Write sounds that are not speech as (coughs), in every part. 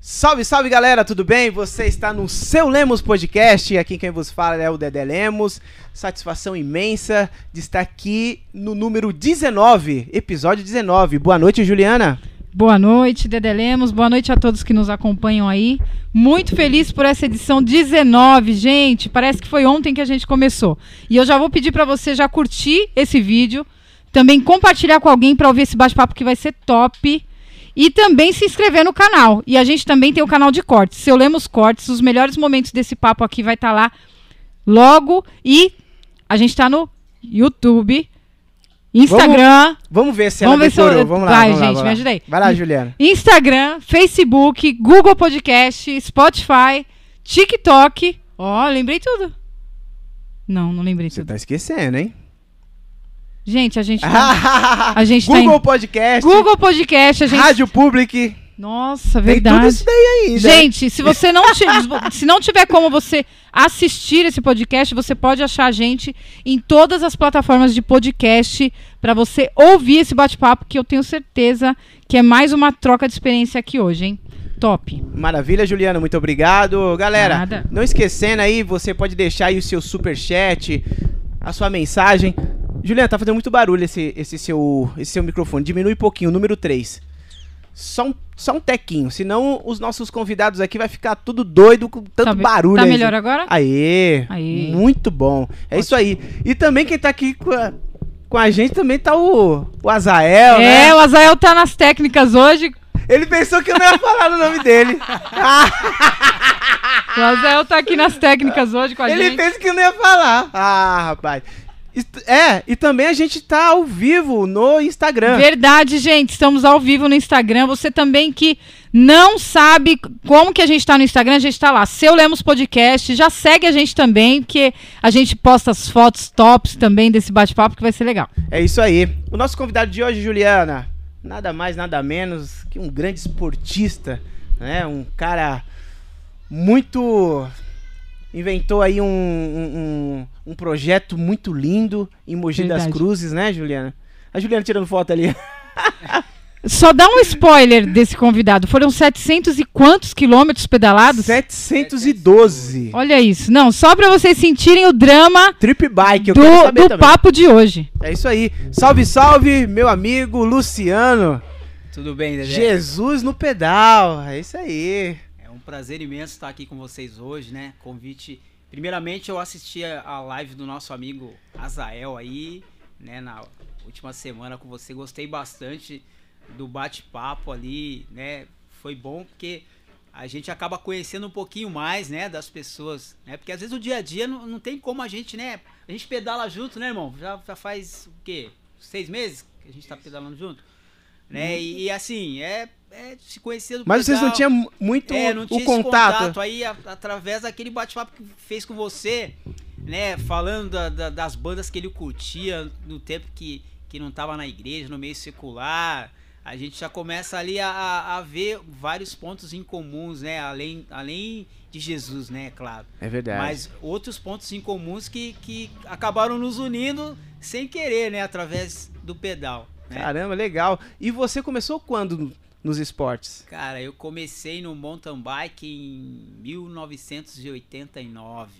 Salve, salve galera, tudo bem? Você está no seu Lemos Podcast. Aqui quem vos fala é o Dedé Lemos. Satisfação imensa de estar aqui no número 19, episódio 19. Boa noite, Juliana. Boa noite, Dedé Lemos. Boa noite a todos que nos acompanham aí. Muito feliz por essa edição 19, gente. Parece que foi ontem que a gente começou. E eu já vou pedir para você já curtir esse vídeo, também compartilhar com alguém para ouvir esse bate-papo que vai ser top. E também se inscrever no canal. E a gente também tem o canal de cortes. Se eu lemos cortes, os melhores momentos desse papo aqui vai estar tá lá logo. E a gente está no YouTube, Instagram. Vamos, vamos ver se ela vamos decorou. Eu... Vamos lá, Vai, vamos gente, lá, me ajuda aí. Vai lá, Juliana. Instagram, Facebook, Google Podcast, Spotify, TikTok. Ó, oh, lembrei tudo. Não, não lembrei Você tudo. tá esquecendo, hein? Gente, a gente tá, (laughs) a gente Google tá em... Podcast. Google Podcast, a gente Rádio Public. Nossa, Tem verdade. tudo isso daí ainda. Gente, se você não (laughs) se não tiver como você assistir esse podcast, você pode achar a gente em todas as plataformas de podcast para você ouvir esse bate-papo que eu tenho certeza que é mais uma troca de experiência aqui hoje, hein? Top. Maravilha, Juliana, muito obrigado. Galera, Nada. não esquecendo aí, você pode deixar aí o seu super chat, a sua mensagem. Juliana, tá fazendo muito barulho esse, esse, seu, esse seu microfone. Diminui um pouquinho, número 3. Só um, só um tequinho, senão os nossos convidados aqui vai ficar tudo doido com tanto Tá, barulho. tá aí. melhor agora? Aê, Aê. muito bom. É isso aí. E também quem tá aqui com a, com a gente também tá o, o Azael, né? É, o Azael tá nas técnicas hoje. Ele pensou que eu não ia falar o nome dele. (laughs) O Azael tá aqui nas técnicas hoje com a Ele gente. fez que eu não ia falar. Ah, rapaz. É, e também a gente tá ao vivo no Instagram. Verdade, gente. Estamos ao vivo no Instagram. Você também que não sabe como que a gente tá no Instagram, a gente tá lá. Seu Lemos Podcast. Já segue a gente também, porque a gente posta as fotos tops também desse bate-papo que vai ser legal. É isso aí. O nosso convidado de hoje, Juliana, nada mais, nada menos que um grande esportista, né? Um cara muito inventou aí um, um, um- um projeto muito lindo em Mogi das Verdade. Cruzes, né, Juliana? A Juliana tirando foto ali. (laughs) Só dá um spoiler desse convidado. Foram 700 e quantos quilômetros pedalados? 712. Olha isso. Não, só pra vocês sentirem o drama Trip bike, eu quero do, saber do também. papo de hoje. É isso aí. Salve, salve, meu amigo Luciano. Tudo bem, Dedé? Jesus no pedal. É isso aí. Prazer imenso estar aqui com vocês hoje, né? Convite. Primeiramente, eu assisti a a live do nosso amigo Azael aí, né? Na última semana com você. Gostei bastante do bate-papo ali, né? Foi bom porque a gente acaba conhecendo um pouquinho mais, né? Das pessoas, né? Porque às vezes o dia a dia não, não tem como a gente, né? A gente pedala junto, né, irmão? Já, já faz o quê? Seis meses que a gente tá pedalando junto? Né? E, e, assim, é, é se conhecer do. Mas vocês não tinham muito É, não tinha o esse contato. aí a- através daquele bate-papo que fez com você, né? Falando da- da- das bandas que ele curtia no tempo que, que não tava na igreja, no meio secular. A gente já começa ali a, a- a ver vários pontos em comuns, né? Além, além de Jesus, né? Claro. É verdade. Mas outros pontos em comuns que, que acabaram nos unindo sem querer, né? Através do pedal. Né? Caramba, legal. E você começou quando nos esportes? Cara, eu comecei no mountain bike em 1989.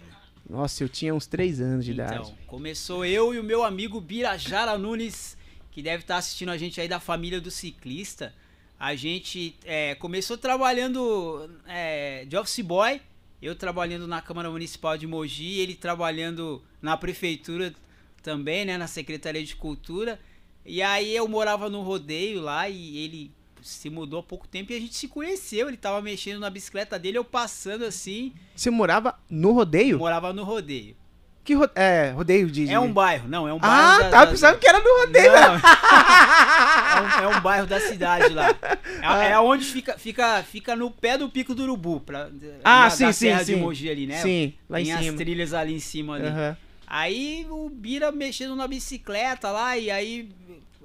Nossa, eu tinha uns 3 anos de idade. Então, começou eu e o meu amigo Birajara Nunes, que deve estar assistindo a gente aí da família do ciclista. A gente é, começou trabalhando é, de office boy, eu trabalhando na Câmara Municipal de Mogi, ele trabalhando na prefeitura também, né, na Secretaria de Cultura. E aí eu morava no rodeio lá e ele se mudou há pouco tempo e a gente se conheceu. Ele tava mexendo na bicicleta dele, eu passando assim, Você morava no rodeio? morava no rodeio. Que ro... É, rodeio de. É um bairro, não, é um bairro. Ah, da- tá. da- Pensava que era no rodeio. Não. (laughs) é, um, é um bairro da cidade lá. É, é onde fica, fica, fica no pé do Pico do Urubu. Pra, Ah, da, sim, da sim, Serra sim. de Mogi ali, né? Sim, lá em Tem as cima. trilhas ali em cima ali. Aham. Aí o Bira mexendo na bicicleta lá, e aí.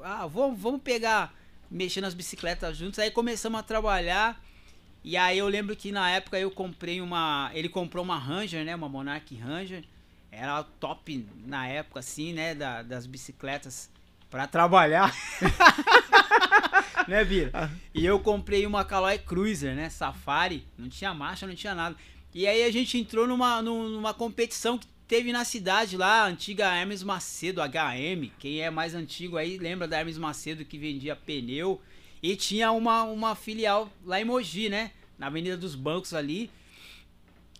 Ah, vamos, vamos pegar. Mexer nas bicicletas juntos. Aí começamos a trabalhar. E aí eu lembro que na época eu comprei uma. Ele comprou uma Ranger, né? Uma Monarch Ranger. Era top na época, assim, né? da- das bicicletas pra trabalhar. (laughs) né, Bira? E eu comprei uma Caloi Cruiser, né? Safari. Não tinha marcha, não tinha nada. E aí a gente entrou numa, numa competição que teve na cidade lá, a antiga Hermes Macedo, HM. Quem é mais antigo aí lembra da Hermes Macedo que vendia pneu. E tinha uma, uma filial lá em Mogi, né? Na Avenida dos Bancos ali.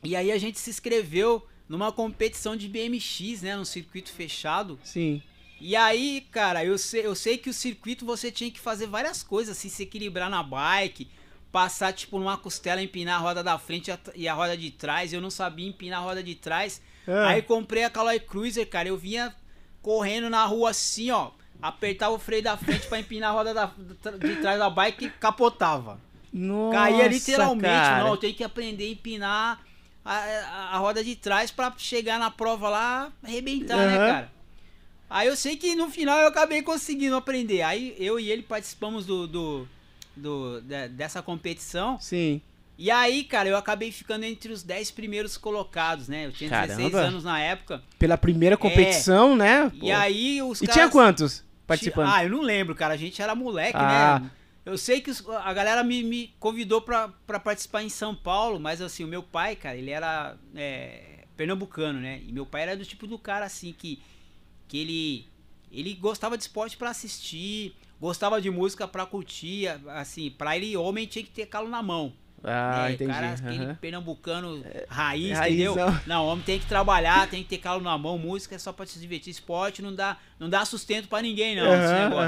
E aí a gente se inscreveu numa competição de BMX, né? Num circuito fechado. Sim. E aí, cara, eu sei, eu sei que o circuito você tinha que fazer várias coisas, assim, se equilibrar na bike, passar, tipo, numa costela, empinar a roda da frente e a roda de trás. Eu não sabia empinar a roda de trás. Ah. Aí comprei a Caloi Cruiser, cara. Eu vinha correndo na rua assim, ó. Apertava o freio da frente pra empinar a roda da, de trás da bike e capotava. Nossa, Caía literalmente, cara. não. Eu tenho que aprender a empinar a, a, a roda de trás pra chegar na prova lá, arrebentar, né, Aham. cara? Aí eu sei que no final eu acabei conseguindo aprender. Aí eu e ele participamos do, do, do- de- dessa competição. Sim. E aí, cara, eu acabei ficando entre os 10 primeiros colocados, né? Eu tinha 16 Caramba. anos na época. Pela primeira competição, né? E Pô. aí os E caras... tinha quantos participando? Ah, eu não lembro, cara. A gente era moleque, Ah. né? Eu sei que a galera me, me convidou pra, pra participar em São Paulo, mas assim, o meu pai, cara, ele era é, pernambucano, né? E meu pai era do tipo do cara, assim, que, que ele, ele gostava de esporte pra assistir, gostava de música pra curtir, assim, pra ele, homem tinha que ter calo na mão. Ah, né? entendi. O cara, aquele pernambucano raiz, raizão. entendeu? (laughs) Não, homem tem que trabalhar, tem que ter calo na mão, música é só pra se divertir, esporte não dá, não dá sustento pra ninguém, não, esse negócio.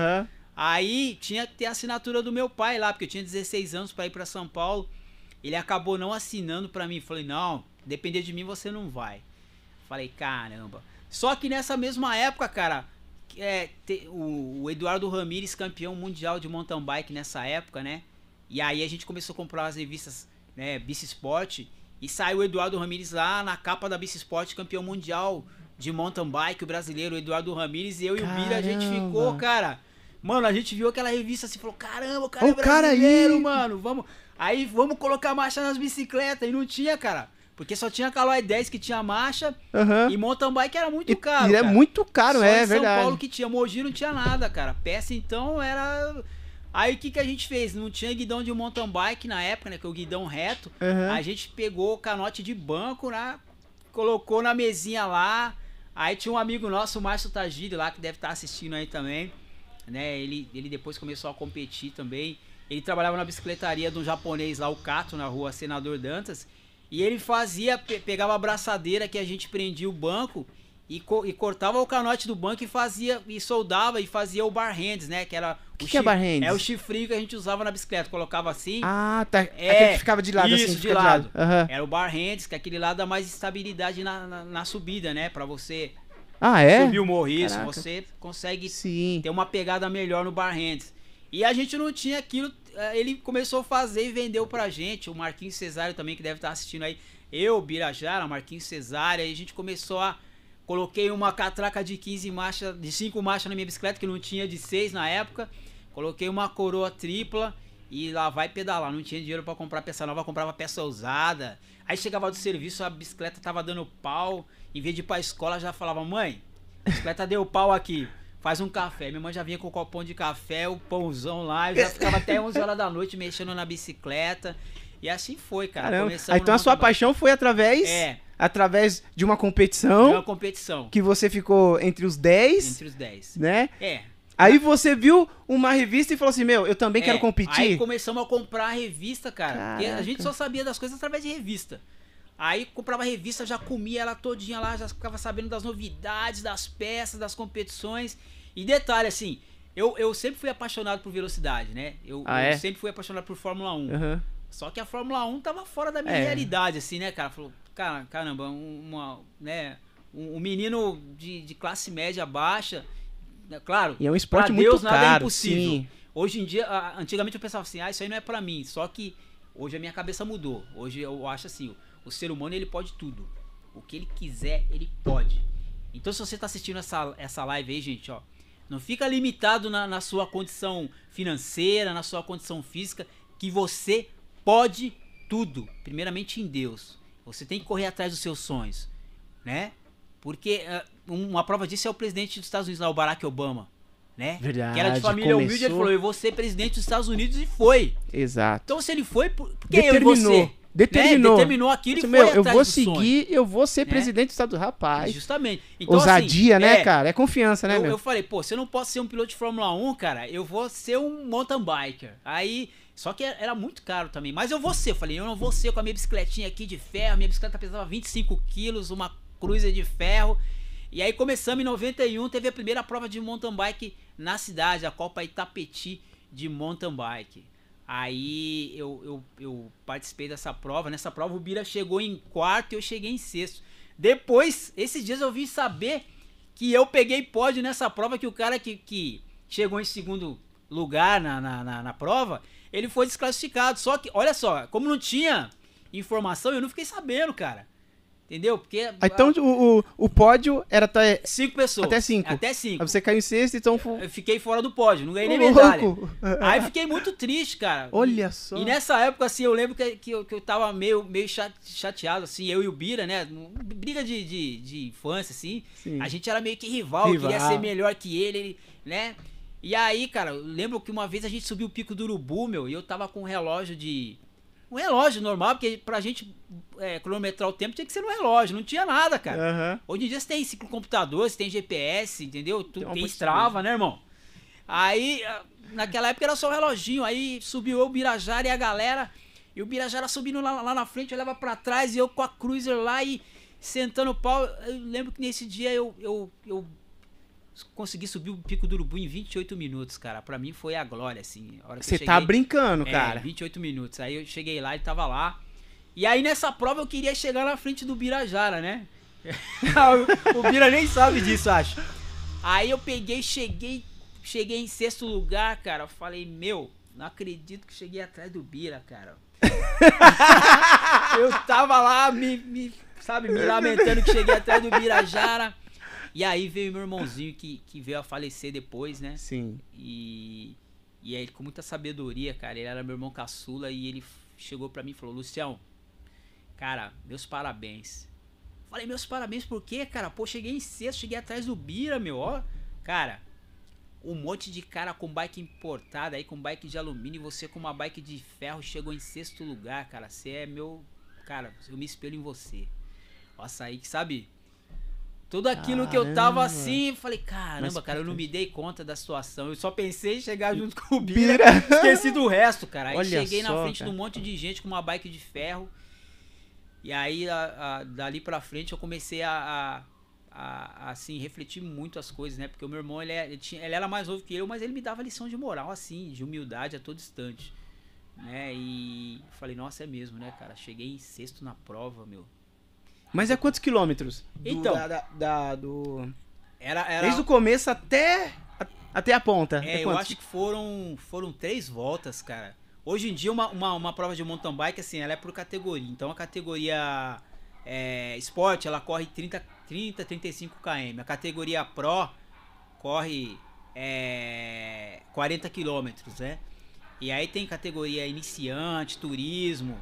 Aí tinha que ter a assinatura do meu pai lá, porque eu tinha 16 anos pra ir pra São Paulo. Ele acabou não assinando pra mim. Falei, não, depender de mim você não vai. Falei, caramba. Só que nessa mesma época, cara, é, te- o, o Eduardo Ramires, campeão mundial de mountain bike nessa época, né? E aí a gente começou a comprar as revistas, né, Bici Sport. E saiu o Eduardo Ramires lá na capa da Bici Sport, campeão mundial de mountain bike, o brasileiro, o Eduardo Ramires. E eu e o Bira, a gente Caramba. ficou, cara. Mano, a gente viu aquela revista assim, falou, caramba, o cara é o cara aí. brasileiro, mano. Vamos. Aí vamos colocar marcha nas bicicletas. E não tinha, cara. Porque só tinha Caloi 10 que tinha marcha. Aham. E mountain bike era muito E, caro. e é cara. muito caro, Só é em São verdade. Paulo que tinha. Mogi não tinha nada, cara. Peça então era. Aí o que, que a gente fez? Não tinha guidão de mountain bike na época, né? Que é o guidão reto. Aham. A gente pegou o canote de banco, né? Colocou na mesinha lá. Aí tinha um amigo nosso, o Márcio Tagiri, lá, que deve estar assistindo aí também. Né? Ele, ele depois começou a competir também. Ele trabalhava na bicicletaria de um japonês lá, o Cato, na rua Senador Dantas. E ele fazia, pe- pegava a braçadeira que a gente prendia o banco e, co- e cortava o canote do banco e fazia, e soldava e fazia o bar hands, né? Que era que o que é chi- bar hands? É o chifrinho que a gente usava na bicicleta. Colocava assim, Ah, tá. É, Aquele que ficava de lado isso, assim. de fica lado. Aham. era o bar hands, que aquele lá dá mais estabilidade na, na, na subida, né? Pra você Ah, é? subir o morro, isso, você consegue Sim. ter uma pegada melhor no bar hands. E a gente não tinha aquilo, eh, ele começou a fazer e vendeu pra gente, o Marquinhos Cesário também, que deve estar assistindo aí, eu, Birajara, Marquinhos Cesário, aí a gente começou a... Coloquei uma catraca de 15 marchas, de 5 marchas na minha bicicleta, que não tinha de 6 na época. Coloquei uma coroa tripla e lá vai pedalar. Não tinha dinheiro pra comprar peça nova, comprava peça usada. Aí chegava do serviço, a bicicleta tava dando pau. Em vez de ir pra escola, já falava: Mãe, a bicicleta deu pau aqui. Faz um café. Minha mãe já vinha com o copão de café, o pãozão lá. Eu já ficava até 11 horas da noite mexendo na bicicleta. E assim foi, cara. Então a sua paixão foi através, É, através de uma de competição uma competição. que você ficou entre os 10, Entre os 10. né? É, Aí você viu uma revista e falou assim: Meu, eu também É, quero competir. Aí começamos a comprar a revista, cara. Porque a gente só sabia das coisas através de revista. Aí comprava a revista, já comia ela todinha lá, já ficava sabendo das novidades, das peças, das competições. E detalhe, assim, eu, eu sempre fui apaixonado por velocidade, né? Eu, Ah, eu é? sempre fui apaixonado por Fórmula 1. Aham. Só que a Fórmula 1 tava fora da minha É. realidade, assim, né, cara? Falou, cara, caramba, um- uma, né, um, um menino de, de classe média baixa, né, claro, E é um esporte muito Deus nada é caro. impossível. Sim. Hoje em dia, antigamente eu pensava assim, ah, isso aí não é pra mim. Só que hoje a minha cabeça mudou. Hoje eu acho assim, o, ser humano ele pode tudo. O que ele quiser, ele pode. Então se você tá assistindo essa, essa live aí, gente, ó, não fica limitado na, na sua condição financeira, na sua condição física, que você pode tudo. Primeiramente em Deus. Você tem que correr atrás dos seus sonhos, né? Porque eh, uma prova disso é o presidente dos Estados Unidos, lá, o Barack Obama. né? Verdade. Que era de família começou... humilde, ele falou, eu vou ser presidente dos Estados Unidos e foi. Exato. Então se ele foi, por que eu e você? Determinou. Né? Determinou aquilo e foi Meu, eu vou seguir, eu vou ser né? presidente do estado. Rapaz. Justamente. Então, Ousadia, assim, né, é, cara? É confiança, né, eu, meu? eu falei, pô, se eu não posso ser um piloto de Fórmula 1, cara, eu vou ser um mountain biker. Aí, só que era muito caro também, mas eu vou ser. Eu falei, eu não vou ser com a minha bicicletinha aqui de ferro, minha bicicleta pesava 25 quilos, uma cruiser de ferro. E aí começamos em 91, teve a primeira prova de mountain bike na cidade, a Copa Itapeti de mountain bike. Aí eu, eu, eu participei dessa prova. Nessa prova o Bira chegou em quarto e eu cheguei em sexto. Depois, esses dias eu vim saber que eu peguei pódio nessa prova, que o cara que, que chegou em segundo lugar na, na, na, na prova, ele foi desclassificado. Só que, olha só, como não tinha informação, eu não fiquei sabendo, cara. Entendeu? Porque. Ah, Então o, o, o pódio era até. Cinco pessoas. Até cinco. Até cinco. Aí você caiu em sexto, então. Eu fiquei fora do pódio, não ganhei nem medalha. (laughs) Aí fiquei muito triste, cara. Olha só. E nessa época, assim, eu lembro que, que, eu, que eu tava meio, meio cha- chateado, assim, eu e o Bira, né? Briga de, de, de infância, assim. Sim. A gente era meio que rival, eu queria Rival. ser melhor que ele, ele, né? E aí, cara, eu lembro que uma vez a gente subiu o pico do Urubu, meu, e eu tava com um relógio de. Um relógio normal, porque pra gente é, cronometrar o tempo tinha que ser no relógio, não tinha nada, cara. Aham. Hoje em dia você tem ciclocomputador, você tem GPS, entendeu? Tu Tem tem Strava, né, irmão? Aí, ah, naquela época era só o reloginho, aí subiu eu, o Birajara e a galera, e o Birajara subindo lá, lá na frente, olhava pra trás, e eu com a Cruiser lá e sentando o pau. Eu lembro que nesse dia eu, eu, eu consegui subir o pico do Urubu em 28 minutos, cara. Pra mim foi a glória, assim. Você tá brincando, é, cara. 28 minutos. Aí eu cheguei lá, ele tava lá. E aí nessa prova eu queria chegar na frente do Birajara, né? o, (laughs) o Bira nem sabe disso, acho. Aí eu peguei, cheguei, cheguei em sexto lugar, cara. Eu falei, meu, não acredito que cheguei atrás do Bira, cara. (laughs) eu tava lá, me, me, sabe, me lamentando que cheguei atrás do Birajara. E aí veio meu irmãozinho que, que veio a falecer depois, né? Sim. E, e aí, com muita sabedoria, cara, ele era meu irmão caçula e ele chegou pra mim e falou: Lucião, cara, meus parabéns. Falei, meus parabéns por quê, cara? Pô, cheguei em sexto, cheguei atrás do Bira, meu, ó. Cara, um monte de cara com bike importada aí, com bike de alumínio, e você com uma bike de ferro chegou em sexto lugar, cara. Você é meu. Cara, eu me espelho em você. Nossa, aí que sabe. Tudo aquilo que eu tava Caramba. assim, falei, caramba, Mas cara, eu não me dei conta da situação. Eu só pensei em chegar junto com o Bira. Esqueci do resto, cara. Aí Olha cheguei na só, frente de cara. um monte de gente com uma bike de ferro. E aí, a- a- dali pra frente, eu comecei a, a, assim, refletir muito as coisas, né? Porque o meu irmão, ele, é- ele tinha, ele era mais novo que eu, mas ele me dava lição de moral, assim, de humildade a todo instante. Né? E falei, nossa, é mesmo, né, cara? Cheguei em sexto na prova, meu. Mas é quantos quilômetros? Do- Então. da- da- da- do... Era, era, Desde o começo até, a- até a ponta. É, Até eu acho que foram, foram três voltas, cara. Hoje em dia, uma, uma, uma prova de mountain bike, assim, ela é por categoria. Então, a categoria é, esporte, ela corre 30, 30 35 km. A categoria pro corre é, 40 quilômetros, né? E aí tem categoria iniciante, turismo.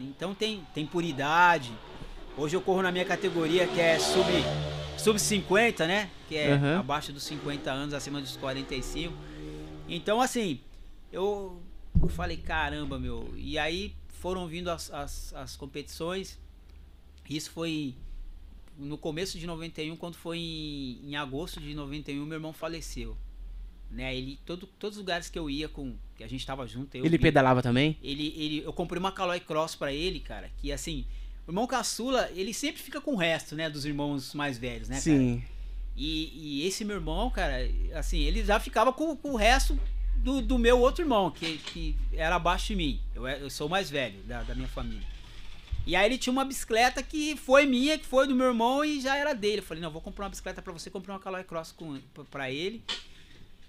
Então tem, tem por idade. Hoje eu corro na minha categoria que é sub, sub 50, né? Que é Aham. abaixo dos 50 anos, acima dos 45. Então, assim, eu, falei, caramba, meu. E aí foram vindo as, as, as competições. Isso foi no começo de 91, quando foi em, em agosto de 91, meu irmão faleceu. Né? Ele, todo, todos os lugares que eu ia com. Que a gente tava junto, eu, Ele pedalava também? ele, ele, eu comprei uma Caloi Cross pra ele, cara, que assim, o irmão caçula, ele sempre fica com o resto, né, dos irmãos mais velhos, né, cara? Sim. E, e esse meu irmão, cara, assim, ele já ficava com, com o resto do, do meu outro irmão, que, que era abaixo de mim. Eu, é- eu sou o mais velho da, da minha família. E aí ele tinha uma bicicleta que foi minha, que foi do meu irmão e já era dele. Eu falei, não, vou comprar uma bicicleta pra você, comprei uma Caloi Cross com, pra- pra ele.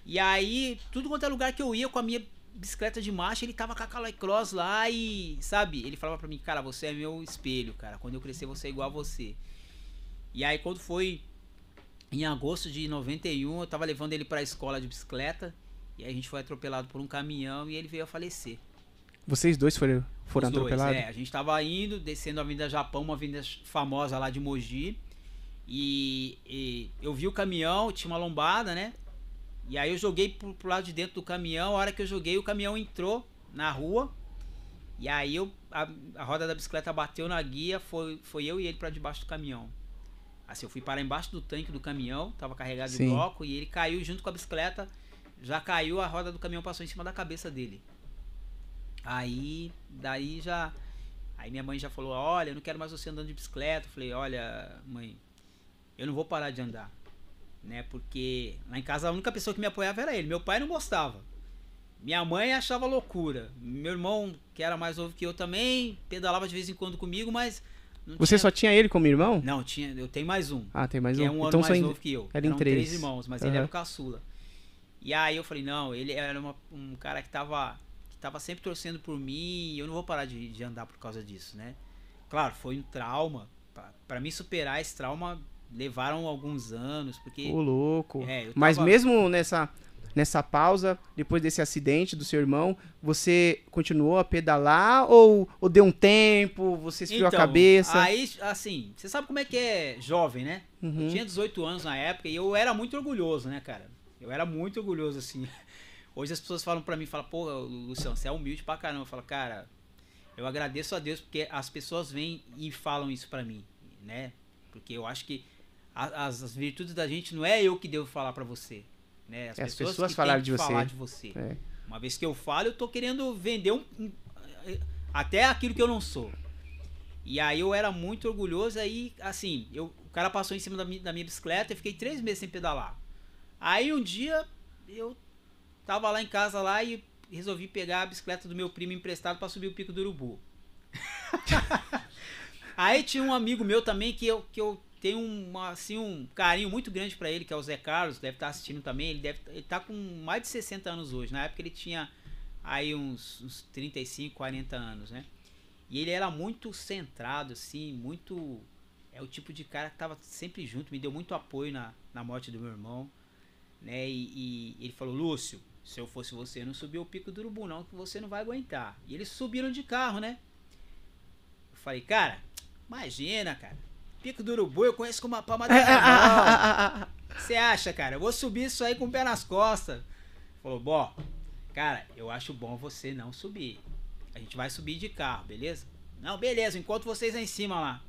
E aí, tudo quanto é lugar que eu ia com a minha bicicleta de marcha, ele tava com a Caloi Cross lá e, sabe, ele falava pra mim, cara, você é meu espelho, cara. Quando eu crescer, vou ser igual a você. E aí, quando foi em agosto de 91, eu tava levando ele pra escola de bicicleta. E aí a gente foi atropelado por um caminhão e ele veio a falecer. Vocês dois foram, foram Os dois, atropelados? é, a gente tava indo, descendo a Avenida Japão, uma avenida famosa lá de Mogi. E, e eu vi o caminhão, tinha uma lombada, né? E aí eu joguei pro, pro lado de dentro do caminhão. A hora que eu joguei, o caminhão entrou na rua. E aí eu, a, a roda da bicicleta bateu na guia, foi, foi eu e ele para debaixo do caminhão. Assim, eu fui parar embaixo do tanque do caminhão, tava carregado de Sim. bloco, e ele caiu junto com a bicicleta. Já caiu, a roda do caminhão passou em cima da cabeça dele. Aí, daí já. Aí minha mãe já falou: Olha, eu não quero mais você andando de bicicleta. Eu falei: Olha, mãe, eu não vou parar de andar. Né? Porque lá em casa a única pessoa que me apoiava era ele. Meu pai não gostava. Minha mãe achava loucura. Meu irmão, que era mais novo que eu também, pedalava de vez em quando comigo, mas. Você tinha- só tinha ele como irmão? Não, tinha, eu tenho mais um. Ah, tem mais que um. é um ano então mais só em- novo que eu. era em Eram três. irmãos, mas ele Aham. era o caçula. E aí eu falei, não, ele era uma- um cara que tava, que tava sempre torcendo por mim e eu não vou parar de, de andar por causa disso, né? Claro, foi um trauma. Pra mim superar esse trauma levaram alguns anos, porque... Ô, louco. É, eu Mas tava- mesmo nessa, nessa pausa, depois desse acidente do seu irmão, você continuou a pedalar ou, ou deu um tempo, você esfriou a cabeça? Então, Aí, assim, você sabe como é que é jovem, né? Uhum. Eu tinha 18 anos na época e eu era muito orgulhoso, né, cara? Eu era muito orgulhoso, assim. (laughs) Hoje as pessoas falam pra mim, falam, pô, Luciano, você é humilde pra caramba. Eu falo, cara, eu agradeço a Deus porque as pessoas vêm e falam isso pra mim, né? Porque eu acho que as, as virtudes da gente não é eu que devo falar pra você, né? É, as pessoas que têm falaram de de você. É. Uma vez que eu falo, eu tô querendo vender um, um- até aquilo que eu não sou. E aí eu era muito orgulhoso, aí, assim, eu, o cara passou em cima da minha, da minha bicicleta e fiquei três meses sem pedalar. Aí um dia eu tava lá em casa lá e resolvi pegar a bicicleta do meu primo emprestado pra subir o pico do urubu. (laughs) aí tinha um amigo meu também que eu, que eu tenho uma, assim, um carinho muito grande pra ele, que é o Zé Carlos, deve estar assistindo também. Ele, deve, ele tá com mais de 60 anos hoje. Na época ele tinha aí uns, uns 35, 40 anos, né? E ele era muito centrado, assim, muito. É o tipo de cara que tava sempre junto, me deu muito apoio na, na morte do meu irmão, né? E, e ele falou: Lúcio, se eu fosse você, não subia o pico do urubu, não, que você não vai aguentar. E eles subiram de carro, né? Eu falei: Cara, imagina, cara. Pico do urubu eu conheço como uma palma da mão. Você acha, cara? Eu vou subir isso aí com o pé nas costas. Falou, bom, cara, eu acho bom você não subir. A gente vai subir de carro, beleza? Não, beleza, enquanto vocês aí em cima lá.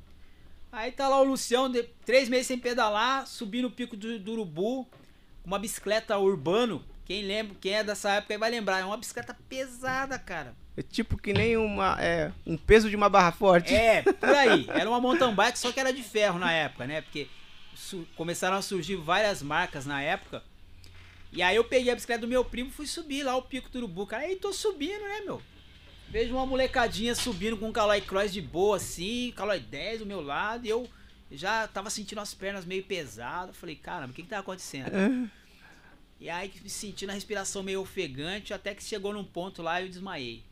Aí tá lá o Lucião, de, três meses sem pedalar, subindo o pico do, do Urubu, com uma bicicleta urbano. Quem lembra, quem é dessa época aí vai lembrar, é uma bicicleta pesada, cara. É tipo que nem uma, é, um peso de uma barra forte. É, por aí. (laughs) Era uma mountain bike, só que era de ferro na época, né? Porque começaram a surgir várias marcas na época. E aí eu peguei a bicicleta do meu primo e fui subir lá o Pico do Urubu. Cara, aí tô subindo, né, meu? Vejo uma molecadinha subindo com um Caloi Cross de boa, assim, Caloi 10 do meu lado, e eu já tava sentindo as pernas meio pesadas. Falei, caramba, o que que tá acontecendo? (laughs) E aí sentindo a respiração meio ofegante, até que chegou num ponto lá e eu desmaiei.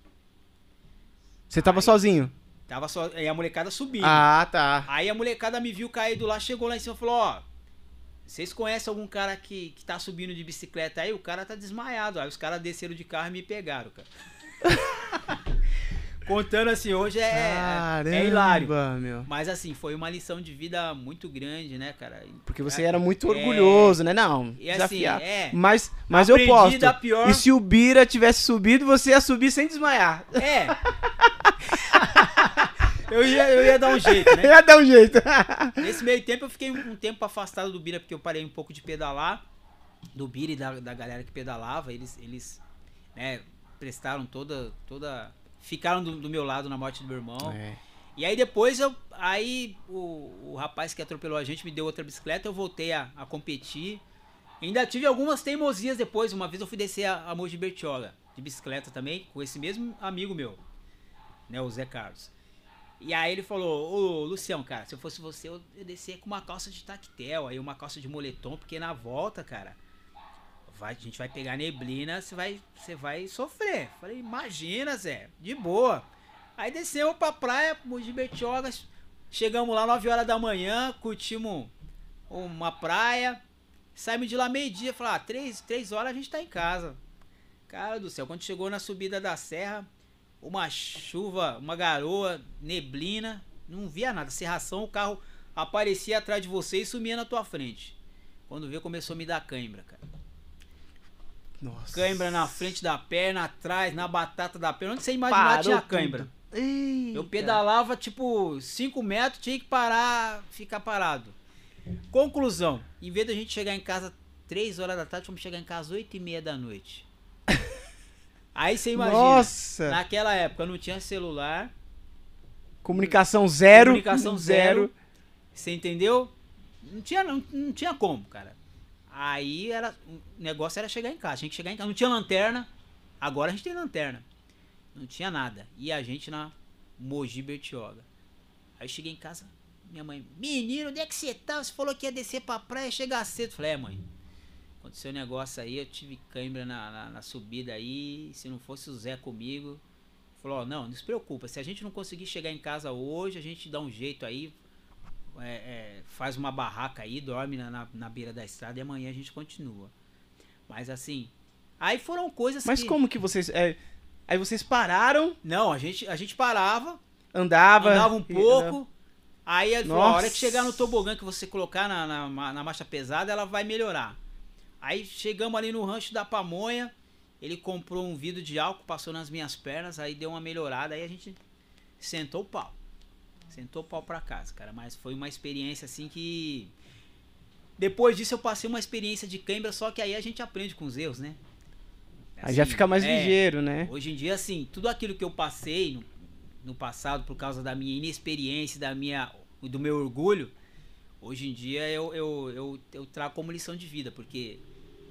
Você tava Aí. sozinho? Tava só. E a molecada subindo. Ah, tá. Aí a molecada me viu caído lá, chegou lá em cima e falou, ó. Vocês conhecem algum cara que, que tá subindo de bicicleta aí? O cara tá desmaiado. Aí os caras desceram de carro e me pegaram, cara. (laughs) Contando assim, hoje é, Caramba, é hilário. meu. Mas assim, foi uma lição de vida muito grande, né, cara? Porque você É, era muito é. orgulhoso, né? Não, E assim, desafiar. é. Mas, mas eu Aprendi da pior- E se o Bira tivesse subido, você ia subir sem desmaiar. É. eu, ia, eu ia dar um jeito, né? (laughs) ia dar um jeito. (laughs) Nesse meio tempo eu fiquei um tempo afastado do Bira porque eu parei um pouco de pedalar. Do Bira e da, da galera que pedalava. Eles, eles né, prestaram toda. toda ficaram do, do meu lado na morte do meu irmão. É. E aí depois eu. Aí o, o rapaz que atropelou a gente me deu outra bicicleta, eu voltei a, a competir. Ainda tive algumas teimosias depois. Uma vez eu fui descer a, a Mogi Bertioga de bicicleta também, com esse mesmo amigo meu, né, o Zé Carlos. E aí ele falou, ô Lucião, cara, se eu fosse você, eu eu descia com uma calça de tactel, aí uma calça de moletom, porque na volta, cara, vai, a gente vai pegar neblina, você vai, você vai sofrer. Falei, imagina, Zé, de boa. Aí descemos pra praia, Mogi Bertioga, chegamos lá 9 horas da manhã, curtimos uma praia, saímos de lá meio-dia, falei, ah, 3, três horas a gente tá em casa. Cara do céu, quando chegou na subida da serra, uma chuva, uma garoa, neblina, não via nada, serração, o carro aparecia atrás de você e sumia na tua frente. Quando viu, começou a me dar cãibra, cara. Nossa. Cãibra na frente da perna, atrás, na batata da perna. Onde você imaginar Parou tinha cãibra. Eu pedalava tipo 5 metros, tinha que parar, ficar parado. Conclusão: em vez da gente chegar em casa 3 horas da tarde, vamos chegar em casa 8 e meia da noite. (laughs) Aí você imagina, Nossa. naquela época não tinha celular, Comunicação zero. comunicação (laughs) zero, você entendeu? Não tinha, não, não tinha como, cara. Aí era, o negócio era chegar em casa, tinha que chegar em casa. Não tinha lanterna, agora a gente tem lanterna. Não tinha nada. E a gente na Mogi Bertioga. Aí cheguei em casa, minha mãe, menino, onde é que você tá? Você falou que ia descer pra praia e chegar cedo. Falei, é mãe, aconteceu um negócio aí, eu tive cãibra na, na, na subida aí, se não fosse o Zé comigo. Falou, ó, não, não se preocupa, se a gente não conseguir chegar em casa hoje, a gente dá um jeito aí, é, é, faz uma barraca aí, dorme na, na, na beira da estrada e amanhã a gente continua. Mas assim, aí foram coisas Mas que... como que vocês. é, aí vocês pararam, Não, a gente, a gente parava, andava. andava um e- pouco. Aí ele falou, a hora que chegar no tobogã que você colocar na, na, na marcha pesada, ela vai melhorar. Aí chegamos ali no rancho da pamonha, ele comprou um vidro de álcool, passou nas minhas pernas, aí deu uma melhorada, aí a gente sentou o pau. Sentou o pau pra casa, cara. Mas foi uma experiência assim que. Depois disso eu passei uma experiência de cãibra, só que aí a gente aprende com os erros, né? Aí já Assim, fica mais é, ligeiro, né? Hoje em dia, assim, tudo aquilo que eu passei no, no passado por causa da minha inexperiência, da minha, do meu orgulho, hoje em dia eu, eu, eu, eu trago como lição de vida, porque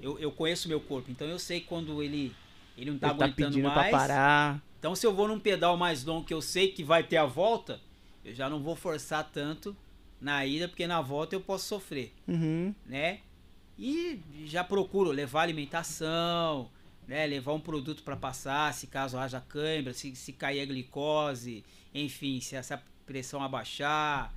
eu, eu conheço o meu corpo, então eu sei quando ele, ele não tá Ele tá aguentando pedindo mais. pra parar. Então se eu vou num pedal mais longo que eu sei que vai ter a volta, eu já não vou forçar tanto na ida, porque na volta eu posso sofrer Uhum. né? E já procuro levar alimentação, né? Levar um produto para passar, se caso haja cãibra, se, se cair a glicose, enfim, se essa pressão abaixar,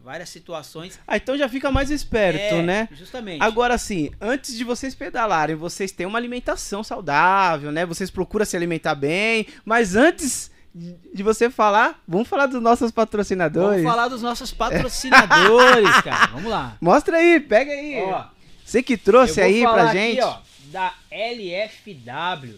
várias situações. Ah, então já fica mais esperto, É, né? Justamente. Agora sim, antes de vocês pedalarem, vocês têm uma alimentação saudável, né? Vocês procuram se alimentar bem, mas antes de você falar, vamos falar dos nossos patrocinadores. Vamos falar dos nossos patrocinadores, (laughs) cara. Vamos lá. Mostra aí, pega aí. Ó, Você que eu trouxe vou aí falar pra aqui, gente. ó, da LFW,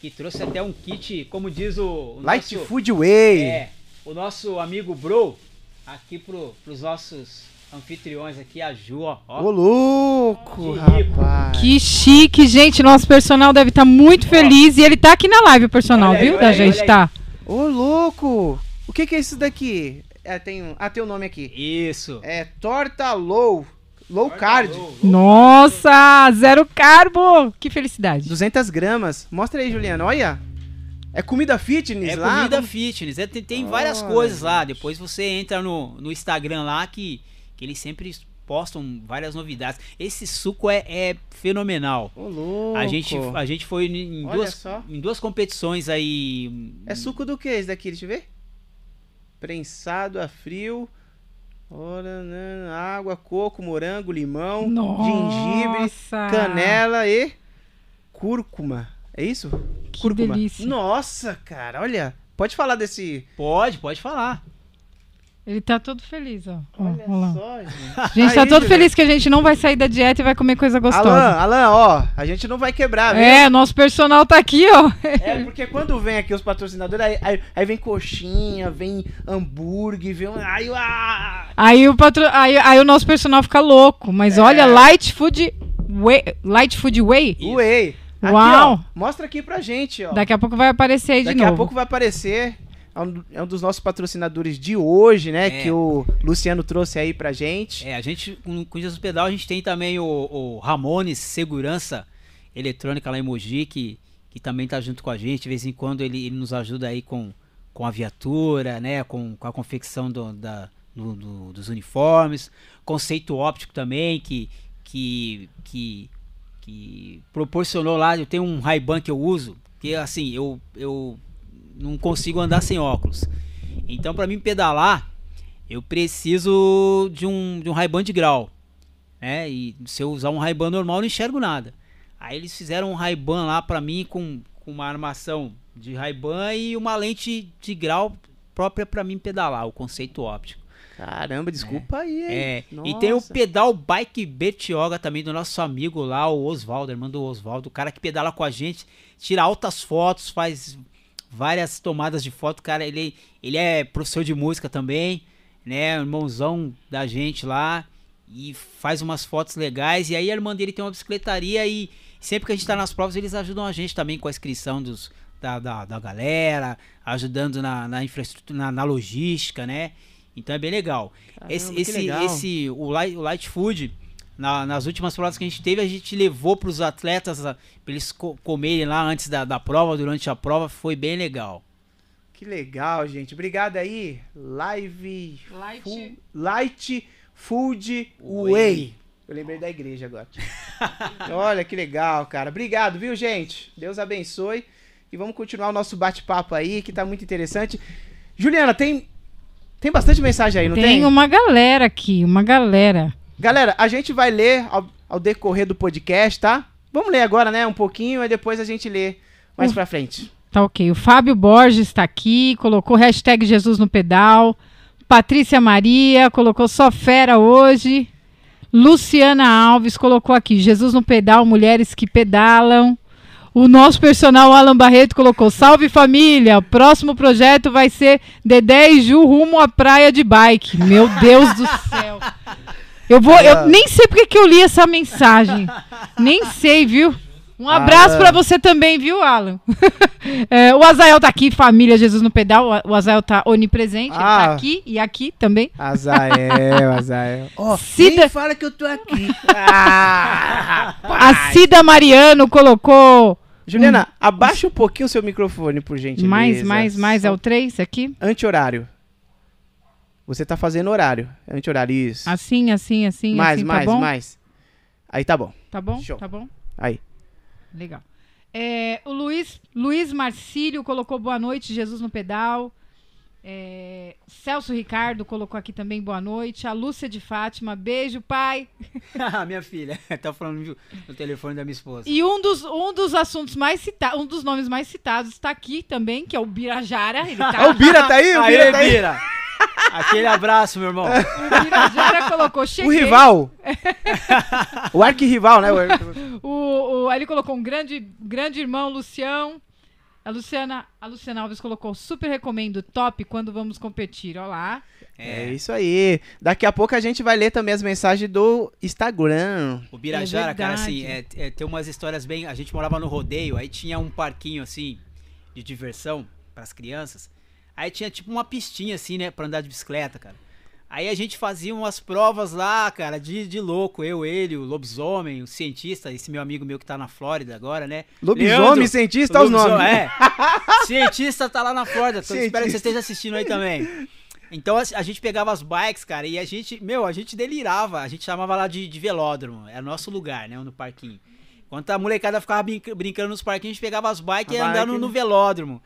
que trouxe até um kit, como diz o, o Light nosso- Food Way. É, o nosso amigo Bro, aqui pro, pros nossos anfitriões aqui, a Ju, ó. ó. Ô louco, rapaz. Que chique, gente. Nosso personal deve estar muito feliz. E ele tá aqui na live, o personal, Olha aí, viu? olha Da aí, gente, olha aí. tá? Ô louco. O que que é isso daqui? É, tem, um- ah, tem o nome aqui. Isso. É torta low. Low carb. Low, low. Nossa, zero carbo. Que felicidade. 200 gramas. Mostra aí, Juliana. Olha. É comida fitness É lá. comida fitness, é, tem, tem várias coisas lá. Depois você entra no, no Instagram lá que, que eles sempre postam várias novidades. Esse suco é, é fenomenal. Ô louco. A gente, a gente foi em Olha duas, só. em duas competições aí. É suco do que esse daqui? Deixa eu ver. Prensado a frio. Ora, né, água, coco, morango, limão, gengibre, Nossa. canela e cúrcuma. É isso? Que cúrcuma. delícia. Nossa, cara, olha. Pode falar desse. Pode, pode falar. Ele tá todo feliz, ó. Olha ó só, gente. A (laughs) gente tá Aí, todo feliz que a gente não vai sair da dieta e vai comer coisa gostosa. Alan, Alan, ó, a gente não vai quebrar, viu? É, nosso personal tá aqui, ó. É, porque quando vem aqui os patrocinadores, aí, aí, aí vem coxinha, vem hambúrguer, vem. Aí, ah, Aí o, patro... aí, aí o nosso personal fica louco. Mas É. olha, Light Food Way. Light Food Way. Isso. Whey. Aqui, Uau. ó, mostra aqui pra gente, ó. Daqui a pouco vai aparecer aí de Daqui novo. a pouco vai aparecer. É um, é um dos nossos patrocinadores de hoje, né? É. Que o Luciano trouxe aí pra gente. É, a gente, com com o do Pedal, a gente tem também o, o Ramones Segurança Eletrônica lá em Mogi, que, que também tá junto com a gente. De vez em quando ele, ele nos ajuda aí com, com a viatura, né? Com, com a confecção do- da, do- do- dos uniformes. Conceito óptico também, que, que, que, que proporcionou lá. Eu tenho um Ray-Ban que eu uso, que assim, eu, eu não consigo andar sem óculos. Então, para mim pedalar, eu preciso de um, de um Ray-Ban de grau. Né? E se eu usar um Ray-Ban normal, eu não enxergo nada. Aí eles fizeram um Ray-Ban lá pra mim com, com uma armação de Ray-Ban e uma lente de grau própria pra mim pedalar, o conceito óptico. Caramba, desculpa aí, hein? É, e tem o pedal Bike Betioga também do nosso amigo lá, o Oswaldo, irmão do Oswaldo, o cara que pedala com a gente, tira altas fotos, faz várias tomadas de foto, cara, ele, ele é professor de música também, né, irmãozão da gente lá, e faz umas fotos legais, e aí a irmã dele tem uma bicicletaria e sempre que a gente tá nas provas, eles ajudam a gente também com a inscrição dos, da, da, da galera, ajudando na, na infraestrutura, na, na logística, né, então é bem legal. Caramba, Esse, esse, legal. esse o, light, o light food, na- nas últimas provas que a gente teve, a gente levou para os atletas para eles co- comerem lá antes da, da prova, durante a prova, foi bem legal. Que legal, gente. Obrigado aí. Live. Light- Fu- Light Food Whey. Way. Eu lembrei da igreja agora. (laughs) Olha que legal, cara. Obrigado, viu, gente? Deus abençoe. E vamos continuar o nosso bate-papo aí, que tá muito interessante. Juliana, tem tem bastante mensagem aí, não tem? Tem uma galera aqui, uma galera. Galera, a gente vai ler ao, ao decorrer do podcast, tá? Vamos ler agora, né? Um pouquinho, e depois a gente lê mais Uh. pra frente. Tá ok. O Fábio Borges está aqui, colocou hashtag Jesus no pedal. Patrícia Maria colocou só fera hoje. Luciana Alves colocou aqui Jesus no pedal, mulheres que pedalam. O nosso personal Alan Barreto colocou salve família. O próximo projeto vai ser Dedé e Ju rumo à praia de bike. Meu Deus do céu. (laughs) Eu vou, eu nem sei porque que eu li essa mensagem. Nem sei, viu? Um abraço Ah. pra você também, viu, Alan? (laughs) É, o Azael tá aqui, família Jesus no pedal. O Azael tá onipresente, ele Ah. tá aqui e aqui também. Azael, Azael. Ó, (laughs) Cida- fala que eu tô aqui. (laughs) Ah, A Cida Mariano colocou Juliana, abaixa um pouquinho o seu microfone, por gentileza. mais, mais, mais, é o 3 aqui? Anti-horário. Você tá fazendo horário. É anti-horário, isso. Assim, assim, assim, mais, assim, mais, tá bom? mais. Aí tá bom. Tá bom? Show. Tá bom? Aí. Legal. É, o Luiz, Luiz Marcílio colocou boa noite, Jesus no pedal. É, Celso Ricardo colocou aqui também boa noite. A Lúcia de Fátima, beijo, pai. (laughs) Minha filha, (laughs) tá falando no telefone da minha esposa. E um dos, um dos assuntos mais citados, um dos nomes mais citados está aqui também, que é o Birajara. Ele tá, (laughs) Ah, o Bira tá aí? O Bira Aê, tá aí? Bira! Aquele abraço, meu irmão. o Birajara colocou O cheguei. rival. (laughs) o arquirrival, né? O- O, o, aí ele colocou um grande, grande irmão, Lucião. A Luciana, a Luciana Alves colocou super recomendo, top quando vamos competir. Olha lá. É isso aí. Daqui a pouco a gente vai ler também as mensagens do Instagram. O Birajara, É cara, assim, é, é, tem umas histórias bem. A gente morava no rodeio, aí tinha um parquinho assim de diversão pras crianças. Aí tinha tipo uma pistinha assim, né, pra andar de bicicleta, cara. Aí a gente fazia umas provas lá, cara, de, de louco. Eu, ele, o lobisomem, o cientista, esse meu amigo meu que tá na Flórida agora, né? Lobisomem, Leandro, cientista, os nomes. É. (laughs) Cientista tá lá na Flórida. Então, espero que você esteja assistindo aí também. Então a, gente pegava as bikes, cara, e a gente, meu, a gente delirava. A gente chamava lá de, de velódromo. Era nosso lugar, né? No parquinho. Enquanto a molecada ficava brinca- brincando nos parquinhos, a gente pegava as bikes A e ia andando bike. no velódromo.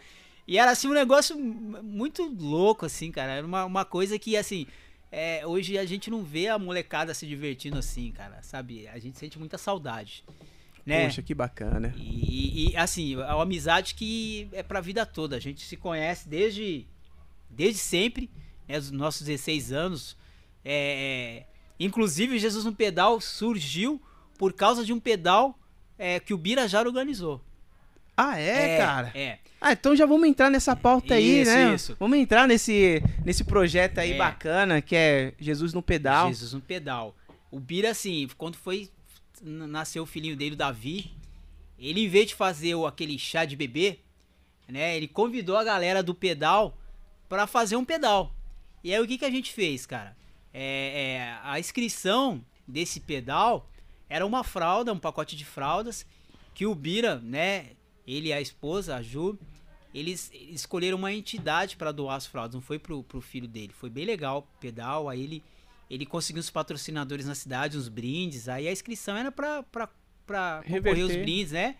E era assim um negócio muito louco, assim, cara. Era uma, uma coisa que, assim, é, hoje a gente não vê a molecada se divertindo assim, cara. Sabe? A gente sente muita saudade. Né? Poxa, que bacana. E, e, assim, é uma amizade que é pra vida toda. A gente se conhece desde, desde sempre, né, dos nossos 16 anos. É, é, inclusive, Jesus no Pedal surgiu por causa de um pedal é, que o Birajara organizou. Ah, é, cara? É. Ah, então já vamos entrar nessa pauta aí, Isso, né? isso. Vamos entrar nesse, nesse projeto aí É. bacana, que é Jesus no Pedal. Jesus no Pedal. O Bira, assim, quando foi. Nasceu o filhinho dele, o Davi. Ele, em vez de fazer aquele chá de bebê, né? Ele convidou a galera do pedal pra fazer um pedal. E aí o que, que a gente fez, cara? É, é, a inscrição desse pedal era uma fralda, um pacote de fraldas, que o Bira, né? Ele e a esposa, a Ju, eles escolheram uma entidade para doar as fraldas, não foi pro, pro filho dele. Foi bem legal o pedal, aí ele, ele conseguiu os patrocinadores na cidade, uns brindes, aí a inscrição era pra, pra, pra concorrer os brindes, né?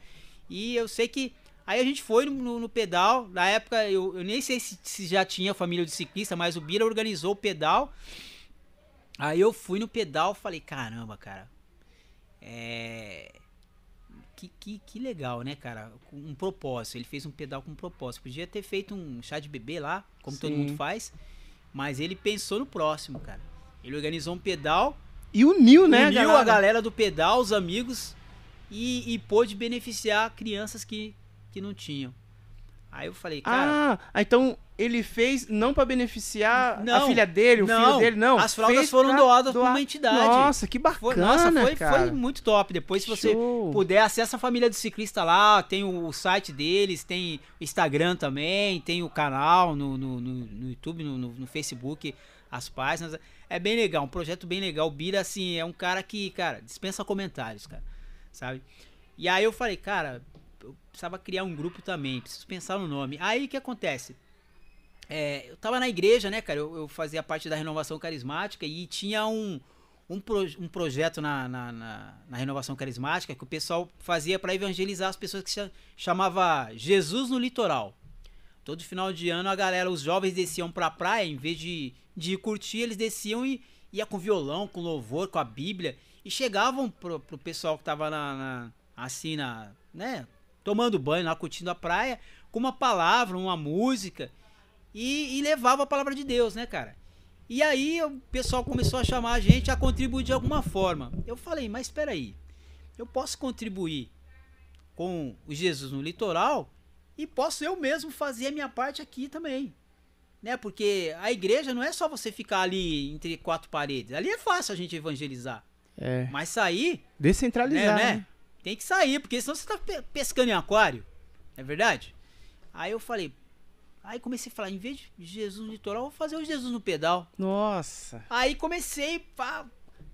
E eu sei que. Aí a gente foi no, no- no pedal, na época eu, eu nem sei se, se já tinha família de ciclista, mas o Bira organizou o pedal. Aí eu fui no pedal falei, caramba, cara. É. Que, que, que legal, né, cara? Com um propósito. Ele fez um pedal com um propósito. Podia ter feito um chá de bebê lá, como todo Sim. mundo faz. Mas ele pensou no próximo, cara. Ele organizou um pedal, E uniu, né, uniu a galera do pedal, os amigos, e, e pôde beneficiar crianças que, que não tinham. Aí eu falei, cara. Ah, então ele fez não pra beneficiar a Não, filha dele, o filho não, dele, não. as fraldas foram doadas doar. uma entidade. Nossa, que bacana, Foi, nossa, foi, foi muito top. Depois, se você Show. puder, acessa a família do ciclista lá, tem o site deles, tem o Instagram também, tem o canal no, no, no- no YouTube, no, no- no Facebook, as páginas. É bem legal, um projeto bem legal. O Bira, assim, é um cara que, cara, dispensa comentários, cara, sabe? E aí eu falei, cara, eu precisava criar um grupo também, preciso pensar no nome. Aí o que acontece? É, eu tava na igreja, né, cara? Eu, eu fazia parte da renovação carismática e tinha um, um, pro- um projeto na, na, na- na renovação carismática que o pessoal fazia para evangelizar as pessoas que cha- chamava Jesus no litoral. Todo final de ano a galera, os jovens desciam pra praia, em vez de, de ir curtir, eles desciam e ia com violão, com louvor, com a Bíblia e chegavam pro, pro pessoal que tava na, na- assim na, né, tomando banho lá, curtindo a praia, com uma palavra, uma música e, e levava a palavra de Deus, né, cara? E aí o pessoal começou a chamar a gente a contribuir de alguma forma. Eu falei, mas espera aí, eu posso contribuir com o Jesus no litoral e posso eu mesmo fazer a minha parte aqui também. Né? Porque a igreja não é só você ficar ali entre quatro paredes. Ali é fácil a gente evangelizar. É, Mas sair, descentralizar, né, né? né? Tem que sair, porque senão você tá pe- pescando em aquário. Não é verdade? Aí eu falei. Aí comecei a falar, em vez de Jesus no litoral, vou fazer o Jesus no pedal. Nossa. Aí comecei, pá,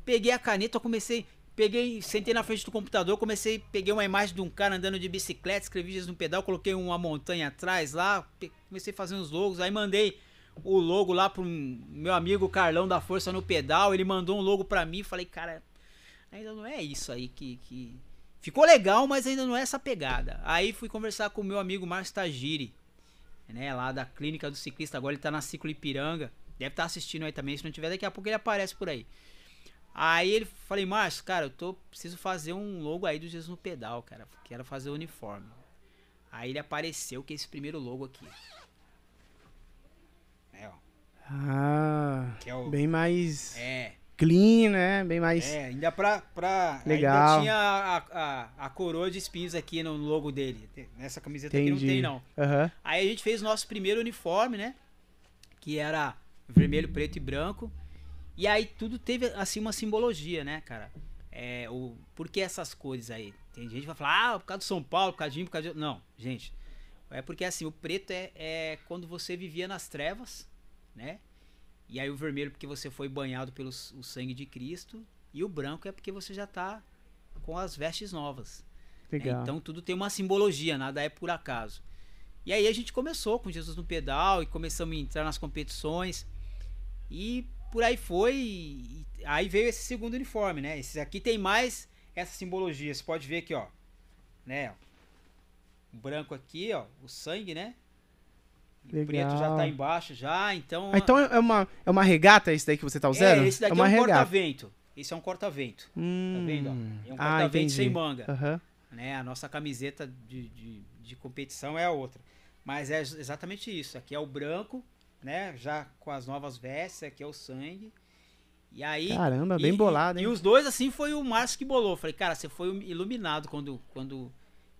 peguei a caneta, comecei, peguei, sentei na frente do computador, comecei, peguei uma imagem de um cara andando de bicicleta, escrevi Jesus no pedal, coloquei uma montanha atrás lá, comecei a fazer uns logos, aí mandei o logo lá pro meu amigo Carlão da Força no pedal, ele mandou um logo pra mim, falei, cara, ainda não é isso aí que, que... Ficou legal, mas ainda não é essa pegada. Aí fui conversar com o meu amigo Márcio Tagiri, né, lá da clínica do ciclista, agora ele tá na Ciclo Ipiranga. Deve estar assistindo aí também, se não tiver, daqui a pouco ele aparece por aí. Aí ele falei, Márcio, cara, eu tô preciso fazer um logo aí do Jesus no pedal, cara. Quero fazer o uniforme. Aí ele apareceu com esse primeiro logo aqui. É, ó. Ah, Que é o bem mais É, clean, né? Bem mais... é, ainda pra. pra Legal. Ainda tinha a, a, a coroa de espinhos aqui no logo dele. Nessa camiseta aqui não Entendi. tem, não. Aham. Aí a gente fez o nosso primeiro uniforme, né? Que era vermelho, preto e branco. E aí tudo teve, assim, uma simbologia, né, cara? É, o, por que essas cores aí? Tem gente que vai falar, ah, por causa do São Paulo, por causa de, por causa de... Não, gente. É porque, assim, o preto é, é quando você vivia nas trevas, né? E aí o vermelho porque você foi banhado pelo o sangue de Cristo. E o branco é porque você já tá com as vestes novas. né? Legal. Então tudo tem uma simbologia, nada é por acaso. E aí a gente começou com Jesus no pedal e começamos a entrar nas competições. E por aí foi. e aí veio esse segundo uniforme, né? Esse aqui tem mais essa simbologia. Você pode ver aqui, ó. Né? O branco aqui, ó. O sangue, né? O preto já Legal. tá embaixo já, então. Ah, então é uma, é uma regata esse daí que você tá usando? É, esse daqui é, uma um regata. corta-vento. Esse é um corta-vento. Hum. Tá vendo? ó? É um ah, corta-vento entendi. sem manga. Aham. né? A nossa camiseta de, de, de competição é a outra. Mas é ex- exatamente isso. Aqui é o branco, né? Já com as novas vestes, aqui é o sangue. E aí. Caramba, e- bem bolado, e, hein? e os dois, assim, foi o Márcio que bolou. Falei, cara, você foi iluminado quando, quando,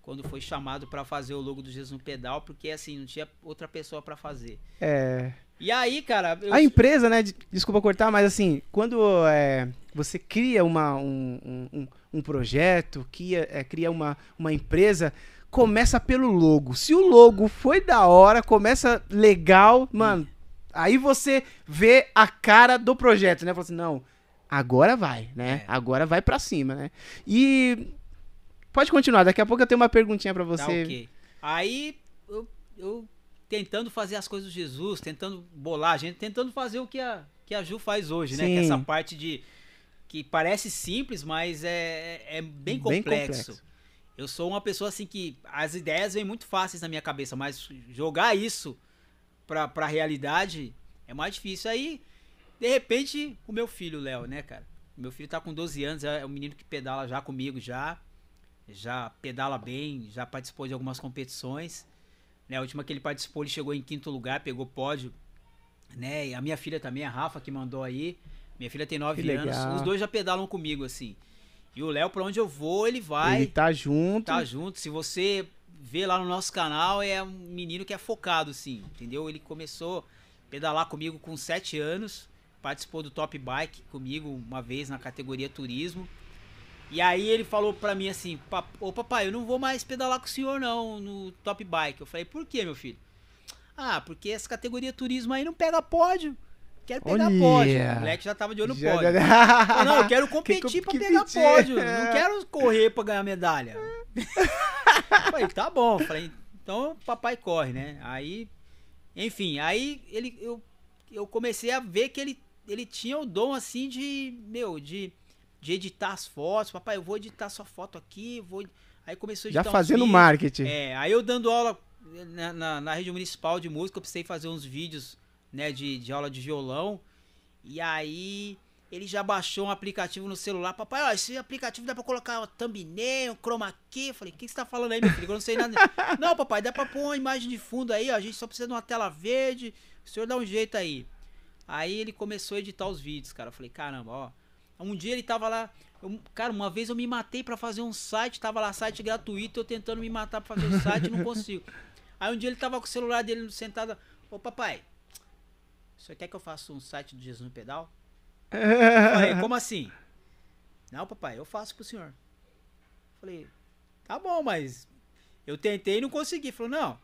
quando foi chamado pra fazer o logo do Jesus no pedal, porque assim, não tinha outra pessoa pra fazer. É. E aí, cara, eu, A empresa, né? de- Desculpa cortar, mas assim, quando é, você cria uma, um, um- um, projeto, cria, é, cria uma, uma empresa, começa pelo logo. Se o logo foi da hora, começa legal, mano, aí você vê a cara do projeto, né? Fala assim, não, agora vai, né? É. Agora vai pra cima, né? E pode continuar, daqui a pouco eu tenho uma perguntinha pra Tá você. ok. Aí eu, eu tentando fazer as coisas de Jesus, tentando bolar a gente, tentando fazer o que a, que a Ju faz hoje, né? Que é Sim. essa parte de. que parece simples, mas é, é bem Bem complexo. complexo. Eu sou uma pessoa assim que as ideias vêm muito fáceis na minha cabeça, mas jogar isso pra, pra realidade é mais difícil. Aí, de repente, o meu filho, Léo, né, cara? Meu filho tá com 12 anos, é um menino que pedala já comigo já. Já pedala bem, já participou de algumas competições. Né, a última que ele participou, ele chegou em quinto lugar, pegou pódio né? E a minha filha também, a Rafa, que mandou aí. Minha filha tem 9 Que anos. Os dois já pedalam comigo, assim. E o Léo, pra onde eu vou, ele vai. Ele tá junto. Tá junto. Se você vê lá no nosso canal, é um menino que é focado, assim, entendeu? Ele começou a pedalar comigo com 7 anos, participou do Top Bike comigo uma vez na categoria turismo. E aí ele falou pra mim assim, "Pa- ô papai, eu não vou mais pedalar com o senhor não no Top Bike. Eu falei, por que, meu filho? Ah, porque essa categoria turismo aí não pega pódio. Quero pegar Olha. pódio. O moleque já tava de olho no pódio. (laughs) já- não, eu quero competir Que pra competir, pegar pódio. é. Não (laughs) quero correr pra ganhar medalha. Falei, tá bom. Falei, então papai corre, né? Aí, enfim, aí ele, eu, eu comecei a ver que ele, ele tinha o dom assim de, meu, de, de editar as fotos. Papai, eu vou editar sua foto aqui, vou. Aí começou a Já editar uns fazendo marketing. É, aí eu dando aula na, na, na rede municipal de música, eu precisei fazer uns vídeos, né, de, de aula de violão. E aí ele já baixou um aplicativo no celular. Papai, ó, esse aplicativo dá pra colocar o thumbnail, chroma key. Eu falei, o que você tá falando aí, meu filho? Eu não sei nada. (laughs) não, papai, dá pra pôr uma imagem de fundo aí, ó. A gente só precisa de uma tela verde. O senhor dá um jeito aí. Aí ele começou a editar os vídeos, cara. Eu falei, caramba, ó. Um dia ele tava lá. eu- cara, uma vez eu me matei pra fazer um site, tava lá site gratuito, eu tentando me matar pra fazer o site e não consigo. (laughs) Aí um dia ele tava com o celular dele sentado. Ô papai, você quer que eu faça um site do Jesus no Pedal? Falei, (laughs) como assim? Não, papai, eu faço pro senhor. Falei, tá bom, mas eu tentei e não consegui. Falou, não,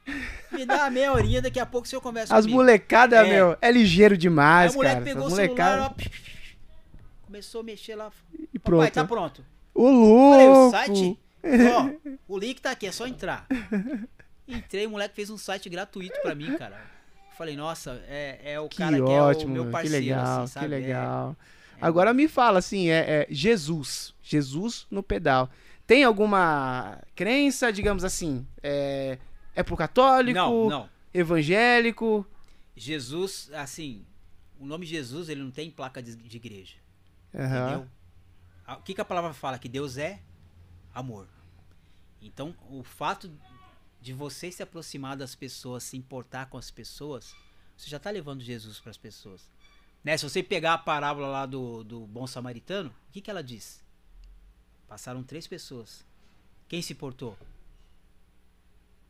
me dá uma meia horinha, daqui a pouco o senhor conversa As comigo. molecadas, É. meu, é ligeiro Aí demais, o moleque cara. pegou o celular, molecadas. ó, começou a mexer lá. E Papai, pronto. tá pronto. O Falei, o louco. site? Ó, (laughs) o link tá aqui, é só entrar. Entrei, o moleque fez um site gratuito pra mim, cara. Falei, nossa, é, é o Que cara que é o ótimo, meu meu, que parceiro, legal, assim, sabe? que É, legal. Agora me fala assim, é, é Jesus, Jesus no pedal. Tem alguma crença, digamos assim, é, é pro católico, não, não. evangélico? Jesus, assim, o nome Jesus, ele não tem placa de, de igreja. Aham. Entendeu? O que, que a palavra fala? Que Deus é amor. Então, o fato de você se aproximar das pessoas, se importar com as pessoas, você já está levando Jesus para as pessoas. Né? Se você pegar a parábola lá do, do bom samaritano, o que, que ela diz? Passaram três pessoas. Quem se importou?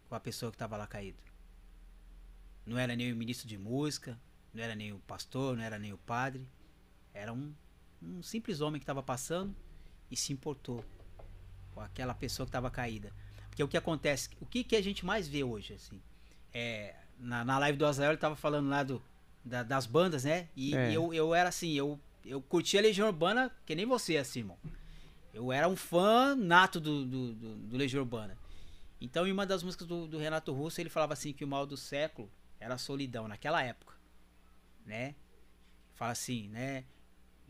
Com a pessoa que estava lá caído. Não era nem o ministro de música, não era nem o pastor, não era nem o padre. Era um, um simples homem que estava passando e se importou com aquela pessoa que estava caída. Porque o que acontece, o que, que a gente mais vê hoje, assim, é, na, na live do Azael ele estava falando lá do, da- das bandas, né? E, É. eu, eu era assim, eu, eu curtia a Legião Urbana que nem você, assim, irmão. Eu era um fã nato do, do, do, do Legião Urbana. Então, em uma das músicas do, do Renato Russo, ele falava assim que o mal do século era a solidão, naquela época, né? Fala assim, né?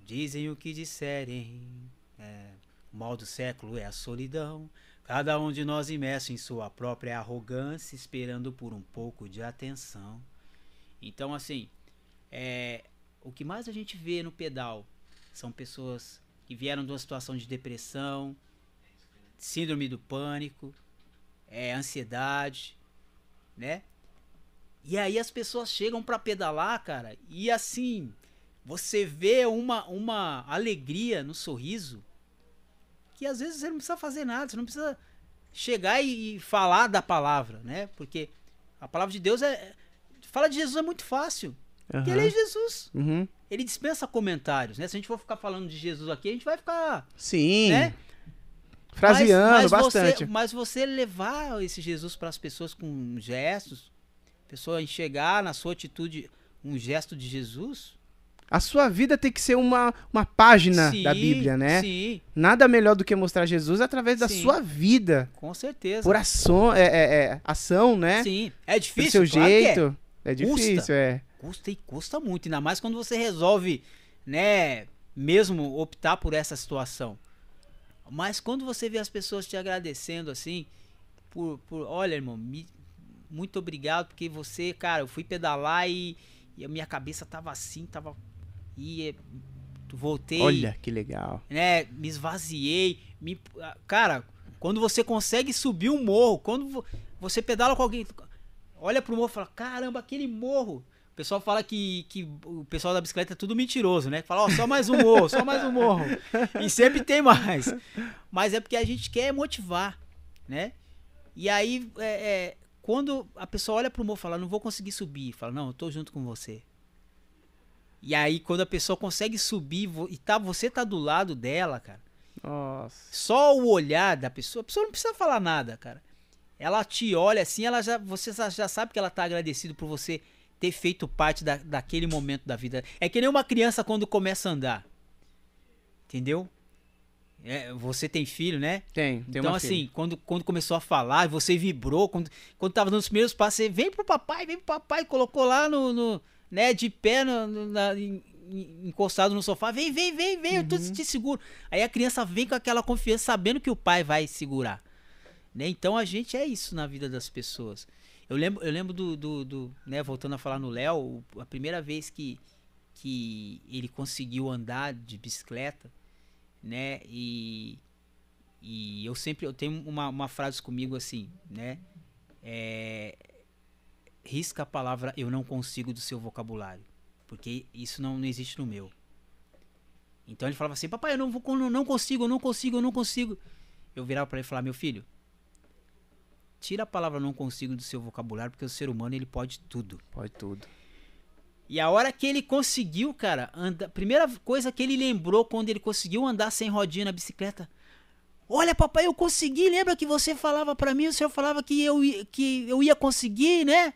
Dizem o que disserem, é, o mal do século é a solidão. Cada um de nós imerso em sua própria arrogância, esperando por um pouco de atenção. Então, assim, é, o que mais a gente vê no pedal são pessoas que vieram de uma situação de depressão, síndrome do pânico, é, ansiedade, né? E aí as pessoas chegam pra pedalar, cara, e assim, você vê uma, uma alegria no sorriso que às vezes você não precisa fazer nada, você não precisa chegar e, e falar da palavra, né? Porque a palavra de Deus é. Fala de Jesus é muito fácil. Porque ele é. Jesus. Uhum. Ele dispensa comentários, né? Se a gente for ficar falando de Jesus aqui, a gente vai ficar. Sim, Né? fraseando mas, mas bastante. Você, mas você levar esse Jesus para as pessoas com gestos, a pessoa enxergar na sua atitude um gesto de Jesus. A sua vida tem que ser uma, uma página sim, da Bíblia, né? Sim, Nada melhor do que mostrar Jesus através da Sim. sua vida. com certeza. Por ação, é, é, é, ação, né? Sim, é Do difícil. seu claro é. jeito. É. difícil, Custa. é. Custa e custa muito, ainda mais quando você resolve, né, mesmo optar por essa situação. Mas quando você vê as pessoas te agradecendo assim, por, por olha, irmão, me- muito obrigado, porque você, cara, eu fui pedalar e, e a minha cabeça tava assim, tava. E voltei, Olha que legal. né, me esvaziei. Me, ah, cara, quando você consegue subir um morro, quando vo- você pedala com alguém, olha pro morro e fala: caramba, aquele morro. pessoal fala que, que o pessoal da bicicleta é tudo mentiroso, né? Fala, ó, só mais um morro, só mais um morro. E sempre tem mais. Mas é porque a gente quer motivar, né? E aí, é, é, quando a pessoa olha pro morro e fala, não vou conseguir subir, fala, não, eu tô junto com você. E aí, quando a pessoa consegue subir e tá, você tá do lado dela, cara. Nossa. Só o olhar da pessoa, a pessoa não precisa falar nada, cara. Ela te olha assim, ela já, você já sabe que ela tá agradecido por você ter feito parte da, daquele momento da vida. É que nem uma criança quando começa a andar. Entendeu? É, você tem filho, né? Tem, tem Então, assim, filha. quando, quando começou a falar, você vibrou, quando, quando tava dando os primeiros passos, você vem pro papai, vem pro papai, colocou lá no, no né, de pé, no, na- encostado no sofá, vem, vem, vem, vem, eu tô te seguro. Aí a criança vem com aquela confiança, sabendo que o pai vai segurar. Né? Então a gente é isso na vida das pessoas. Eu lembro, eu lembro do, do, do, né, voltando a falar no Léo, a primeira vez que, que ele conseguiu andar de bicicleta, né? E, e eu sempre eu tenho uma, uma frase comigo assim, né? É, risca a palavra eu não consigo do seu vocabulário, porque isso não, não existe no meu. Então ele falava assim, papai, eu não, vou, não consigo, eu não consigo, eu não consigo. Eu virava para ele e falava, meu filho, tira a palavra não consigo do seu vocabulário, porque o ser humano ele pode tudo. Pode tudo. E a hora que ele conseguiu, cara, anda, primeira coisa que ele lembrou quando ele conseguiu andar sem rodinha na bicicleta. Olha, papai, eu consegui. Lembra que você falava pra mim, o senhor falava que eu, que eu ia conseguir, né?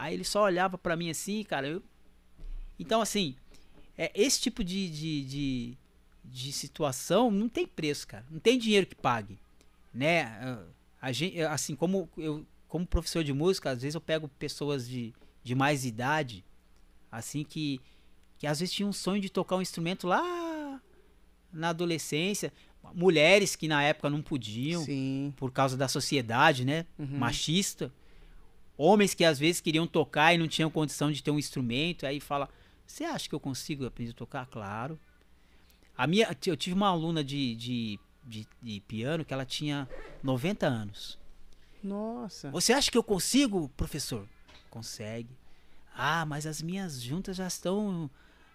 Aí ele só olhava pra mim assim, cara. eu- Então, assim, é, esse tipo de, de, de, de situação não tem preço, cara. Não tem dinheiro que pague, né? A gente, assim, como eu, como professor de música, às vezes eu pego pessoas de, de mais idade, assim que que às vezes tinha um sonho de tocar um instrumento lá na adolescência, mulheres que na época não podiam Sim. por causa da sociedade, né, Uhum. machista. Homens que às vezes queriam tocar e não tinham condição de ter um instrumento, aí fala: "Você acha que eu consigo aprender a tocar?" Claro. A minha, eu tive uma aluna de, de, de, de piano que ela tinha 90 anos. Nossa. Você acha que eu consigo, professor? Consegue. Ah, mas as minhas juntas já estão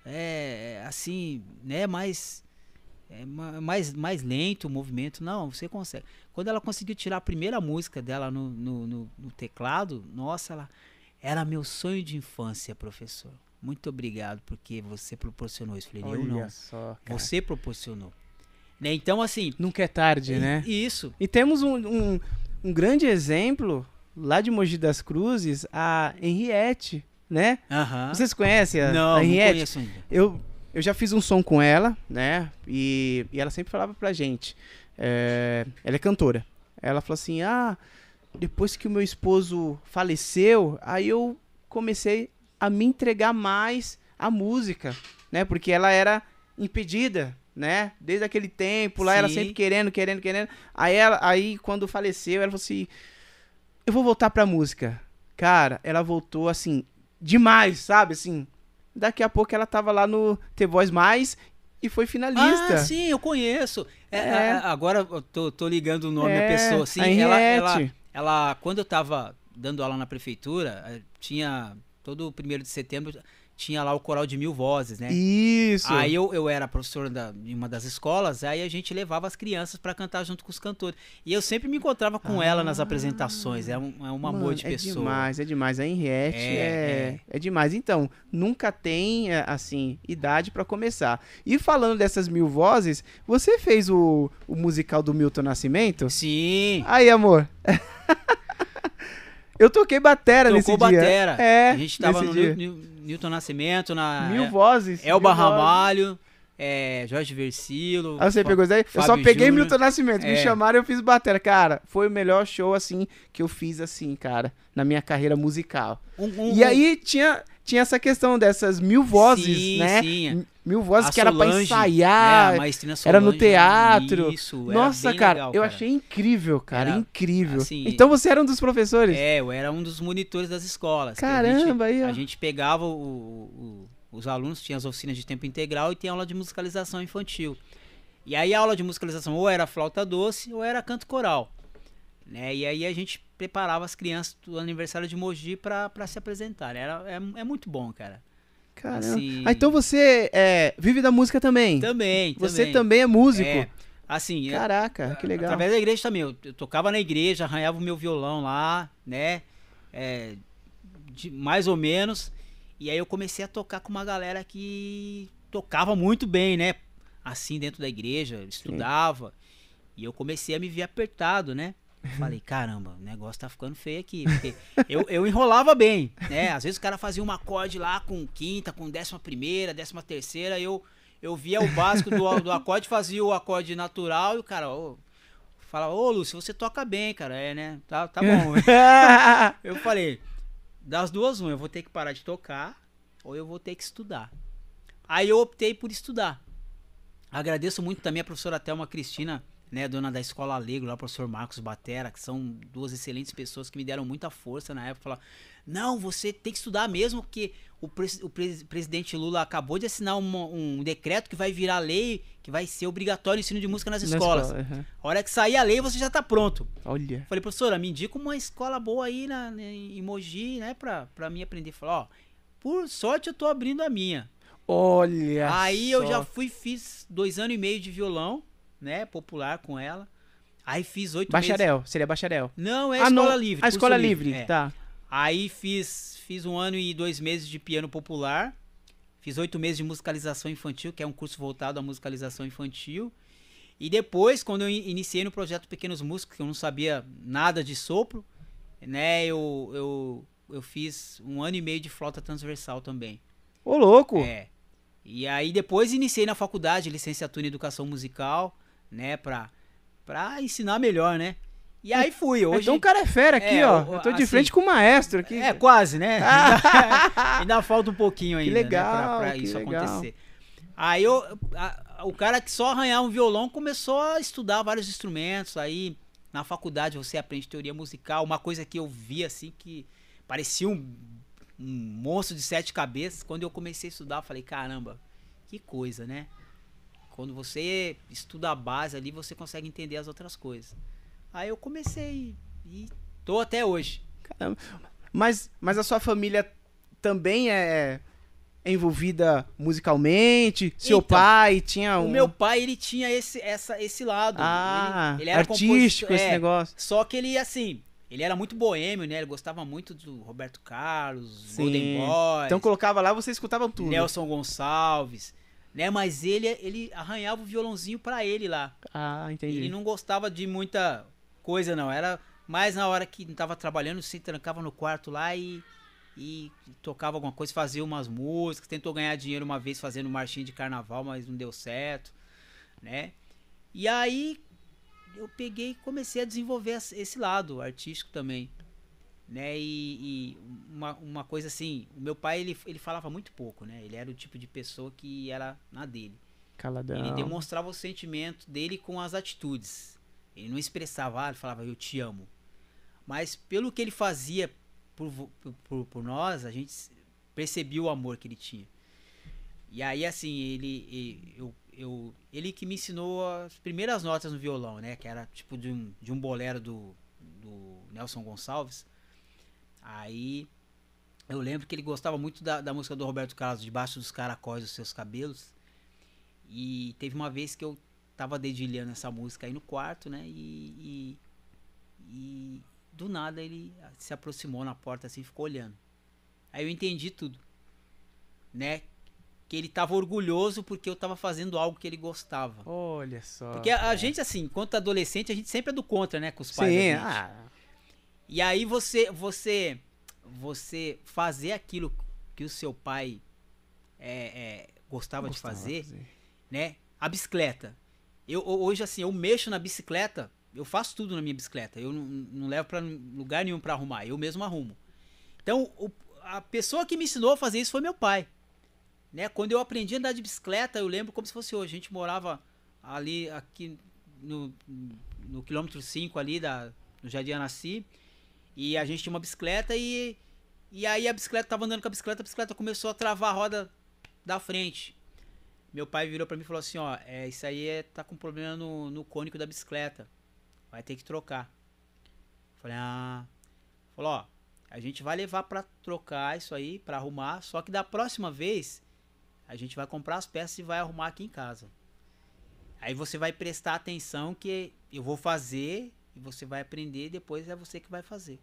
é, assim, né, mais é, ma- mais mais lento o movimento. Não, você consegue. Quando ela conseguiu tirar a primeira música dela no, no, no- no teclado, nossa, ela era meu sonho de infância, professor. Muito obrigado porque você proporcionou isso. Falei, eu Olha não. só. Você proporcionou. Né? Então, assim. Nunca é tarde, i- né? Isso. E temos um, um, um grande exemplo lá de Mogi das Cruzes, a Henriette, né? Aham. Vocês conhecem a, Não, a não Henriette? conheço ainda. Eu, eu já fiz um som com ela, né? E, e ela sempre falava pra gente. é, ela é cantora. Ela falou assim: ah, depois que o meu esposo faleceu, aí eu comecei a me entregar mais à música, né? Porque ela era impedida, né? Desde aquele tempo lá, ela Sim. sempre querendo, querendo, querendo. Aí, ela, aí quando faleceu, ela falou assim: eu vou voltar pra música. Cara, ela voltou assim, demais, sabe? Assim, daqui a pouco ela tava lá no The Voice Mais e foi finalista. Ah, sim, eu conheço. É, É. agora eu tô, tô ligando o nome É, da pessoa. Sim, ela, ela, ela, quando eu tava dando aula na prefeitura, eh, tinha todo o primeiro de setembro tinha lá o coral de mil vozes, né? Isso. Aí eu, eu era professor da, em uma das escolas, aí a gente levava as crianças pra cantar junto com os cantores. E eu sempre me encontrava com ela nas apresentações. É um, é um amor Mano, de É pessoa. demais, é demais. A Henriette É, é, é, demais. Então, nunca tem, é, assim, idade pra começar. E falando dessas mil vozes, você fez o, o musical do Milton Nascimento? Sim. Aí, amor. (laughs) Eu toquei batera nesse Tocou dia. batera. É, a gente tava nesse no Nil- Newton Nascimento, na Mil vozes. Elba mil vozes. Ramalho, é, Jorge Versilo. Aí você pegou isso aí? Eu só peguei Júnior. Milton Nascimento. Me É. chamaram e eu fiz batera. Cara, foi o melhor show, assim, que eu fiz, assim, cara, na minha carreira musical. Um- um- E aí tinha, tinha essa questão dessas mil vozes, Sim, né? sim. Mil vozes A que era pra Solange, ensaiar. é, maestrina era no Solange, teatro. Isso, era Nossa, cara, legal, eu cara. achei incrível, cara, Era, incrível. assim, então você era um dos professores? É, eu era um dos monitores das escolas. que a gente- Caramba, aí, ó. A gente pegava o- o- os alunos, tinha as oficinas de tempo integral e tem aula de musicalização infantil. E aí a aula de musicalização ou era flauta doce ou era canto coral. Né? E aí a gente preparava as crianças do aniversário de Mogi pra se apresentar. Era, é, é muito bom, cara. Caramba. Assim- Ah, então você é, vive da música também. Também, Você também. também é músico. É, assim, Caraca, que legal. Através da igreja também. Eu, eu tocava na igreja, arranhava o meu violão lá, né? É, de- mais ou menos. E aí eu comecei a tocar com uma galera que tocava muito bem, né? Assim, dentro da igreja, estudava. E eu comecei a me ver apertado, né? Falei, caramba, o negócio tá ficando feio aqui. Porque eu, eu enrolava bem, né? Às vezes o cara fazia um acorde lá com quinta, com décima primeira, décima terceira, eu, eu via o básico do, do acorde, fazia o acorde natural e o cara, ô, falava, ô Lúcio, você toca bem, cara, é, né? Tá, tá bom. (laughs) eu falei, das duas, uma, eu vou ter que parar de tocar ou eu vou ter que estudar. Aí eu optei por estudar. Agradeço muito também a professora Thelma Cristina, né, dona da Escola Alegre, lá o professor Marcos Batera, que são duas excelentes pessoas que me deram muita força na época. Falaram, não, você tem que estudar mesmo, porque o, pres- o pres- presidente Lula acabou de assinar uma- um decreto que vai virar lei, que vai ser obrigatório o ensino de música nas Na escolas. escola, aham. A hora que sair a lei, você já tá pronto. Olha. Falei, professora, me indica uma escola boa aí na, em Mogi, né, pra, pra mim aprender. Falou, ó, por sorte eu tô abrindo a minha. Olha. Aí eu só. já fui, fiz dois anos e meio de violão, né, popular com ela. Aí fiz oito meses. Bacharel, seria bacharel. Não, é ah, escola não. livre. A curso escola livre, é. tá. Aí fiz, fiz um ano e dois meses de piano popular. Fiz oito meses de musicalização infantil, que é um curso voltado à musicalização infantil. E depois, quando eu in- iniciei no projeto Pequenos Músicos, que eu não sabia nada de sopro, né, eu, eu, eu fiz um ano e meio de flauta transversal também. Ô, louco. É. E aí depois iniciei na faculdade, licenciatura em educação musical, né, pra, pra ensinar melhor, né? E aí fui, hoje... Então o cara é fera aqui, É, ó. Eu tô de assim- frente com o maestro aqui. É, quase, né? Ainda, (laughs) ainda falta um pouquinho ainda, legal, né, pra, pra que isso legal. acontecer. Aí eu, a- o cara que só arranhava um violão começou a estudar vários instrumentos. Aí na faculdade você aprende teoria musical, uma coisa que eu vi assim que parecia um, um monstro de sete cabeças. Quando eu comecei a estudar, eu falei, caramba, que coisa, né? Quando você estuda a base ali, você consegue entender as outras coisas. Aí eu comecei e tô até hoje. Caramba. Mas, mas a sua família também é envolvida musicalmente? Seu Então, pai tinha um. O meu pai, ele tinha esse, essa, esse lado. Ah, ele, ele era artístico esse é, negócio. Só que ele, assim, ele era muito boêmio, né? Ele gostava muito do Roberto Carlos, Golden Boy, Então colocava lá, vocês escutavam tudo. Nelson Gonçalves, né? Mas ele, ele arranhava o violãozinho pra ele lá. Ah, entendi. Ele não gostava de muita coisa, não. Era mais na hora que tava trabalhando, se trancava no quarto lá e, e tocava alguma coisa, fazia umas músicas, tentou ganhar dinheiro uma vez fazendo marchinha de carnaval, mas não deu certo, né? E aí eu peguei e comecei a desenvolver ess- esse lado artístico também, né? E, e uma, uma coisa assim, o meu pai ele, ele falava muito pouco, né? Ele era o tipo de pessoa que era na dele. Caladão. Ele demonstrava o sentimento dele com as atitudes. Ele não expressava, ah, ele falava, eu te amo. Mas pelo que ele fazia por, por, por- nós, a gente percebia o amor que ele tinha. E aí, assim, ele, e- eu, eu, ele que me ensinou as primeiras notas no violão, né? Que era tipo de um, de um bolero do, do Nelson Gonçalves. Aí eu lembro que ele gostava muito da, da música do Roberto Carlos, Debaixo dos Caracóis dos Seus Cabelos. E teve uma vez que eu tava dedilhando essa música aí no quarto, né? E, e, e do nada ele se aproximou na porta assim e ficou olhando. Aí eu entendi tudo, né? Que ele tava orgulhoso porque eu tava fazendo algo que ele gostava. Olha só. Porque a, a gente, assim, enquanto adolescente, a gente sempre é do contra, né? Com os pais. Sim, ah, E aí você, você, você fazer aquilo que o seu pai é, é, gostava, de gostava fazer, né? A bicicleta. Eu ho- hoje assim, eu mexo na bicicleta, eu faço tudo na minha bicicleta. Eu não, não levo para lugar nenhum para arrumar, eu mesmo arrumo. Então, o- a pessoa que me ensinou a fazer isso foi meu pai. Né? Quando eu aprendi a andar de bicicleta, eu lembro como se fosse hoje. A gente morava ali aqui no, no quilômetro 5 ali da no Jardim Anassi, e a gente tinha uma bicicleta e e aí a bicicleta tava andando com a bicicleta, a bicicleta começou a travar a roda da frente. Meu pai virou pra mim e falou assim, ó, é, isso aí é, tá com problema no, no cônico da bicicleta. Vai ter que trocar. Falei, ah. Falou, ó, a gente vai levar pra trocar isso aí, pra arrumar. Só que da próxima vez, a gente vai comprar as peças e vai arrumar aqui em casa. Aí você vai prestar atenção que eu vou fazer e você vai aprender, depois é você que vai fazer.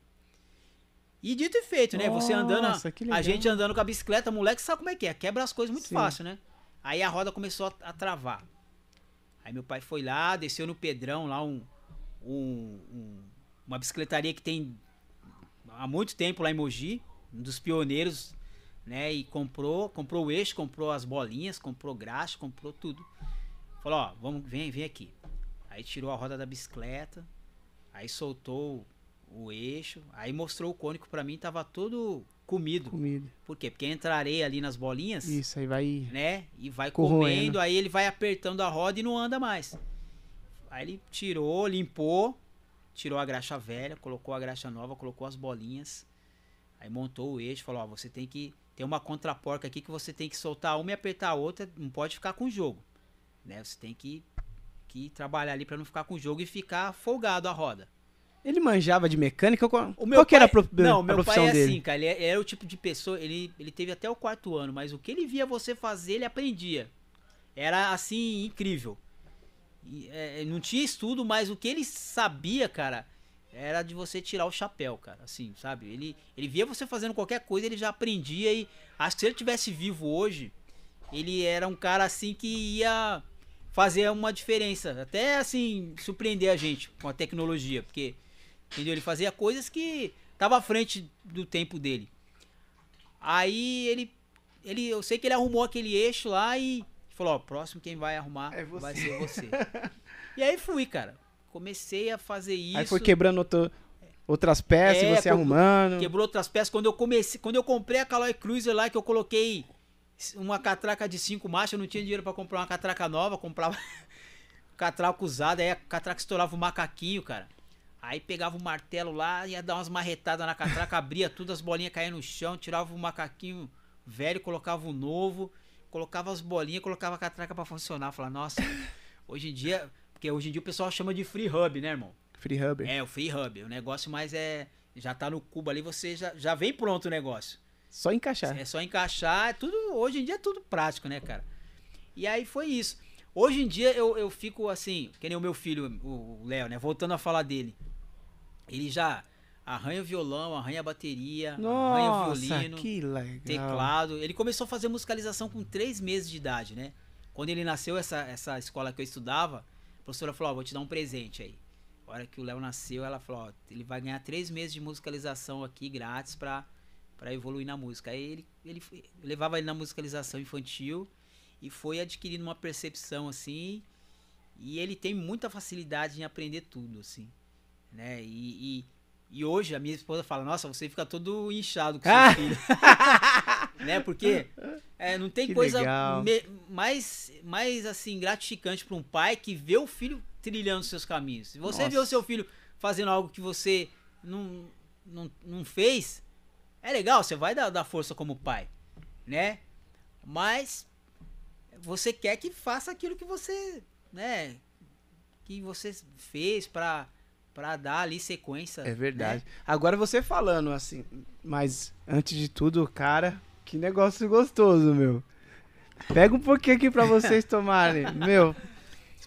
E dito e feito, né? Você andando, Nossa, a legal. gente andando com a bicicleta, moleque sabe como é que é, quebra as coisas muito Sim. fácil, né? Aí a roda começou a, a travar. Aí meu pai foi lá, desceu no Pedrão, lá um, um- um- uma bicicletaria que tem há muito tempo lá em Mogi, um dos pioneiros, né? E comprou, comprou o eixo, comprou as bolinhas, comprou graxa, comprou tudo. Falou, ó, vamos, vem, vem aqui. Aí tirou a roda da bicicleta, aí soltou o eixo, aí mostrou o cônico pra mim, tava todo comido. Comida. Por quê? Porque entra areia ali nas bolinhas, Isso, aí vai. né? E vai Corroendo. comendo, aí ele vai apertando a roda e não anda mais. Aí ele tirou, limpou, tirou a graxa velha, colocou a graxa nova, colocou as bolinhas. Aí montou o eixo, falou, ó, você tem que tem uma contraporca aqui que você tem que soltar uma e apertar a outra, não pode ficar com o jogo, né? Você tem que que trabalhar ali pra não ficar com o jogo e ficar folgado a roda. Ele manjava de mecânica? Qual, O meu qual que era a, pai- pro- Não, a meu profissão pai é dele? assim, cara. Ele é- era o tipo de pessoa. Ele, ele teve até o quarto ano, mas o que ele via você fazer, ele aprendia. Era assim, incrível. E, é, não tinha estudo, mas o que ele sabia, cara, era de você tirar o chapéu, cara. Assim, sabe? Ele, ele via você fazendo qualquer coisa, ele já aprendia. E acho que se ele tivesse vivo hoje, ele era um cara assim que ia fazer uma diferença. Até assim, surpreender a gente com a tecnologia. Porque Entendeu? Ele fazia coisas que tava à frente do tempo dele. Aí ele ele eu sei que ele arrumou aquele eixo lá e falou, ó, próximo quem vai arrumar É vai ser você. (laughs) e aí fui, cara. Comecei a fazer isso. Aí foi quebrando outro- outras peças, É, você arrumando. Quebrou outras peças. Quando eu comecei, quando eu comprei a Caloi Cruiser lá, que eu coloquei uma catraca de cinco marchas, eu não tinha dinheiro pra comprar uma catraca nova, comprava (laughs) catraca usada, aí a catraca estourava o macaquinho, cara. Aí pegava o martelo lá, ia dar umas marretadas na catraca, abria tudo, as bolinhas caíam no chão, tirava o macaquinho velho, colocava o novo, colocava as bolinhas, colocava a catraca pra funcionar. Falava, nossa, hoje em dia, porque hoje em dia o pessoal chama de free hub, né, irmão? Free Hub. É, o free hub. O negócio mais é. Já tá no cubo ali, você já, já vem pronto o negócio. Só encaixar. É só encaixar. É tudo, hoje em dia é tudo prático, né, cara? E aí foi isso. Hoje em dia eu, eu fico assim, que nem o meu filho, o Léo, né? Voltando a falar dele. Ele já arranha o violão, arranha a bateria, arranha o Nossa, violino, que legal. teclado. Ele começou a fazer musicalização com três meses de idade, né? Quando ele nasceu, essa, essa escola que eu estudava, a professora falou, ó, vou te dar um presente aí. A hora que o Léo nasceu, ela falou, ó, ele vai ganhar três meses de musicalização aqui grátis pra, pra evoluir na música. Aí ele, ele levava ele na musicalização infantil e foi adquirindo uma percepção assim. E ele tem muita facilidade em aprender tudo, assim. Né? E, e, e hoje a minha esposa fala, nossa, você fica todo inchado com seu Ah! filho. (laughs) né? Porque é, não tem Que coisa me- mais, mais assim gratificante para um pai que vê o filho trilhando seus caminhos. Se você vê o Nossa. seu filho fazendo algo que você não, não, não fez, é legal, você vai dar, dar força como pai, né? Mas você quer que faça aquilo que você, né, que você fez pra, pra dar ali sequência. É verdade. né? Agora você falando assim, mas antes de tudo, cara, que negócio gostoso, meu. Pega um pouquinho aqui pra vocês (laughs) tomarem. meu,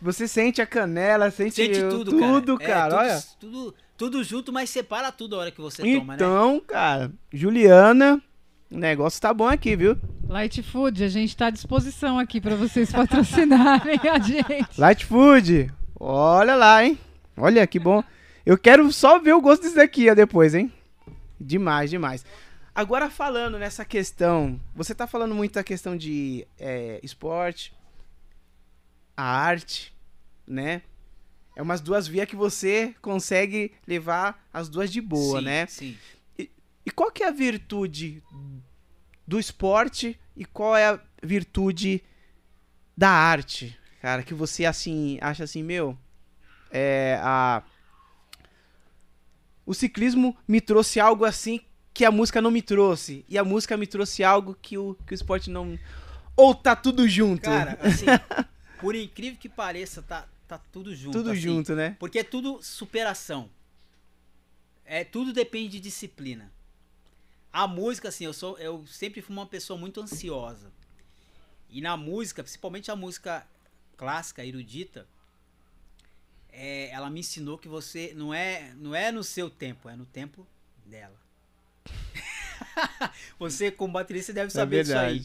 você sente a canela, sente, Sente tudo, tudo, cara. É, cara. tudo, olha. Tudo, tudo junto, mas separa tudo a hora que você toma, né? Então, cara, Juliana, o negócio tá bom aqui, viu? Light Food, a gente tá à disposição aqui para vocês (laughs) patrocinarem a gente. Light Food, olha lá, hein? Olha que bom. Eu quero só ver o gosto disso daqui ó, depois, hein? Demais, demais. Agora falando nessa questão, você tá falando muito da questão de é, esporte, a arte, né? É umas duas vias que você consegue levar as duas de boa, Sim, né? Sim. E qual que é a virtude do esporte e qual é a virtude da arte, cara, que você assim acha assim, meu, é a o ciclismo me trouxe algo assim que a música não me trouxe e a música me trouxe algo que o que o esporte não ou tá tudo junto, Cara, assim, (laughs) por incrível que pareça, tá, tá tudo junto. tudo assim. junto, né? Porque é tudo superação. é, tudo depende de disciplina. A música, assim, eu, sou, eu sempre fui uma pessoa muito ansiosa. E na música, principalmente a música clássica, erudita, é, ela me ensinou que você não é, não é no seu tempo, é no tempo dela. (laughs) você, como baterista, deve É saber disso aí.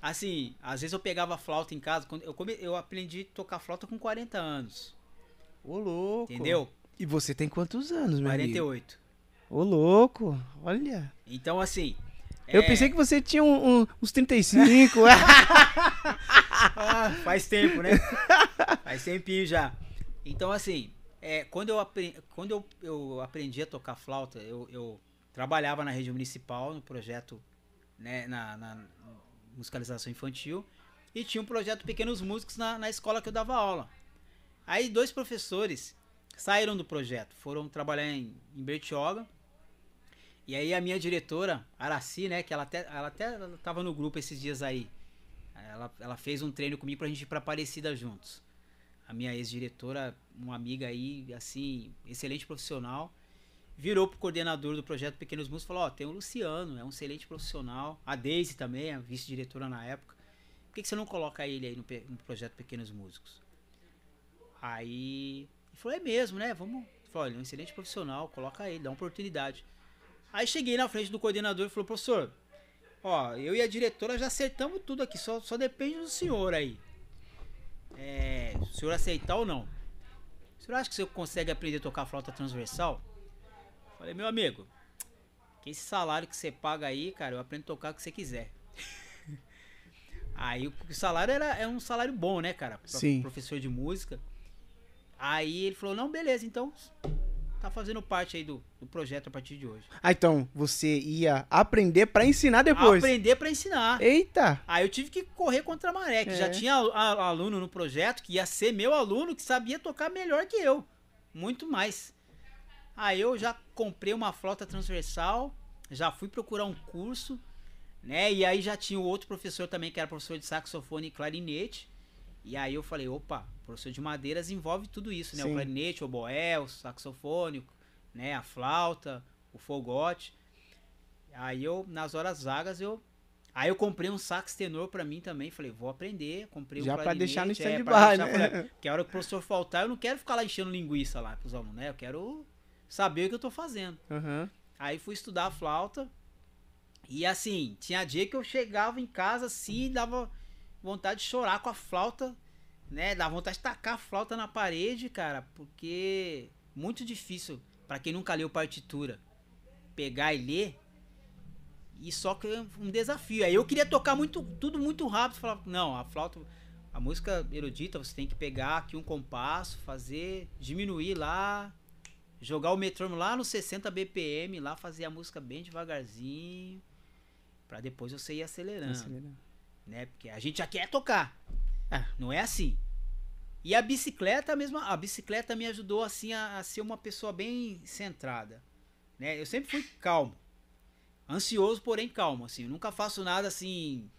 Assim, às vezes eu pegava flauta em casa. Quando eu, come, eu aprendi a tocar flauta com 40 anos. Ô, louco. Entendeu? E você tem quantos anos, meu amigo? 48. Ô, louco. Olha. Então, assim. Eu é, pensei que você tinha um- um- uns 35. ah, (laughs) (laughs) faz tempo, né? faz tempinho já. Então, assim, é, quando, eu, apre- quando eu, eu aprendi a tocar flauta, eu, eu trabalhava na rede municipal, no projeto, né, na, na musicalização infantil, e tinha um projeto Pequenos Músicos na, na escola que eu dava aula. Aí dois professores saíram do projeto, foram trabalhar em, em Bertioga, e aí a minha diretora, Araci, né, que ela até, ela até tava no grupo esses dias aí, ela, ela fez um treino comigo pra gente ir pra Aparecida juntos. A minha ex-diretora, uma amiga aí, assim, excelente profissional, virou pro coordenador do projeto Pequenos Músicos e falou: Ó, tem o Luciano, é um excelente profissional. A Daisy também, a vice-diretora na época. Por que, que você não coloca ele aí no, no projeto Pequenos Músicos? Aí. Ele falou: É mesmo, né? Vamos. Ele falou: Olha, é um excelente profissional, coloca ele, dá uma oportunidade. Aí cheguei na frente do coordenador e falou: Professor, Ó, eu e a diretora já acertamos tudo aqui, só, só depende do senhor aí. É, o senhor aceitar ou não. O senhor acha que o senhor consegue aprender a tocar flauta transversal? Falei, meu amigo, que esse salário que você paga aí, cara, eu aprendo a tocar o que você quiser. aí o salário era, é um salário bom, né, cara? Pra Sim. Professor de música. Aí ele falou, não, beleza, então tá fazendo parte aí do, do projeto a partir de hoje. ah, então, você ia aprender pra ensinar depois. Aprender pra ensinar. Eita. Aí eu tive que correr contra a maré, que É. já tinha aluno no projeto que ia ser meu aluno, que sabia tocar melhor que eu. Muito mais. Aí eu já comprei uma flauta transversal, já fui procurar um curso, né? E aí já tinha o outro professor também, que era professor de saxofone e clarinete. E aí eu falei, opa, professor de madeiras envolve tudo isso, né? Sim. O clarinete, o oboé, o saxofone, né? A flauta, o fogote. Aí eu, nas horas vagas, eu. Aí eu comprei um sax tenor pra mim também. Falei, vou aprender. Comprei Já um pra clarinete, deixar no é, stand-by, deixar, né? falei, Que a hora que o professor faltar, eu não quero ficar lá enchendo linguiça lá pros alunos, né? Eu quero saber o que eu tô fazendo. Aham. Aí fui estudar a flauta. E assim, tinha dia que eu chegava em casa assim dava vontade de chorar com a flauta, né? Dava vontade de tacar a flauta na parede, cara, porque muito difícil pra quem nunca leu partitura pegar e ler. E só que é um desafio. Aí eu queria tocar muito tudo muito rápido, falava, não, a flauta a música erudita, você tem que pegar aqui um compasso, fazer, diminuir lá, jogar o metrônomo lá no 60 BPM, lá fazer a música bem devagarzinho, pra depois você ir acelerando, Acelerando. né? Porque a gente já quer tocar. É. Não é assim. E a bicicleta, a mesma, a bicicleta me ajudou assim a, a ser uma pessoa bem centrada, né? Eu sempre fui calmo. Ansioso, porém calmo, assim. Eu nunca faço nada assim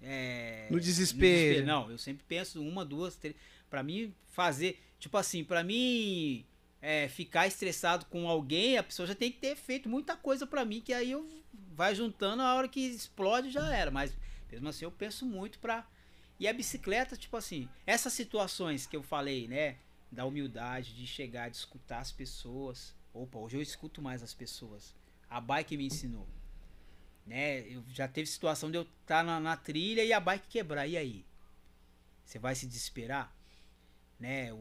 é, No desespero. Não, eu sempre penso uma, duas, três. Pra mim fazer, tipo assim, pra mim é, ficar estressado com alguém, a pessoa já tem que ter feito muita coisa pra mim, que aí eu vai juntando a hora que explode já era. Mas mesmo assim eu penso muito pra. E a bicicleta, tipo assim, essas situações que eu falei, né? Da humildade, de chegar, de escutar as pessoas. Opa, hoje eu escuto mais as pessoas. A bike me ensinou. Né? Eu já teve situação de eu estar na, na trilha e a bike quebrar. E aí? Você vai se desesperar? Né?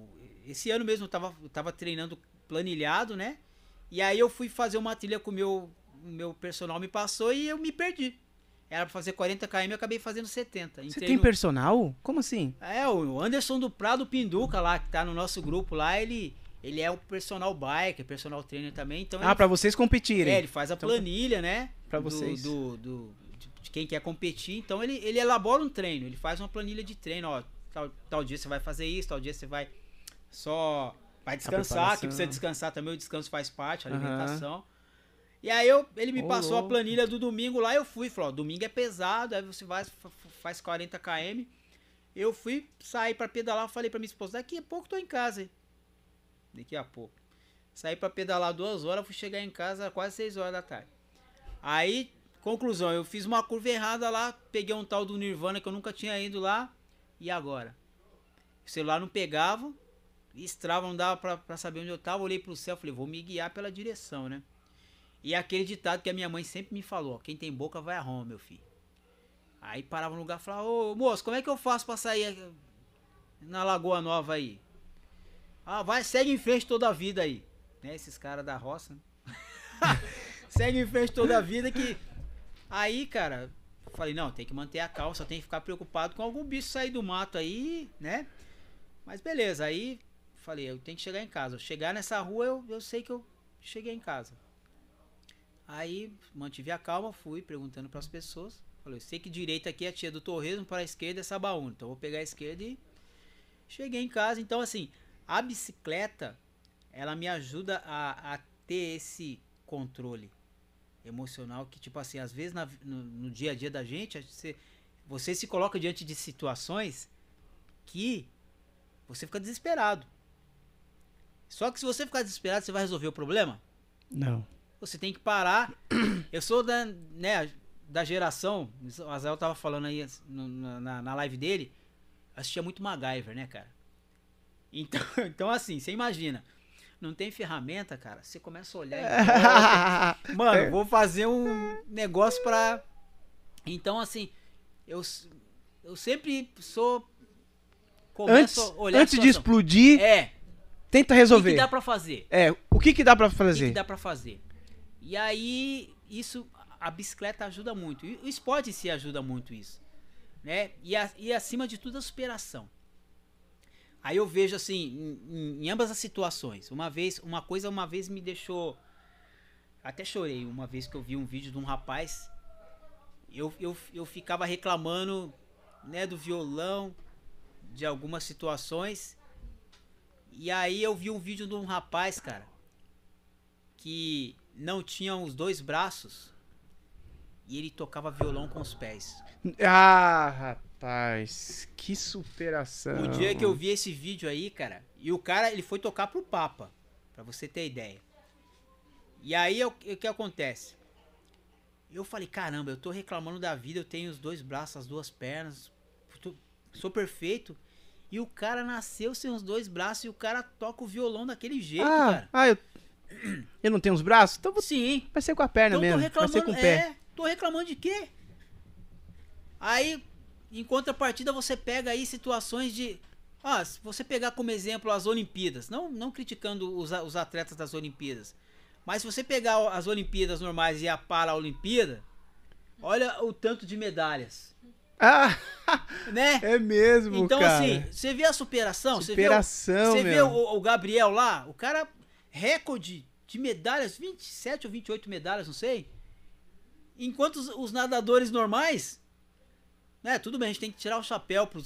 Esse ano mesmo eu tava, eu tava treinando planilhado, né? E aí eu fui fazer uma trilha com o meu, meu personal me passou e eu me perdi. Era pra fazer 40 km, eu acabei fazendo 70. Você tem no- personal? Como assim? é, o Anderson do Prado Pinduca lá, que tá no nosso grupo lá, ele, ele é o personal biker, personal trainer também, então Ah, ele, pra vocês competirem. é, ele faz a Então, planilha, né? pra do- vocês. Do, do- de- de quem quer competir, então ele, ele elabora um treino, ele faz uma planilha de treino, ó, tal, tal dia você vai fazer isso, tal dia você vai só vai descansar, que precisa descansar também, o descanso faz parte, a alimentação. E aí eu, ele me passou a planilha do domingo lá, eu fui, falou, ó, domingo é pesado, aí você vai, fa- fa- faz 40 km. Eu fui sair pra pedalar, falei pra minha esposa, daqui a pouco tô em casa. hein? Daqui a pouco. Saí pra pedalar duas horas, fui chegar em casa quase seis horas da tarde. Aí, conclusão, eu fiz uma curva errada lá, peguei um tal do Nirvana que eu nunca tinha ido lá. E agora? O celular não pegava, estrava, não dava pra, saber onde eu tava. Olhei pro céu, falei, vou me guiar pela direção, né? E é aquele ditado que a minha mãe sempre me falou: quem tem boca vai a Roma, meu filho. Aí parava no lugar e falava: Ô moço, como é que eu faço pra sair na Lagoa Nova aí? Ah, vai, segue em frente toda a vida aí. Né, esses caras da roça. Né? (laughs) segue em frente toda a vida que. Aí, cara, falei: não, tem que manter a calça, tem que ficar preocupado com algum bicho sair do mato aí, né? Mas beleza, aí falei: eu tenho que chegar em casa. Chegar nessa rua, eu, eu sei que eu cheguei em casa. Aí mantive a calma, fui perguntando para as pessoas. Falei, sei que direita aqui é a tia do Torresmo, para a esquerda é Sabaúna. Então vou pegar a esquerda e cheguei em casa. Então assim, a bicicleta, ela me ajuda a, a ter esse controle emocional que tipo assim, às vezes na, no, no, dia a dia da gente, você, você se coloca diante de situações que você fica desesperado. Só que se você ficar desesperado, você vai resolver o problema? Não. Você tem que parar. (coughs) Eu sou da, né, da geração. O Azael tava falando aí no, na, na live dele. Assistia muito MacGyver, né, cara? Então, (laughs) então assim, você imagina. Não tem ferramenta, cara. Você começa a olhar. E... (laughs) Mano, vou fazer um negócio pra. Então, assim, eu, eu sempre sou. Começo antes, a olhar Antes de explodir. É. Tenta resolver. O que, que dá pra fazer? É, o que, que dá pra fazer? O que, que dá pra fazer? E aí, isso, a bicicleta ajuda muito. E o esporte si ajuda muito isso. Né? E, a, e acima de tudo, a superação. Aí eu vejo assim, em, em, ambas as situações. Uma vez, uma coisa uma vez me deixou. Até chorei uma vez que eu vi um vídeo de um rapaz. Eu, eu, eu ficava reclamando né, do violão, de algumas situações. E aí eu vi um vídeo de um rapaz, cara, que não tinham os dois braços e ele tocava violão com os pés. Ah, rapaz, que superação. O dia que eu vi esse vídeo aí, cara, e o cara ele foi tocar pro Papa, para você ter ideia. E aí o que acontece? Eu falei, caramba, eu tô reclamando da vida, eu tenho os dois braços, as duas pernas, sou perfeito. E o cara nasceu sem os dois braços e o cara toca o violão daquele jeito, ah, cara. Ah, eu eu não tenho os braços? Então Sim. Vai ser com a perna então, mesmo. Vai ser com o pé. É, tô reclamando de quê? Aí, em contrapartida, você pega aí situações de. Ah, se você pegar como exemplo as Olimpíadas, não, não criticando os, os atletas das Olimpíadas, mas se você pegar as Olimpíadas normais e a Paralimpíada, olha o tanto de medalhas. Ah, (laughs) né? É mesmo, então, cara. assim, você vê a superação? Superação, Você vê, o, você vê o, o, Gabriel lá, o cara recorde de medalhas, 27 ou 28 medalhas, não sei. Enquanto os, os nadadores normais, né, tudo bem, a gente tem que tirar o chapéu pro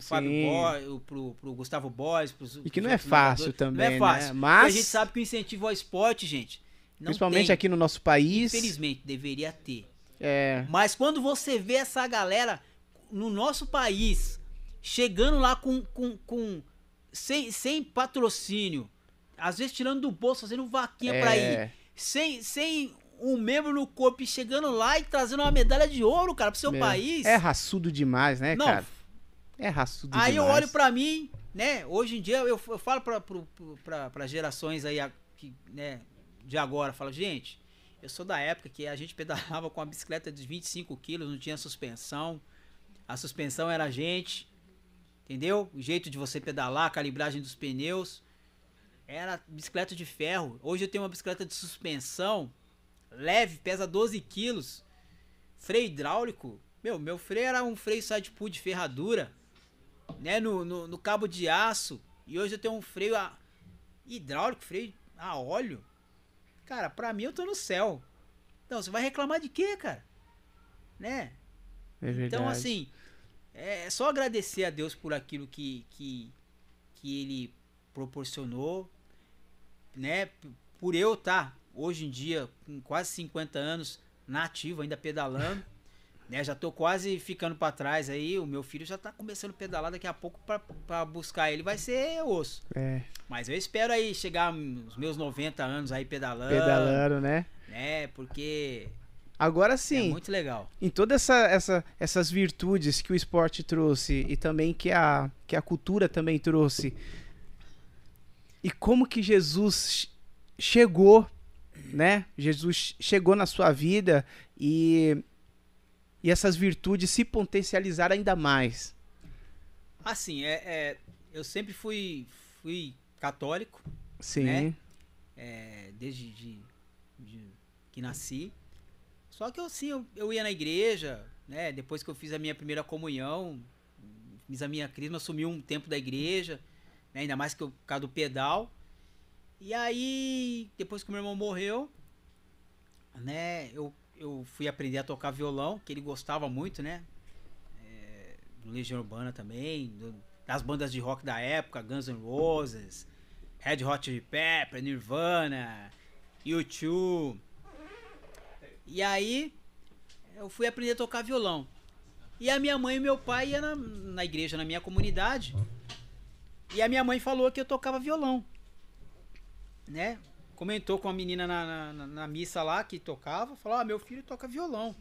Fábio Boy, pro, pro Gustavo Boys, pros, E que não é fácil também, Não é fácil. Né? Mas a gente sabe que o incentivo ao esporte, gente, principalmente tem. aqui no nosso país, infelizmente deveria ter. É. Mas quando você vê essa galera no nosso país chegando lá com, com, com sem, sem patrocínio, às vezes tirando do bolso, fazendo vaquinha é. pra ir. Sem, sem um membro no corpo e chegando lá e trazendo uma medalha de ouro, cara, pro seu Meu, país. É raçudo demais, né, Não, cara? É raçudo aí demais. Aí eu olho pra mim, né? Hoje em dia eu, eu falo pra, pra, pra, pra gerações aí, que, né, de agora, falo, gente, eu sou da época que a gente pedalava com uma bicicleta de 25 quilos, não tinha suspensão. A suspensão era a gente, entendeu? O jeito de você pedalar, a calibragem dos pneus. Era bicicleta de ferro. Hoje eu tenho uma bicicleta de suspensão leve, pesa 12 quilos. Freio hidráulico. Meu, meu freio era um freio side pull de ferradura. Né, no, no, no, cabo de aço. E hoje eu tenho um freio a, hidráulico, freio a óleo. Cara, pra mim eu tô no céu. Então, você vai reclamar de quê, cara? Né? É então, assim, é só agradecer a Deus por aquilo que, que, que ele proporcionou né, por eu estar tá, hoje em dia com quase 50 anos nativo, ainda pedalando, né, já tô quase ficando para trás aí, o meu filho já tá começando a pedalar daqui a pouco para buscar ele, vai ser osso. É. Mas eu espero aí chegar nos meus 90 anos aí pedalando. Pedalando, né? Né, porque Agora é sim, muito legal. em todas essa, essa, essas virtudes que o esporte trouxe e também que a, que a cultura também trouxe, e como que Jesus chegou, né? Jesus chegou na sua vida e, e essas virtudes se potencializaram ainda mais. Assim, é, é, eu sempre fui, fui católico, Sim. Né? é, desde de, de que nasci. Só que eu, assim, eu, eu ia na igreja, né? Depois que eu fiz a minha primeira comunhão, fiz a minha crisma, assumi um tempo da igreja, né? ainda mais que eu, por causa do pedal. E aí, depois que meu irmão morreu, né? Eu, eu fui aprender a tocar violão, que ele gostava muito, né? É, do Legião Urbana também, do- das bandas de rock da época, Guns N' Roses, Red Hot Chili Pepper, Nirvana, U2. E aí eu fui aprender a tocar violão. E a minha mãe e meu pai iam na, na igreja, na minha comunidade. E a minha mãe falou que eu tocava violão. Né? Comentou com a menina na, na- na- missa lá que tocava. Falou: Ah, meu filho toca violão.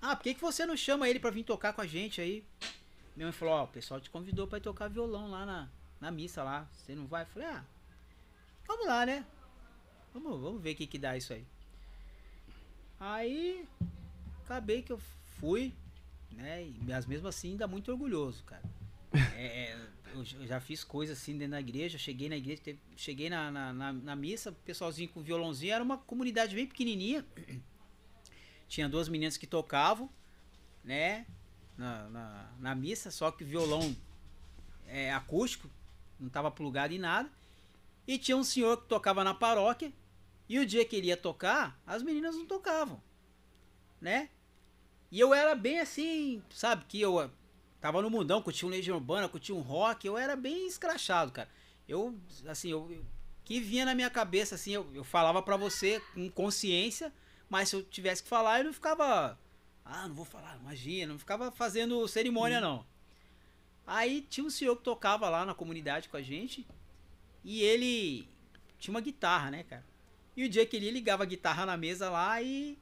Ah, por que, que você não chama ele pra vir tocar com a gente aí? Minha mãe falou: Ó, o pessoal te convidou ir tocar violão lá na, na missa lá. Você não vai? Eu falei: Ah, vamos lá, né? Vamos, vamos ver o que, que dá isso aí. Aí, acabei que eu fui, né? Mas mesmo assim, ainda muito orgulhoso, cara. É, é, eu, já fiz coisas assim dentro da igreja. Cheguei na igreja, cheguei na, na, na, na missa, pessoalzinho com violãozinho. Era uma comunidade bem pequenininha. Tinha duas meninas que tocavam, né? Na, na, na missa, só que o violão é acústico, não tava plugado em nada. E tinha um senhor que tocava na paróquia. E o dia que ele ia tocar, as meninas não tocavam, né? E eu era bem assim, sabe? Que eu tava no mundão, curtia um Legião Urbana, curtia um rock, eu era bem escrachado, cara. Eu, assim, eu, eu- que vinha na minha cabeça, assim, eu, eu falava pra você com consciência, mas se eu tivesse que falar, eu não ficava, ah, não vou falar, imagina, não ficava fazendo cerimônia, não. Aí tinha um senhor que tocava lá na comunidade com a gente, e ele tinha uma guitarra, né, cara? E o dia que ele ligava a guitarra na mesa lá e.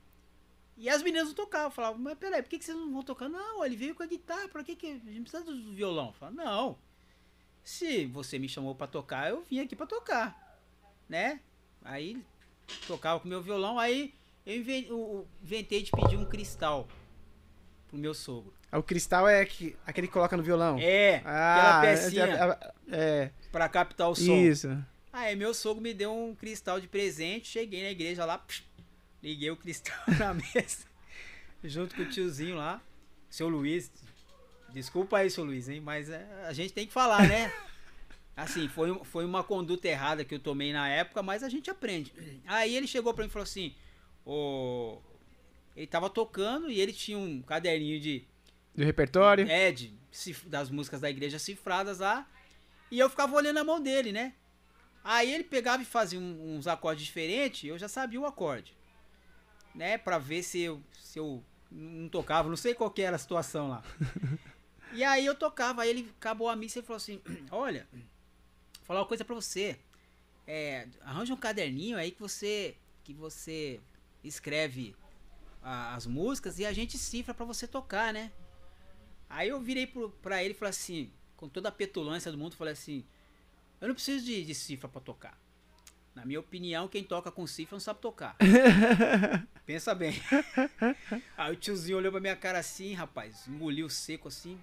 E as meninas não tocavam. Falavam, mas peraí, por que, que vocês não vão tocar? Não, ele veio com a guitarra, pra que, que a gente precisa do violão? Fala, não. Se você me chamou pra tocar, eu vim aqui pra tocar. Né? Aí tocava com meu violão, aí eu inven- eu inventei de pedir um cristal pro meu sogro. O cristal é que, aquele que coloca no violão. É, Ah, aquela pecinha É, pra captar o é, som. isso. Aí meu sogro me deu um cristal de presente, cheguei na igreja lá, psh, liguei o cristal (laughs) na mesa, junto com o tiozinho lá, seu Luiz. Desculpa aí, seu Luiz, hein? Mas é, a gente tem que falar, né? (laughs) Assim, foi, foi uma conduta errada que eu tomei na época, mas a gente aprende. Aí ele chegou pra mim e falou assim: o... ele tava tocando e ele tinha um caderninho de Do repertório. é, de, das músicas da igreja cifradas lá. E eu ficava olhando a mão dele, né? Aí ele pegava e fazia uns acordes diferentes, eu já sabia o acorde. Né? Pra ver se eu, se eu não tocava, não sei qual que era a situação lá. (laughs) e aí eu tocava, aí ele acabou a missa e falou assim: (clears throat) Olha, vou falar uma coisa pra você. É, arranja um caderninho aí que você que você escreve a- as músicas e a gente cifra pra você tocar, né? Aí eu virei pro, pra ele e falei assim, com toda a petulância do mundo, falei assim: Eu não preciso de, de cifra pra tocar. Na minha opinião, quem toca com cifra não sabe tocar. (laughs) Pensa bem. Aí o tiozinho olhou pra minha cara assim, rapaz, engoliu seco assim.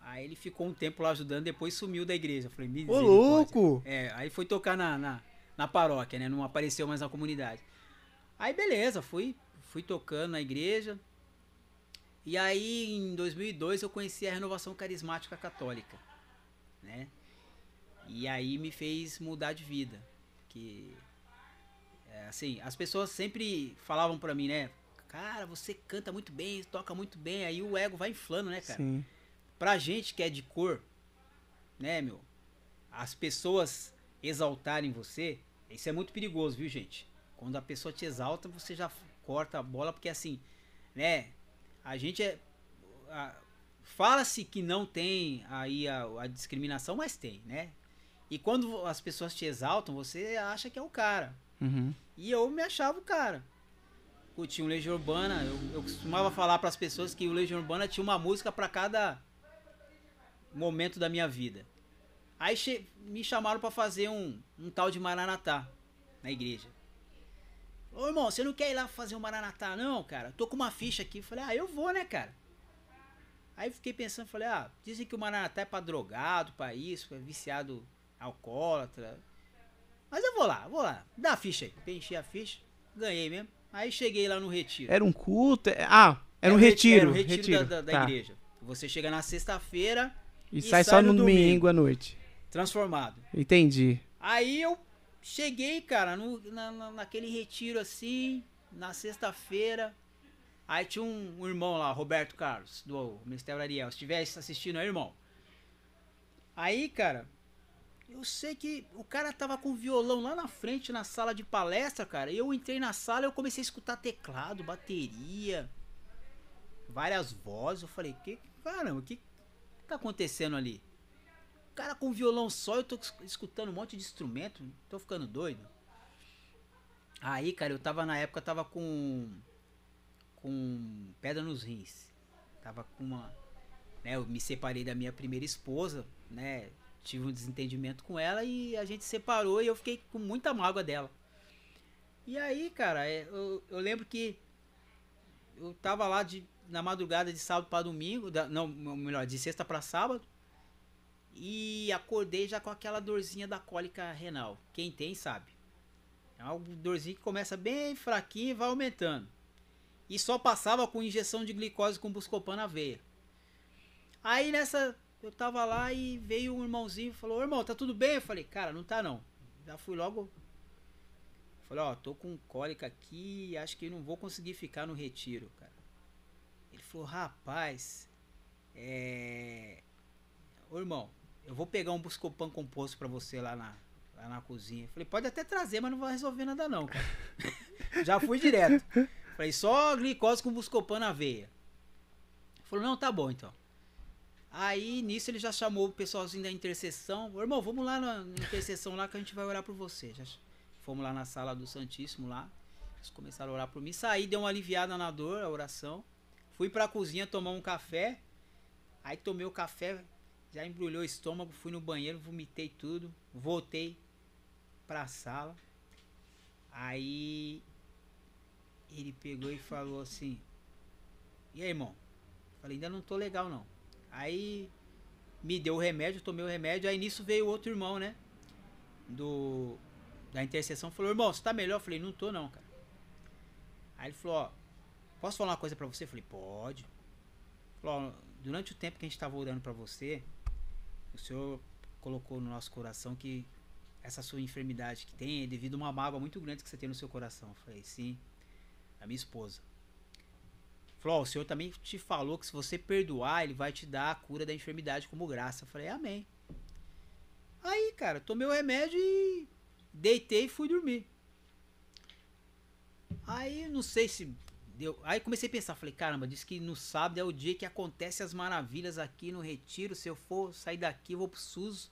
Aí ele ficou um tempo lá ajudando, depois sumiu da igreja. Eu falei, Ô, misericórdia. louco! É, aí foi tocar na, na, na paróquia, né? Não apareceu mais na comunidade. Aí beleza, fui, fui tocando na igreja. E aí em 2002 eu conheci a Renovação Carismática Católica, né? E aí me fez mudar de vida, que é, assim, as pessoas sempre falavam pra mim, né? Cara, você canta muito bem, toca muito bem, aí o ego vai inflando, né, cara? Sim. Pra gente que é de cor, né, meu? As pessoas exaltarem você, isso é muito perigoso, viu, gente? Quando a pessoa te exalta, você já corta a bola, porque assim, né? a gente é. Fala-se que não tem aí a, a discriminação, mas tem, né? E quando as pessoas te exaltam, você acha que é o cara. Uhum. E eu me achava o cara. Curtia um Legião Urbana. Eu, eu costumava falar para as pessoas que o Legião Urbana tinha uma música para cada momento da minha vida. Aí me chamaram para fazer um, um tal de Maranatá na igreja. Ô irmão, você não quer ir lá fazer um Maranatá, não, cara? Tô com uma ficha aqui. Falei, ah, eu vou, né, cara? Aí fiquei pensando, falei, ah, dizem que o Maranatá é pra drogado, pra isso, pra viciado alcoólatra. Mas eu vou lá, vou lá. Dá a ficha aí. Preenchi a ficha, ganhei mesmo. Aí cheguei lá no retiro. Era um culto. é- Ah, era um re- retiro. Era um retiro, da, da- da tá. igreja. Você chega na sexta-feira E, E sai sai só no domingo. domingo à noite. transformado. Entendi. Aí eu cheguei, cara, no, na, na- naquele retiro assim, na sexta-feira. Aí tinha um, um irmão lá, Roberto Carlos, do Ministério Ariel. Se estiver assistindo aí, irmão. Aí, cara, eu sei que o cara tava com violão lá na frente, na sala de palestra, cara. Eu entrei na sala e eu comecei a escutar teclado, bateria, várias vozes. Eu falei, que caramba, o que tá acontecendo ali? O cara com violão só, eu tô es- escutando um monte de instrumento, tô ficando doido. Aí, cara, eu tava na época, tava com. com pedra nos rins. Tava com uma. Né, eu me separei da minha primeira esposa, né? Tive um desentendimento com ela e a gente separou e eu fiquei com muita mágoa dela. E aí, cara, é, eu, eu lembro que eu tava lá de, na madrugada de sábado para domingo, da- não, melhor, de sexta para sábado. E acordei já com aquela dorzinha da cólica renal. Quem tem sabe. É uma dorzinha que começa bem fraquinha e vai aumentando. E só passava com injeção de glicose com buscopan na veia. Aí nessa, eu tava lá e veio um irmãozinho e falou: "Ô, irmão, tá tudo bem? Eu falei: Cara, não tá não. Já fui logo. Falei: Ó, tô com cólica aqui acho que não vou conseguir ficar no retiro, cara. Ele falou: Rapaz, é. Ô irmão, eu vou pegar um Buscopan composto pra você lá na, lá na cozinha. Falei, pode até trazer, mas não vai resolver nada não, cara. (laughs) Já fui direto. Falei, só glicose com Buscopan na veia. Falou, não, tá bom então. Aí nisso ele já chamou o pessoalzinho da intercessão. Irmão, vamos lá na, na intercessão lá que a gente vai orar por você. Já fomos lá na sala do Santíssimo lá. Eles começaram a orar por mim. Saí, deu uma aliviada na dor, a oração. Fui pra cozinha tomar um café. Aí tomei o café, já embrulhou o estômago, fui no banheiro, vomitei tudo, voltei pra sala. Aí ele pegou e falou assim: E aí, irmão? Falei, ainda não tô legal não. Aí me deu o remédio, tomei o remédio, aí nisso veio outro irmão, né? Do da intercessão, falou: "Irmão, você tá melhor?" Eu falei: "Não tô não, cara". Aí ele falou: "Ó, posso falar uma coisa pra você?" Eu falei: "Pode". Falou: "Ó, durante o tempo que a gente tava orando pra você, o Senhor colocou no nosso coração que essa sua enfermidade que tem é devido a uma mágoa muito grande que você tem no seu coração. Eu falei, sim, a minha esposa. Falou, ó, o Senhor também te falou que se você perdoar, Ele vai te dar a cura da enfermidade como graça. Eu falei, amém. Aí, cara, tomei o remédio e deitei e fui dormir. Aí, não sei se deu. Aí comecei a pensar, falei, caramba, disse que no sábado é o dia que acontece as maravilhas aqui no Retiro. Se eu for sair daqui, eu vou pro SUS.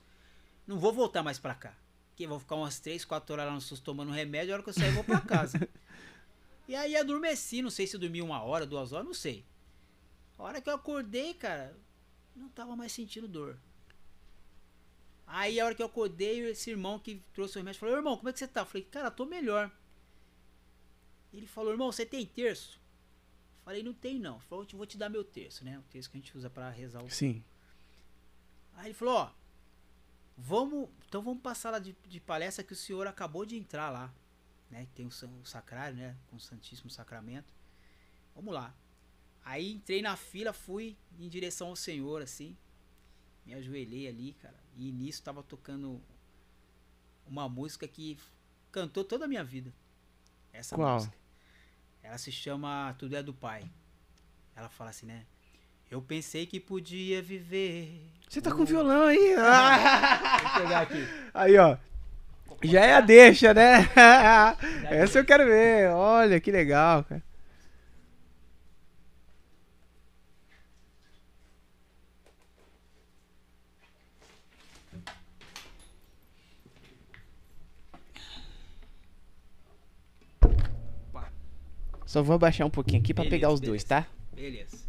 Não vou voltar mais pra cá. Que vou ficar umas 3, 4 horas lá no SUS tomando remédio. A hora que eu sair, eu vou pra casa. (laughs) e aí adormeci. Não sei se dormi uma hora, duas horas, não sei. A hora que eu acordei, cara, não tava mais sentindo dor. Aí a hora que eu acordei, esse irmão que trouxe o remédio falou: Irmão, como é que você tá? Eu falei: Cara, tô melhor. Ele falou: Irmão, você tem terço? Eu falei: Não tem não. Ele falou: vou te dar meu terço, né? O terço que a gente usa pra rezar o Sim. Aí ele falou, ó, vamos, então vamos passar lá de, de palestra que o senhor acabou de entrar lá, né? que Tem o, o sacrário, né? Com o Santíssimo Sacramento. Vamos lá. Aí entrei na fila, fui em direção ao senhor, assim. Me ajoelhei ali, cara. E nisso tava tocando uma música que cantou toda a minha vida. Essa Qual? música. Ela se chama Tudo é do Pai. Ela fala assim, né? Eu pensei que podia viver. Você tá com violão aí? Ah! Vou pegar aqui. Aí, ó. Já é a deixa, né? (laughs) Essa eu quero ver. Olha, que legal, cara. Só vou abaixar um pouquinho aqui para pegar os dois, tá? Beleza.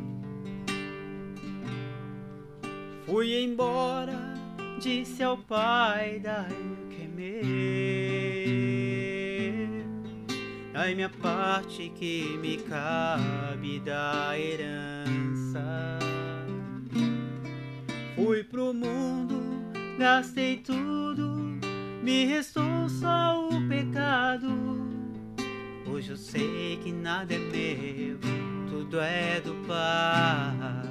Fui embora, disse ao pai: Dai-me o que é meu. Dai minha parte que me cabe da herança. Fui pro mundo, gastei tudo, me restou só o pecado. Hoje eu sei que nada é meu, tudo é do Pai.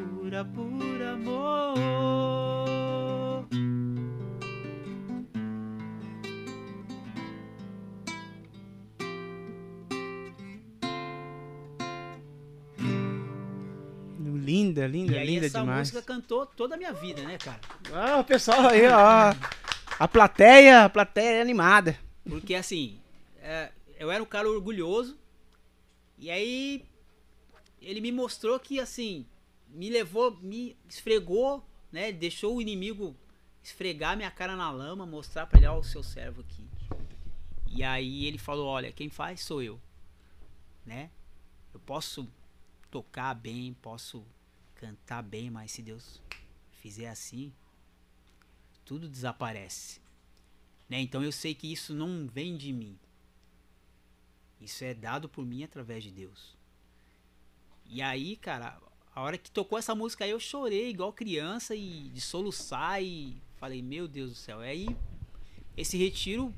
por amor. Linda, linda, E aí linda essa demais. música cantou toda a minha vida, né, cara? Ah, o pessoal aí, ó. A plateia, a plateia é animada. Porque assim, é, eu era um cara orgulhoso. E aí ele me mostrou que assim, me levou, me esfregou, né? Deixou o inimigo esfregar minha cara na lama, mostrar pra ele, ó, o seu servo aqui. E aí ele falou, olha, quem faz sou eu. Né? Eu posso tocar bem, posso cantar bem, mas se Deus fizer assim, tudo desaparece. Né? Então eu sei que isso não vem de mim. Isso é dado por mim através de Deus. E aí, cara, a hora que tocou essa música aí eu chorei igual criança e de soluçar e falei, meu Deus do céu. Aí esse retiro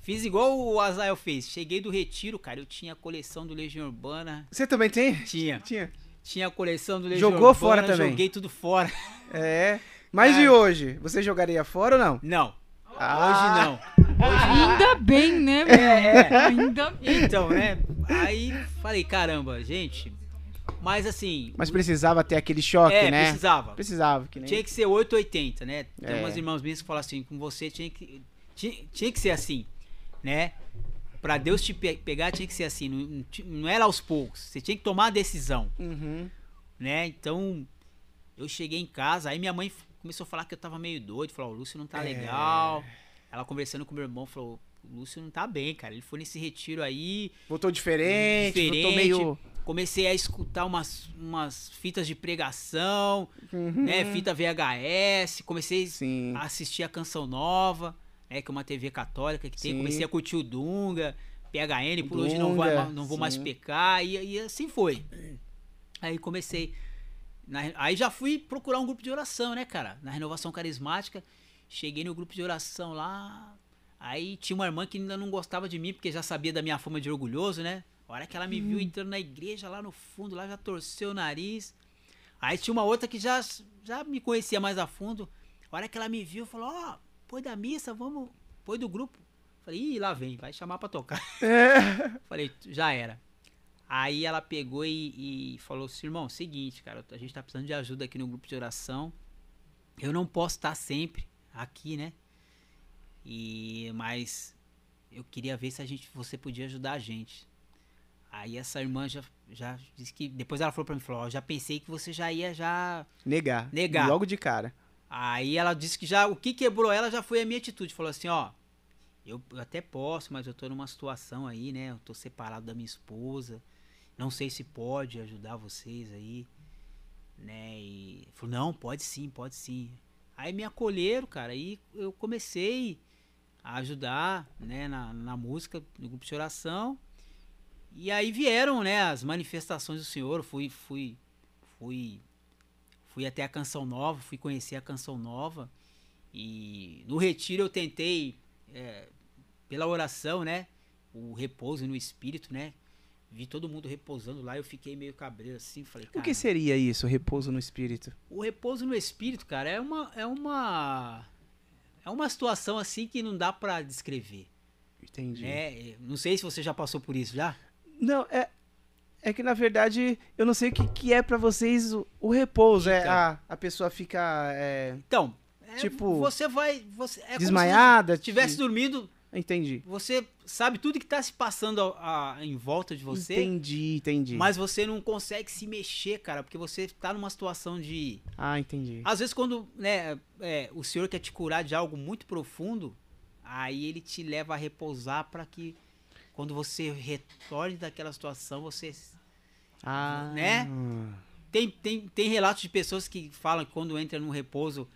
fiz igual o Azael fez. Cheguei do retiro, cara, eu tinha a coleção do Legião Urbana. Você também tem? Tinha. Tinha. Tinha a coleção do Legião Jogou Urbana, fora também? Joguei tudo fora. É. Mas Cara. e hoje? Você jogaria fora ou não? Não. Ah. Hoje não. Ainda bem, né, meu? É, Ainda bem. Então, né? Aí falei, caramba, gente. Mas assim. Mas precisava ter aquele choque, é, né? precisava. Precisava, que nem... Tinha que ser 880, né? Tem É. umas irmãs minhas que falam assim, com você tinha que. Tinha, tinha que ser assim, né? Pra Deus te pe- pegar tinha que ser assim. Não, não era aos poucos. Você tinha que tomar a decisão, Uhum. né? Então, eu cheguei em casa, aí minha mãe começou a falar que eu tava meio doido. Falou, o Lúcio não tá É. legal. Ela conversando com meu irmão falou, o Lúcio não tá bem, cara. Ele foi nesse retiro aí, Voltou diferente, voltou Diferente. meio... comecei a escutar umas, umas fitas de pregação, Uhum. né? Fita VHS, comecei Sim. a assistir a Canção Nova, né? Que é uma TV católica que tem. Sim. Comecei a curtir o Dunga, PHN, por hoje não, ma- não vou mais pecar, e, e assim foi. Aí comecei. na- aí já fui procurar um grupo de oração, né, cara? Na renovação carismática. Cheguei no grupo de oração lá. Aí tinha uma irmã que ainda não gostava de mim, porque já sabia da minha fama de orgulhoso, né? A hora que ela me Uhum. viu entrando na igreja lá no fundo, lá já torceu o nariz. Aí tinha uma outra que já, já me conhecia mais a fundo. A hora que ela me viu, falou: Ó, põe da missa, vamos. Põe do grupo. Falei: Ih, lá vem, vai chamar pra tocar. É. (laughs) Falei: Já era. Aí ela pegou e, e falou assim: Irmão, seguinte, cara, a gente tá precisando de ajuda aqui no grupo de oração. eu não posso estar sempre aqui, né? E mas eu queria ver se a gente você podia ajudar a gente. Aí essa irmã já, já disse que depois ela falou para mim, falou, ó, já pensei que você já ia já Negar. Negar. Logo de cara. Aí ela disse que já o que quebrou ela já foi a minha atitude, falou assim, ó, eu, eu até posso, mas eu tô numa situação aí, né? Eu tô separado da minha esposa. Não sei se pode ajudar vocês aí, né? E falou, não, pode sim, pode sim. Aí me acolheram, cara, aí eu comecei a ajudar, né, na, na música, no grupo de oração. E aí vieram, né, as manifestações do Senhor, fui fui fui fui até a Canção Nova, fui conhecer a Canção Nova. E no retiro eu tentei é, pela oração, né, o repouso no espírito, né? Vi todo mundo repousando lá, eu fiquei meio cabreiro assim, falei, O que seria isso, repouso no espírito? o repouso no espírito, cara, é uma é uma é uma situação assim que não dá pra descrever, Entendi. né? Não sei se você já passou por isso já. Não, é. É que na verdade eu não sei o que, que é pra vocês o, o repouso. É Então. a, a pessoa fica é, Então, é, Tipo, você vai, você é desmaiada. se estivesse ti- dormindo, Entendi. você sabe tudo que tá se passando a- a- em volta de você, Entendi, entendi. mas você não consegue se mexer, cara, porque você tá numa situação de Ah, entendi. Às vezes, quando né, é, o Senhor quer te curar de algo muito profundo, aí ele te leva a repousar para que quando você retorne daquela situação, você. Ah, né? Tem, tem, tem relatos de pessoas que falam que quando entra num repouso,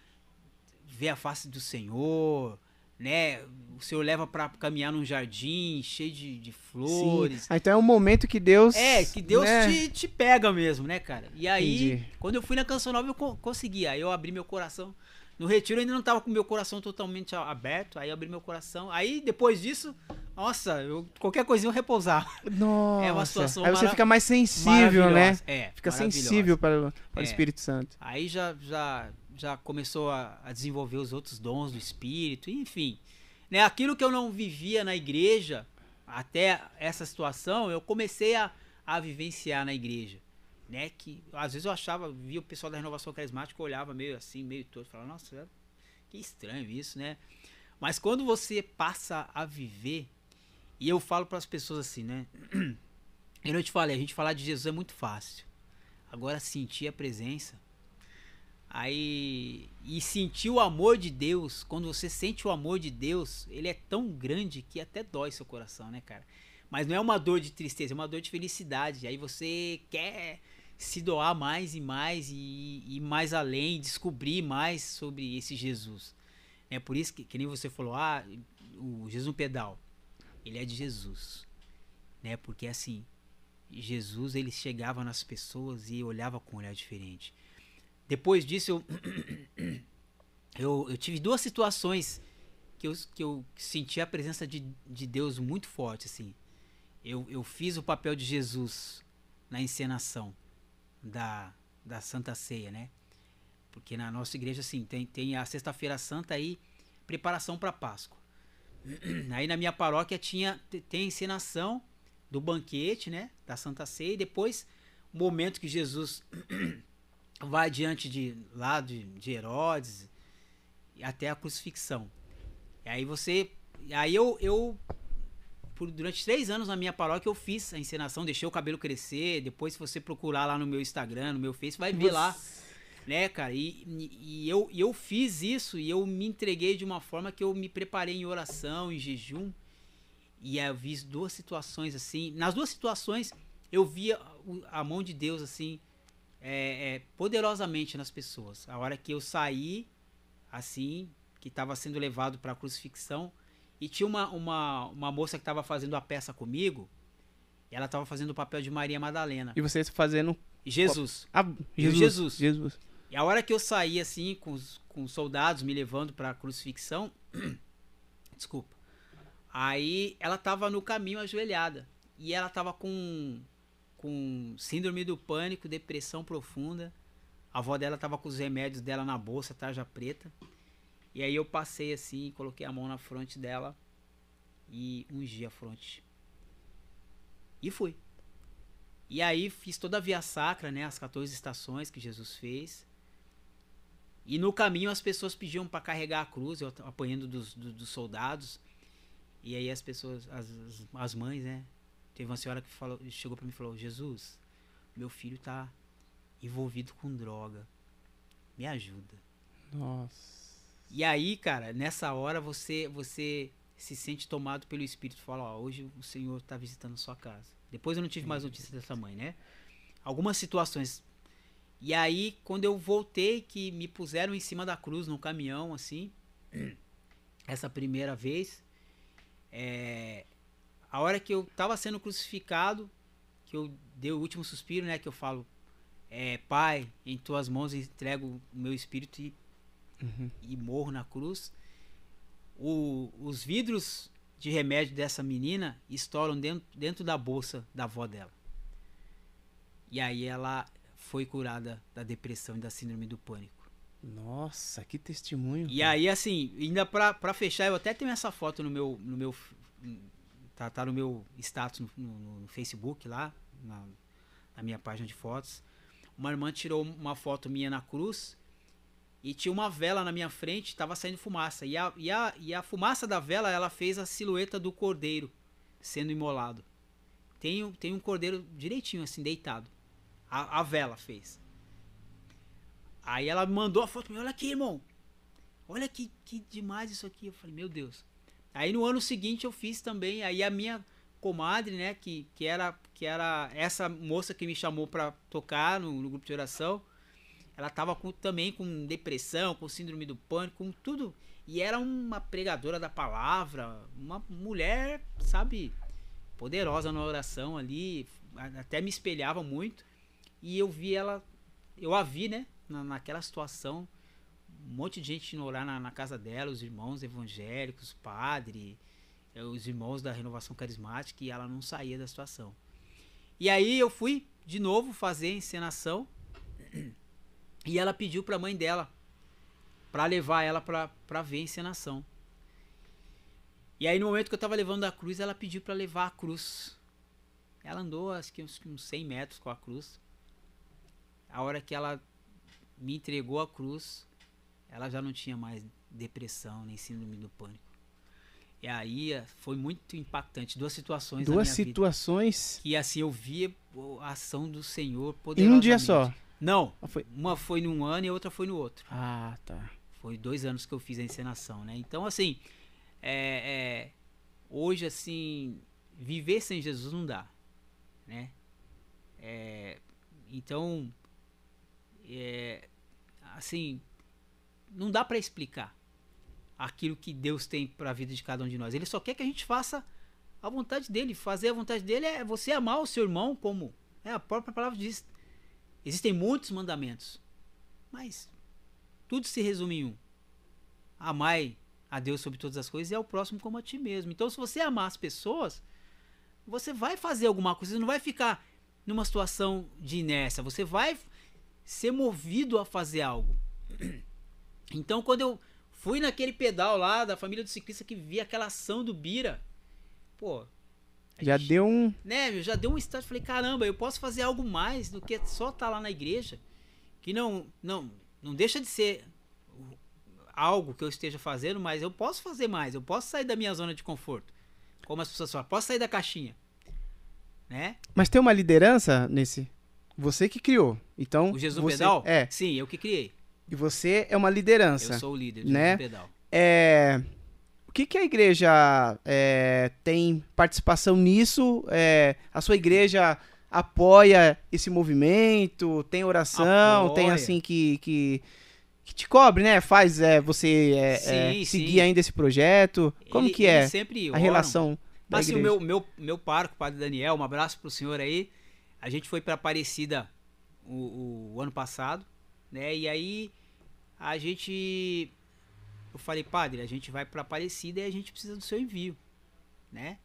vê a face do Senhor, né? O Senhor leva para caminhar num jardim cheio de, de flores. Ah, então é um momento que Deus. É, que Deus né? te, te pega mesmo, né, cara? E aí, Entendi. quando eu fui na Canção Nova, eu co- consegui. Aí eu abri meu coração. No retiro eu ainda não tava com meu coração totalmente aberto. Aí eu abri meu coração. Aí depois disso, nossa, eu, qualquer coisinha eu repousar. Nossa. É uma situação Aí você fica mais sensível, né? É, Fica sensível para, para É. o Espírito Santo. Aí já, já, já começou a, a desenvolver os outros dons do Espírito, enfim. Né, aquilo que eu não vivia na igreja, até essa situação, eu comecei a, a vivenciar na igreja. Né, que às vezes eu achava, via o pessoal da renovação carismática, eu olhava meio assim, meio todo, falava, nossa, que estranho isso, né? Mas quando você passa a viver, e eu falo para as pessoas assim, né? (clears throat) Eu não te falei, a gente falar de Jesus é muito fácil. Agora sentir a presença, Aí. E sentir o amor de Deus, quando você sente o amor de Deus, ele é tão grande que até dói seu coração, né, cara? Mas não é uma dor de tristeza, é uma dor de felicidade. Aí você quer se doar mais e mais e ir mais além, descobrir mais sobre esse Jesus. É por isso que, que nem você falou, ah, o Jesus no pedal, ele é de Jesus. Né? Porque assim, Jesus ele chegava nas pessoas e olhava com um olhar diferente. Depois disso, eu, (coughs) eu, eu tive duas situações que eu, que eu senti a presença de, de Deus muito forte. Assim. Eu, eu fiz o papel de Jesus na encenação da, da Santa Ceia, né? Porque na nossa igreja, assim, tem, tem a Sexta-feira Santa aí, preparação para Páscoa. (clears throat) Aí na minha paróquia tinha, tem encenação do banquete, né? Da Santa Ceia, e depois o momento que Jesus (clears throat) vai diante de lá de, de Herodes até a crucifixão. E aí você, aí eu, eu por, durante três anos na minha paróquia eu fiz a encenação, deixei o cabelo crescer. Depois se você procurar lá no meu Instagram, no meu Face, vai ver lá, né, cara? E, e, eu, e eu fiz isso e eu me entreguei de uma forma que eu me preparei em oração, em jejum. E eu vi duas situações assim. Nas duas situações eu via a mão de Deus assim é, é, poderosamente nas pessoas. A hora que eu saí, assim, que estava sendo levado para a crucifixão, e tinha uma, uma, uma moça que estava fazendo a peça comigo, e ela estava fazendo o papel de Maria Madalena. E você fazendo. Jesus. Ah, Jesus. Jesus. Jesus. E a hora que eu saí, assim, com os, com os soldados me levando para a crucifixão, (clears throat) desculpa, aí ela tava no caminho ajoelhada, e ela tava com com síndrome do pânico, depressão profunda. A avó dela tava com os remédios dela na bolsa, tarja preta. E aí eu passei assim, coloquei a mão na fronte dela e ungi a fronte. E fui. E aí fiz toda a via sacra, né, as 14 estações que Jesus fez. E no caminho as pessoas pediam para carregar a cruz, eu apanhando dos, dos, dos, soldados. E aí as pessoas, as, as mães, né? Teve uma senhora que falou, chegou para mim e falou: Jesus, meu filho tá envolvido com droga. Me ajuda. Nossa. E aí, cara, nessa hora você você se sente tomado pelo Espírito. Fala, ó, hoje o Senhor está visitando sua casa. Depois eu não tive mais notícia dessa mãe, né? Algumas situações. E aí, quando eu voltei, que me puseram em cima da cruz no caminhão, assim, (clears throat) essa primeira vez, é, a hora que eu estava sendo crucificado, que eu dei o último suspiro, né? Que eu falo, é, Pai, em tuas mãos entrego o meu espírito e, uhum. e morro na cruz o, os vidros de remédio dessa menina estouram dentro, dentro da bolsa da avó dela. E aí ela foi curada da depressão e da síndrome do pânico. Nossa, que testemunho. E cara. aí, assim, ainda pra, pra fechar, eu até tenho essa foto no meu. No meu tá, tá no meu status no, no, no Facebook lá, na, na minha página de fotos. Uma irmã tirou uma foto minha na cruz e tinha uma vela na minha frente, estava saindo fumaça. E a, e, a, e a fumaça da vela, ela fez a silhueta do cordeiro sendo imolado. Tem, tem um cordeiro direitinho, assim, deitado. A, a vela fez. Aí ela mandou a foto, olha aqui, irmão. Olha que, que demais isso aqui. Eu falei, meu Deus. Aí no ano seguinte eu fiz também, aí a minha comadre, né, que, que, era, que era essa moça que me chamou para tocar no, no grupo de oração, ela tava com, também com depressão, com síndrome do pânico, com tudo. E era uma pregadora da palavra, uma mulher, sabe, poderosa na oração ali, até me espelhava muito. E eu vi ela, eu a vi, né, na, naquela situação, um monte de gente indo orar na, na casa dela, os irmãos evangélicos, padre, eh, os irmãos da renovação carismática, e ela não saía da situação. E aí eu fui de novo fazer encenação. E ela pediu para a mãe dela para levar ela para ver a encenação. E aí no momento que eu tava levando a cruz, ela pediu para levar a cruz. Ela andou acho que uns, uns 100 metros com a cruz. A hora que ela me entregou a cruz, ela já não tinha mais depressão nem síndrome do pânico. E aí eh, foi muito impactante. Duas situações Duas situações. Vida, que assim eu via a ação do Senhor poderosamente. Em um dia só. Não, ah, foi... uma foi num ano e a outra foi no outro. Ah, tá. Foi dois anos que eu fiz a encenação, né? Então, assim, é, é, hoje, assim, viver sem Jesus não dá, né? É, então, é, assim, não dá para explicar aquilo que Deus tem para a vida de cada um de nós. Ele só quer que a gente faça a vontade dele. Fazer a vontade dele é você amar o seu irmão como é a própria palavra diz. Existem muitos mandamentos, mas tudo se resume em um: amai a Deus sobre todas as coisas e ao próximo como a ti mesmo. Então, se você amar as pessoas, você vai fazer alguma coisa, você não vai ficar numa situação de inércia, você vai ser movido a fazer algo. (clears throat) Então, quando eu fui naquele pedal lá da família do ciclista que vi aquela ação do Bira, pô, já gente, deu um. Né, já deu um estado. Falei, caramba, eu posso fazer algo mais do que só estar tá lá na igreja. Que não, não, não deixa de ser algo que eu esteja fazendo, mas eu posso fazer mais. Eu posso sair da minha zona de conforto. Como as pessoas falam, posso sair da caixinha. Né? Mas tem uma liderança nesse. Você que criou. Então. O Jesus você, Pedal? É. Sim, eu que criei. E você é uma liderança. Eu sou o líder do né? Jesus Pedal. É o que, que a igreja é, tem participação nisso? É, a sua igreja apoia esse movimento? Tem oração? Apoia. Tem assim que, que, que, te cobre, né? Faz é, você é, sim, é, seguir sim. ainda esse projeto? Como ele, que é sempre a relação da assim, o meu, meu, meu parco, Padre Daniel, um abraço pro senhor aí. A gente foi para Aparecida o, o ano passado, né? E aí a gente eu falei, padre, a gente vai para Aparecida e a gente precisa do seu envio, né?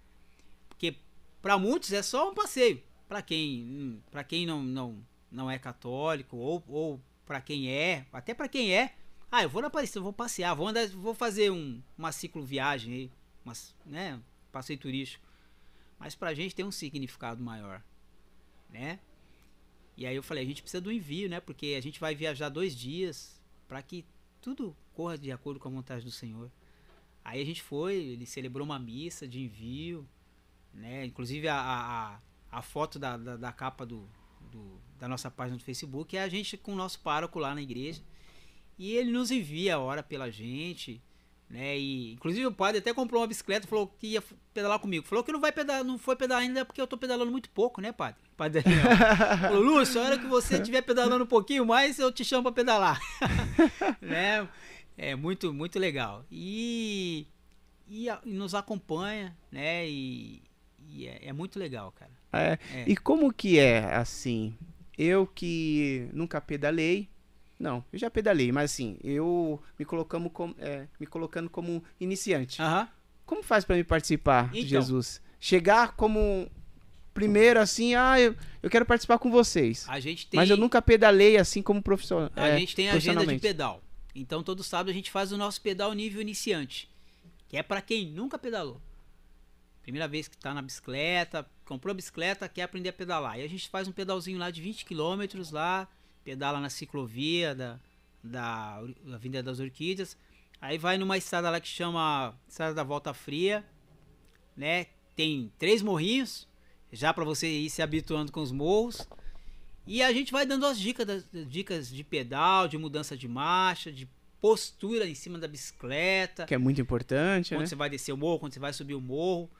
Porque para muitos é só um passeio. Para quem, para quem não, não, não é católico ou, ou para quem é, até para quem é, ah, eu vou na Aparecida, vou passear, vou andar, vou fazer um, uma ciclo viagem aí, mas, né, passeio turístico. Mas pra gente tem um significado maior, né? E aí eu falei, a gente precisa do envio, né? Porque a gente vai viajar dois dias, para que tudo corra de acordo com a vontade do Senhor. Aí a gente foi, ele celebrou uma missa de envio, né? Inclusive a, a, a foto da, da, da capa do, do, da nossa página do Facebook é a gente com o nosso pároco lá na igreja. E ele nos envia a hora pela gente, né? E inclusive o padre até comprou uma bicicleta, falou que ia pedalar comigo. Falou que não vai pedalar, não foi pedalar ainda porque eu tô pedalando muito pouco, né, padre? Padre Daniel. (laughs) falou, Lúcio, a hora que você estiver pedalando um pouquinho mais, eu te chamo para pedalar. (laughs) né? É muito muito legal. E e, e nos acompanha, né? E, e é, é, muito legal, cara. É. é. E como que é assim? Eu que nunca pedalei, não, eu já pedalei, mas assim, eu me, colocando como, é, me colocando como iniciante. Uhum. Como faz para me participar então, de Jesus? Chegar como primeiro assim, ah, eu, eu quero participar com vocês. A gente tem... Mas eu nunca pedalei assim como profissional. A é, gente tem a agenda de pedal. Então todo sábado a gente faz o nosso pedal nível iniciante, que é para quem nunca pedalou. Primeira vez que está na bicicleta, comprou a bicicleta, quer aprender a pedalar. E a gente faz um pedalzinho lá de 20 km lá, pedala na ciclovia da, da, da Avenida das Orquídeas. Aí vai numa estrada lá que chama Estrada da Volta Fria, né? Tem três morrinhos, já para você ir se habituando com os morros. E a gente vai dando as dicas, das, dicas de pedal, de mudança de marcha, de postura em cima da bicicleta. Que é muito importante, Quando né? você vai descer o morro, quando você vai subir o morro,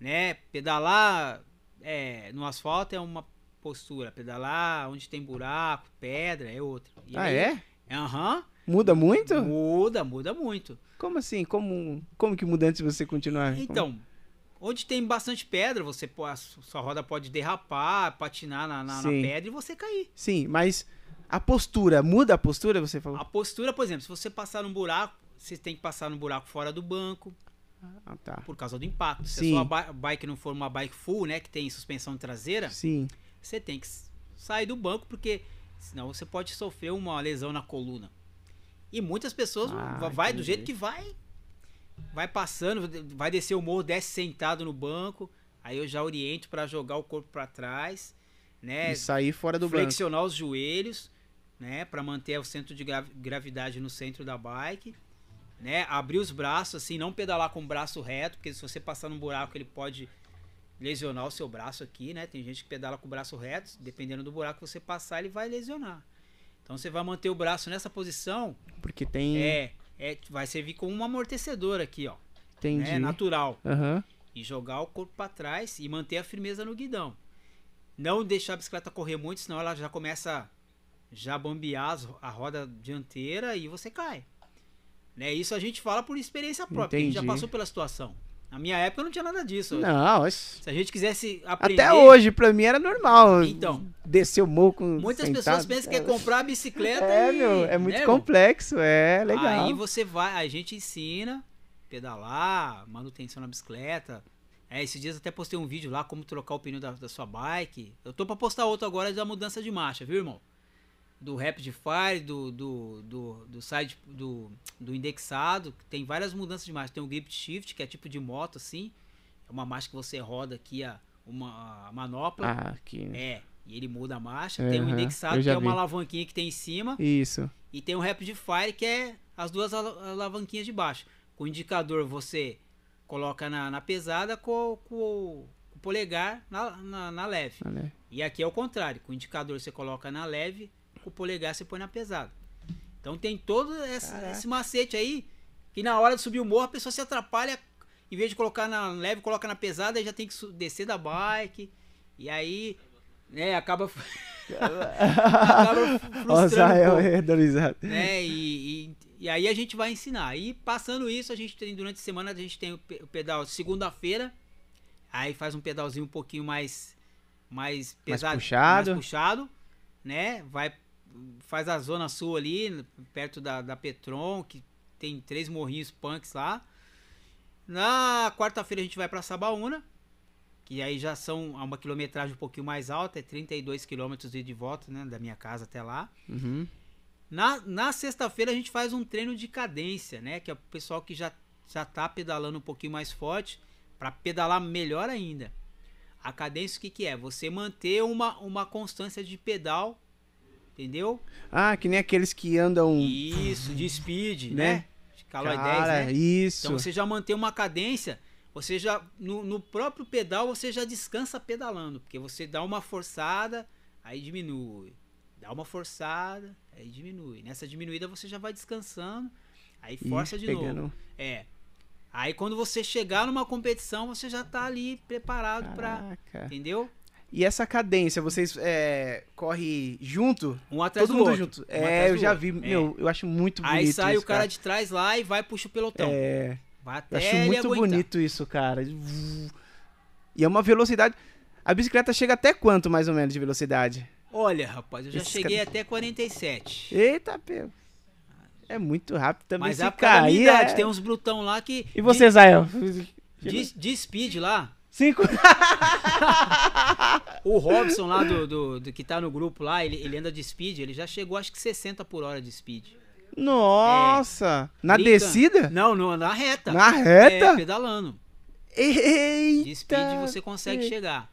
né? Pedalar é, no asfalto é uma postura. Pedalar onde tem buraco, pedra, é outra. E ah, aí, é? Aham. Muda muito? Muda, muda muito. Como assim? Como, como que muda antes de você continuar? Então, como? onde tem bastante pedra, você pode, sua roda pode derrapar, patinar na, na, na, pedra e você cair. Sim, mas a postura, muda a postura, você falou? A postura, por exemplo, se você passar num buraco, você tem que passar no buraco fora do banco. Ah, tá. Por causa do impacto. Sim. Se a sua bike não for uma bike full, né, que tem suspensão traseira, Sim você tem que sair do banco porque senão você pode sofrer uma lesão na coluna. E muitas pessoas ah, vai entendi. do jeito que vai. Vai passando, vai descer o morro, desce sentado no banco. Aí eu já oriento para jogar o corpo para trás, né? E sair fora do flexionar banco. os joelhos, né, para manter o centro de gravidade no centro da bike, né? Abrir os braços assim, não pedalar com o braço reto, porque se você passar num buraco ele pode lesionar o seu braço aqui, né? Tem gente que pedala com o braço reto, dependendo do buraco que você passar, ele vai lesionar. Então você vai manter o braço nessa posição. Porque tem. É, é vai servir como um amortecedor aqui, ó. Entendi. Né? Natural. Uhum. E jogar o corpo para trás e manter a firmeza no guidão. Não deixar a bicicleta correr muito, senão ela já começa já bambear a roda dianteira e você cai. Né? Isso a gente fala por experiência própria, Entendi. a gente já passou pela situação. Na minha época não tinha nada disso. Não, se a gente quisesse aprender. Até hoje, pra mim era normal. Então. Descer o morro com. Muitas sentado. pessoas pensam que é comprar bicicleta. É, e, meu, é muito né, complexo, é legal. Aí você vai, a gente ensina, pedalar, manutenção na bicicleta. É, esses dias até postei um vídeo lá, como trocar o pneu da, da sua bike. Eu tô pra postar outro agora da mudança de marcha, viu, irmão? Do Rapid Fire, do, do, do, do site do, do indexado, tem várias mudanças de marcha. Tem o Grip Shift, que é tipo de moto, assim. É uma marcha que você roda aqui a, uma a manopla. Ah, aqui. Né? É, e ele muda a marcha. Uhum, tem o indexado, que é uma alavanquinha que tem em cima. Isso. E tem o Rapid Fire, que é as duas alavanquinhas de baixo. Com o indicador você coloca na, na pesada com, com, o polegar na, na, na leve. leve. E aqui é o contrário. Com o indicador você coloca na leve o polegar você põe na pesada. Então tem todo esse, esse, macete aí, que na hora de subir o morro a pessoa se atrapalha, em vez de colocar na leve, coloca na pesada, aí já tem que descer da bike, e aí, né, acaba... (laughs) acaba frustrando um né, e, e, e, aí a gente vai ensinar. E passando isso, a gente tem, durante a semana, a gente tem o pedal segunda-feira, aí faz um pedalzinho um pouquinho mais mais pesado, mais puxado, mais puxado né? Vai faz a zona sul ali, perto da, da Petron, que tem três morrinhos punks lá. Na quarta-feira a gente vai para Sabaúna, que aí já são a uma quilometragem um pouquinho mais alta, é 32 quilômetros de volta, né, da minha casa até lá. Uhum. Na, na sexta-feira a gente faz um treino de cadência, né, que é o pessoal que já, já tá pedalando um pouquinho mais forte, para pedalar melhor ainda. A cadência o que, que é? Você manter uma, uma constância de pedal entendeu? Ah, que nem aqueles que andam. Isso, de speed, Né? né? De Calói 10, Cara, né? isso. Então você já mantém uma cadência, você já no, no próprio pedal você já descansa pedalando, porque você dá uma forçada, aí diminui. Dá uma forçada, aí diminui. Nessa diminuída você já vai descansando, aí Ih, força de pegando- novo. É. Aí quando você chegar numa competição, você já tá ali preparado pra, Caraca. entendeu? E essa cadência, vocês é, corre junto? Um atrás Todo do mundo outro. junto. Um é, eu já outro. vi. É. Meu, eu acho muito bonito Aí sai isso, o cara de trás lá e vai puxa o pelotão. É, Vai eu até acho ele muito aguentar. bonito isso, cara. E é uma velocidade. A bicicleta chega até quanto, mais ou menos, de velocidade? Olha, rapaz, eu já Esses cheguei caras- até 47. Eita, pô. É muito rápido também. Mas é minha cair, é... tem uns brutão lá que. E você, Zael? De, de speed lá. Cinco. O Robson lá do, do, do que tá no grupo lá, ele, ele anda de speed, ele já chegou acho que 60 por hora de speed. Nossa! Na Brincando. descida? Não, não, na reta. Na reta? É, pedalando. Eita! De speed você consegue Ei. chegar.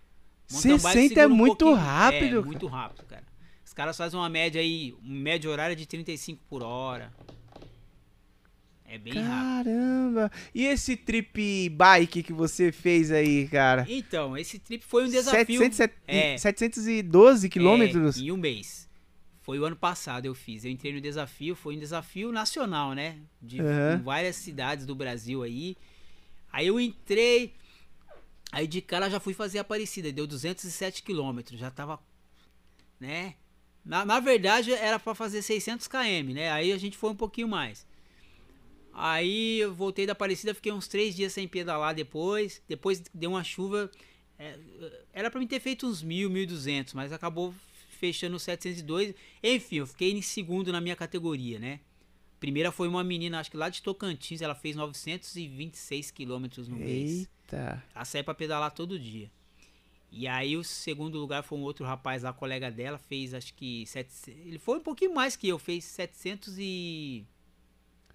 Mountain bike 60 é um muito pouquinho. rápido, É, muito rápido, cara. Os caras fazem uma média aí, média horária de 35 por hora. É bem rápido. Caramba! E esse trip bike que você fez aí, cara? Então, esse trip foi um desafio. 700, É. 712 quilômetros? É, em um mês. Foi o ano passado eu fiz. Eu entrei no desafio, foi um desafio nacional, né? De em várias cidades do Brasil aí. Aí eu entrei, aí de cara já fui fazer a Aparecida, deu 207 quilômetros, já tava, né? Na, na verdade era pra fazer 600 km, né? Aí a gente foi um pouquinho mais. Aí eu voltei da Aparecida, fiquei uns três dias sem pedalar depois. Depois deu uma chuva. é, era pra mim ter feito uns 1000, 1200, mas acabou fechando 702. Enfim, eu fiquei em segundo na minha categoria, né? Primeira foi uma menina, acho que lá de Tocantins, ela fez 926 quilômetros no mês. Eita! Ela sai pra pedalar todo dia. E aí o segundo lugar foi um outro rapaz lá, colega dela, fez acho que 700, ele foi um pouquinho mais que eu, fez 700 e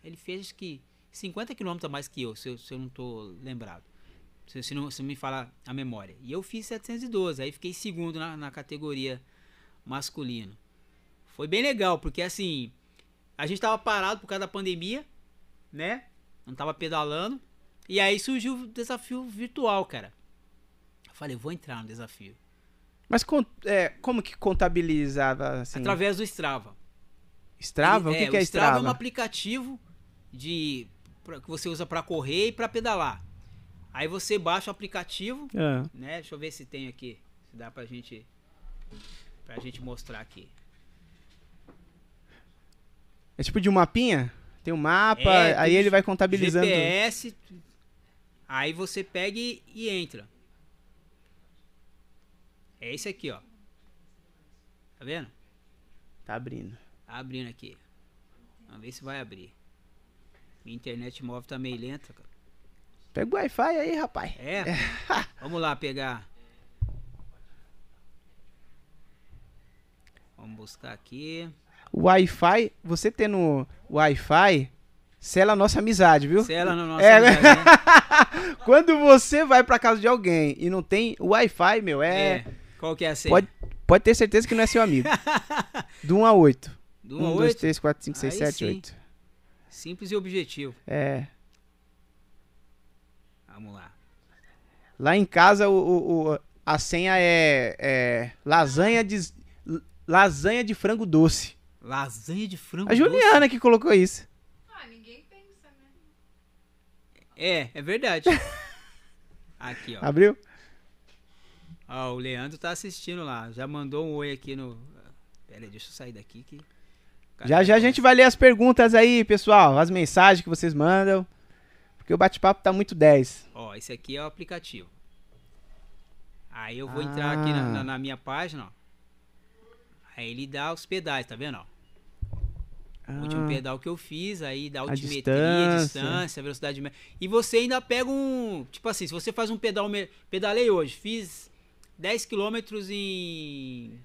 ele fez acho que 50 quilômetros a mais que eu, se eu, se eu não tô lembrado. Se, se não, se não me fala a memória. E eu fiz 712, aí fiquei segundo na, na categoria masculino. Foi bem legal, porque assim, a gente tava parado por causa da pandemia, né? Não tava pedalando. E aí surgiu o desafio virtual, cara. Eu falei, vou entrar no desafio. Mas é, como que contabilizava assim? Através do Strava. Strava? Ele- o que, que é o Strava? Strava? é um aplicativo de pra- que você usa pra correr e pra pedalar. Aí você baixa o aplicativo, Ah, né? Deixa eu ver se tem aqui. Se dá pra gente pra gente mostrar aqui. É tipo de um mapinha? Tem um mapa, É, aí ele vai contabilizando. GPS. Aí você pega e, e entra. É esse aqui, ó. Tá vendo? Tá abrindo. Tá abrindo aqui. Vamos ver se vai abrir. Minha internet móvel tá meio lenta, cara. Pega o Wi-Fi aí, rapaz. É? (laughs) Vamos lá pegar. Vamos buscar aqui. O Wi-Fi, você tendo Wi-Fi, sela a nossa amizade, viu? Sela no nosso É, amizade, né? (laughs) Quando você vai pra casa de alguém e não tem Wi-Fi, meu, é. É. Qual que é a senha? Pode, pode ter certeza que não é seu amigo. (laughs) Do 1 a 8. Do 1, 1 a 2, 8? 3, 4, 5, 6, Aí 7, sim. 8. Simples e objetivo. É. Vamos lá. Lá em casa, o, o- o- a senha é, é lasanha, de, lasanha de frango doce. Lasanha de frango A Juliana que colocou isso. Ah, ninguém pensa, né? É, é verdade. (laughs) aqui, ó. Abriu? Ó, o Leandro tá assistindo lá. Já mandou um oi aqui no. Pera aí, deixa eu sair daqui que. Já já a gente vai ler as perguntas aí, pessoal. As mensagens que vocês mandam. Porque o bate-papo tá muito 10. Ó, esse aqui é o aplicativo. Aí eu vou entrar aqui Ah. na, na- na minha página, ó. Aí ele dá os pedais, tá vendo, ó? O último Ah, pedal que eu fiz, aí dá A altimetria, distância. distância, velocidade média. E você ainda pega um. Tipo assim, se você faz um pedal. Pedalei hoje, fiz 10 km em.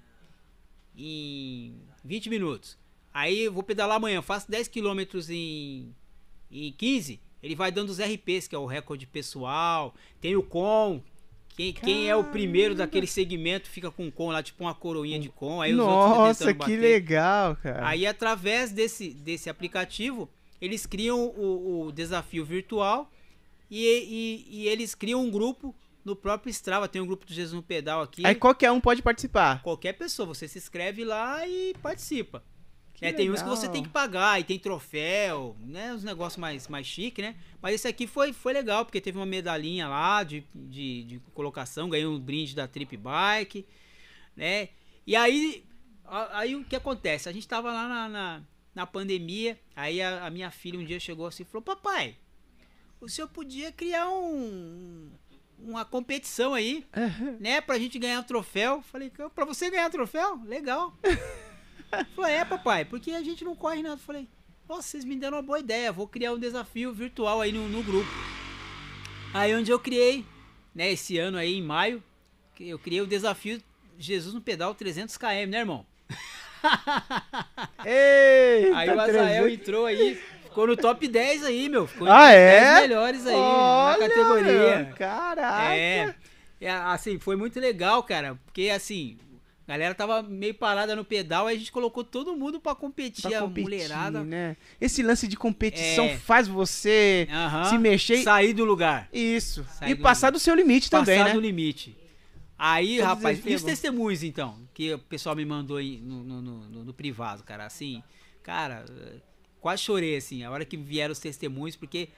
em 20 minutos. Aí vou pedalar amanhã, faço 10 km em. em 15. Ele vai dando os RPs, que é o recorde pessoal. Tem o com, Quem, quem é o primeiro daquele segmento fica com com lá, tipo uma coroinha de com. Aí os outros Nossa, que bater. legal, cara. Aí, através desse, desse aplicativo, eles criam o, o desafio virtual e, e, e eles criam um grupo no próprio Strava. Tem um grupo do Jesus no Pedal aqui. Aí qualquer um pode participar. Qualquer pessoa, você se inscreve lá e participa. É, tem uns que você tem que pagar e tem troféu, né? Os negócios mais, mais chique, né? Mas esse aqui foi, foi legal, porque teve uma medalhinha lá de, de, de colocação, ganhei um brinde da Trip Bike, né? E aí, aí o que acontece? A gente tava lá na, na, na pandemia, aí a, a minha filha um dia chegou assim e falou, papai, o senhor podia criar um, uma competição aí, né? Pra gente ganhar um troféu. Falei, pra você ganhar um troféu? Legal. (laughs) (laughs) Falei, é, papai, porque a gente não corre nada. Falei, nossa, vocês me deram uma boa ideia, vou criar um desafio virtual aí no, no grupo. Aí onde eu criei, né, esse ano aí, em maio, eu criei o desafio Jesus no pedal 300 km, né, irmão? Eita, Aí o Azael 300. entrou aí, ficou no top 10 aí, meu. Ficou Ah, é? 10 melhores aí Olha, na categoria. meu, Caraca. É, é, assim, foi muito legal, cara, porque assim, a galera tava meio parada no pedal, aí a gente colocou todo mundo pra competir, Pra a competir, mulherada. né? Esse lance de competição É. faz você Aham. se mexer. Sair do lugar. Isso. Sair e do- passar do seu limite também, passar né? do limite. Aí, Todos rapaz, e os testemunhos, então? Que o pessoal me mandou aí no, no, no- no- privado, cara. Assim, cara, quase chorei, assim, a hora que vieram os testemunhos, porque,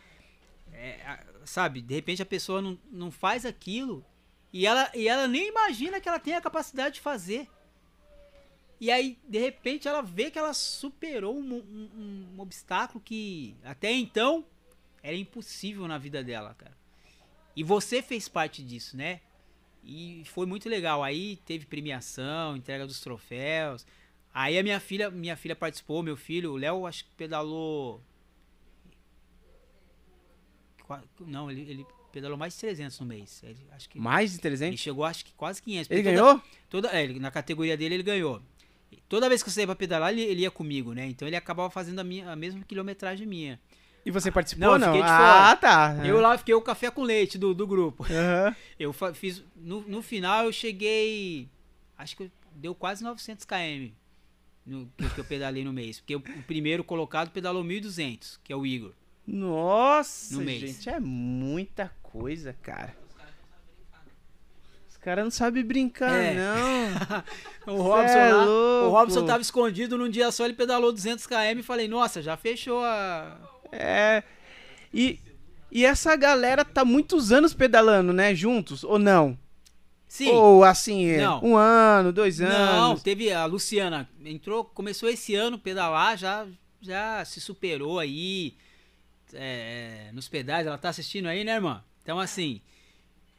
é, a- sabe, de repente a pessoa não, não faz aquilo e ela, e ela nem imagina que ela tem a capacidade de fazer. E aí, de repente, ela vê que ela superou um, um- um obstáculo que até então era impossível na vida dela, cara. E você fez parte disso, né? E foi muito legal. Aí teve premiação, entrega dos troféus. Aí a minha filha, minha filha participou, meu filho, o Léo acho que pedalou não, ele, ele pedalou mais de 300 no mês. Ele, acho que Mais de ele 300? chegou acho que quase 500. Ele toda- ganhou? Toda, é, ele- na categoria dele ele ganhou. Toda vez que eu saía pra pedalar, ele, ele ia comigo, né? Então ele acabava fazendo a, minha, a mesma quilometragem minha. E você participou Não, não? fiquei de ah, tá. Eu lá fiquei o café com leite do, do grupo. Aham. (laughs) Eu fiz. No, no final eu cheguei. Acho que eu- deu quase 900 km no, que, que eu pedalei no mês. Porque o, o primeiro colocado pedalou 1.200, que é o Igor. Nossa, No gente, é muita coisa, cara. Os caras não sabem brincar, É. não. (laughs) O Robson, é lá, o Robson tava escondido num dia só, ele pedalou 200 km e falei, nossa, já fechou a. É. E, e essa galera tá muitos anos pedalando, né? Juntos, ou não? Sim. Ou assim, é, Não. um ano, dois Não, anos. teve a Luciana, entrou, começou esse ano pedalar, já, já se superou aí é, nos pedais, ela tá assistindo aí, né, irmã? Então, assim,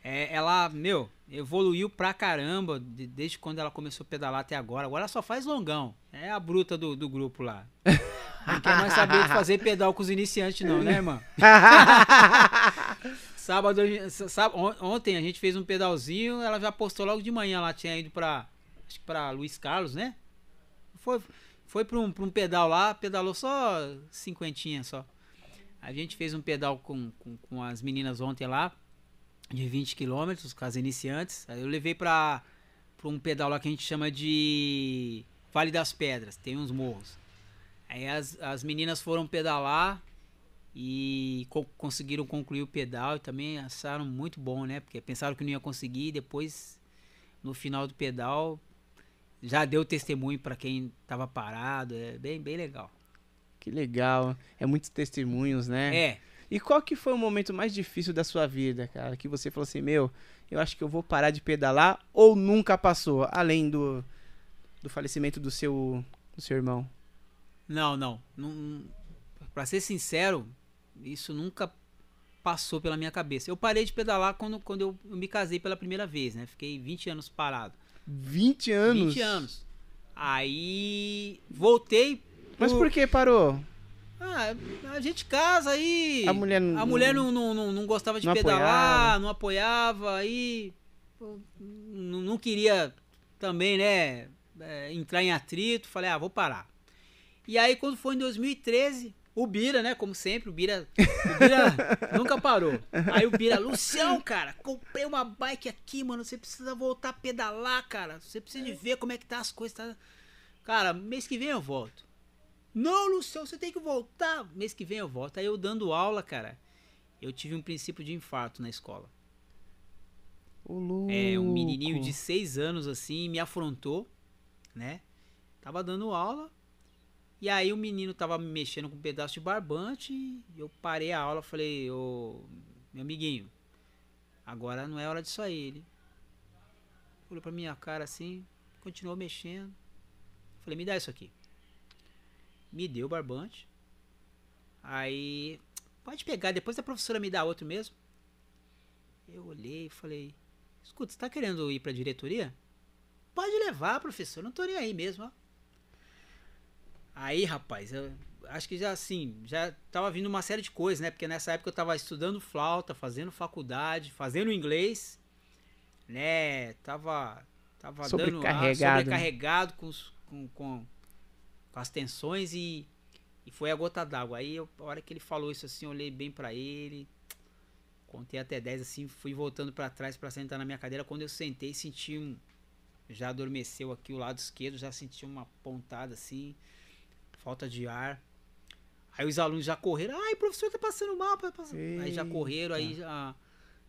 é, ela, meu, evoluiu pra caramba de- desde quando ela começou a pedalar até agora. Agora ela só faz longão, é a bruta do, do grupo lá. Não quer mais saber de fazer pedal com os iniciantes não, né, irmã? (laughs) Sábado, ontem a gente fez um pedalzinho, ela já postou logo de manhã, ela tinha ido pra, acho que pra Luiz Carlos, né? Foi, foi pra, um, pra um pedal lá, pedalou só cinquentinha só. A gente fez um pedal com, com, com as meninas ontem lá, de 20 quilômetros, com as iniciantes. Aí eu levei pra um pedal lá que a gente chama de Vale das Pedras, tem uns morros. Aí as, as meninas foram pedalar e co- conseguiram concluir o pedal e também acharam muito bom, né? Porque pensaram que não ia conseguir e depois, no final do pedal, já deu testemunho para quem tava parado. É bem, bem legal. Que legal. É muitos testemunhos, né? É, E qual que foi o momento mais difícil da sua vida, cara? Que você falou assim, meu, eu acho que eu vou parar de pedalar ou nunca passou, além do, do falecimento do seu, do seu irmão? não, não, não. Pra ser sincero, isso nunca passou pela minha cabeça. Eu parei de pedalar quando, quando eu, eu me casei pela primeira vez, né? Fiquei 20 anos parado. 20 anos? 20 anos. Aí voltei. Mas por que parou? Ah, a gente casa aí. A mulher não- A mulher não, não, não, não gostava de Não pedalar, apoiava. não apoiava, aí. Não, não queria também, né? é, entrar em atrito. Falei, ah, vou parar. E aí, quando foi em 2013, O Bira, né? Como sempre, o Bira, o Bira (laughs) nunca parou. Aí o Bira, Lucião, cara, comprei uma bike aqui, mano. Você precisa voltar a pedalar, cara. Você precisa de ver como é que tá as coisas. Tá... Cara, mês que vem eu volto. Não, Lucião, você tem que voltar. Mês que vem eu volto. Aí eu dando aula, cara. Eu tive um princípio de infarto na escola. É, um menininho de seis anos assim me afrontou, né? Tava dando aula. E aí o menino tava me mexendo com um pedaço de barbante. E eu parei a aula falei, ô meu amiguinho, agora não é hora disso aí. Ele olhou pra minha cara assim, continuou mexendo. Falei, me dá isso aqui. Me deu o barbante. Aí, pode pegar, depois a professora me dá outro mesmo. Eu olhei e falei, escuta, você tá querendo ir pra diretoria? Pode levar, professor, não tô nem aí mesmo, ó. Aí, rapaz, eu acho que já assim, já tava vindo uma série de coisas, né? Porque nessa época eu tava estudando flauta, fazendo faculdade, fazendo inglês, né? Tava, tava sobrecarregado, dando, ah, sobrecarregado com, com, com, com, as tensões e, e foi a gota d'água. Aí, eu, a hora que ele falou isso assim, eu olhei bem para ele, contei até 10 assim, fui voltando para trás para sentar na minha cadeira. Quando eu sentei, senti um. Já adormeceu aqui o lado esquerdo, já senti uma pontada assim falta de ar. Aí os alunos já correram, ai, professor, tá passando mal. Tá passando. Aí já correram, aí já,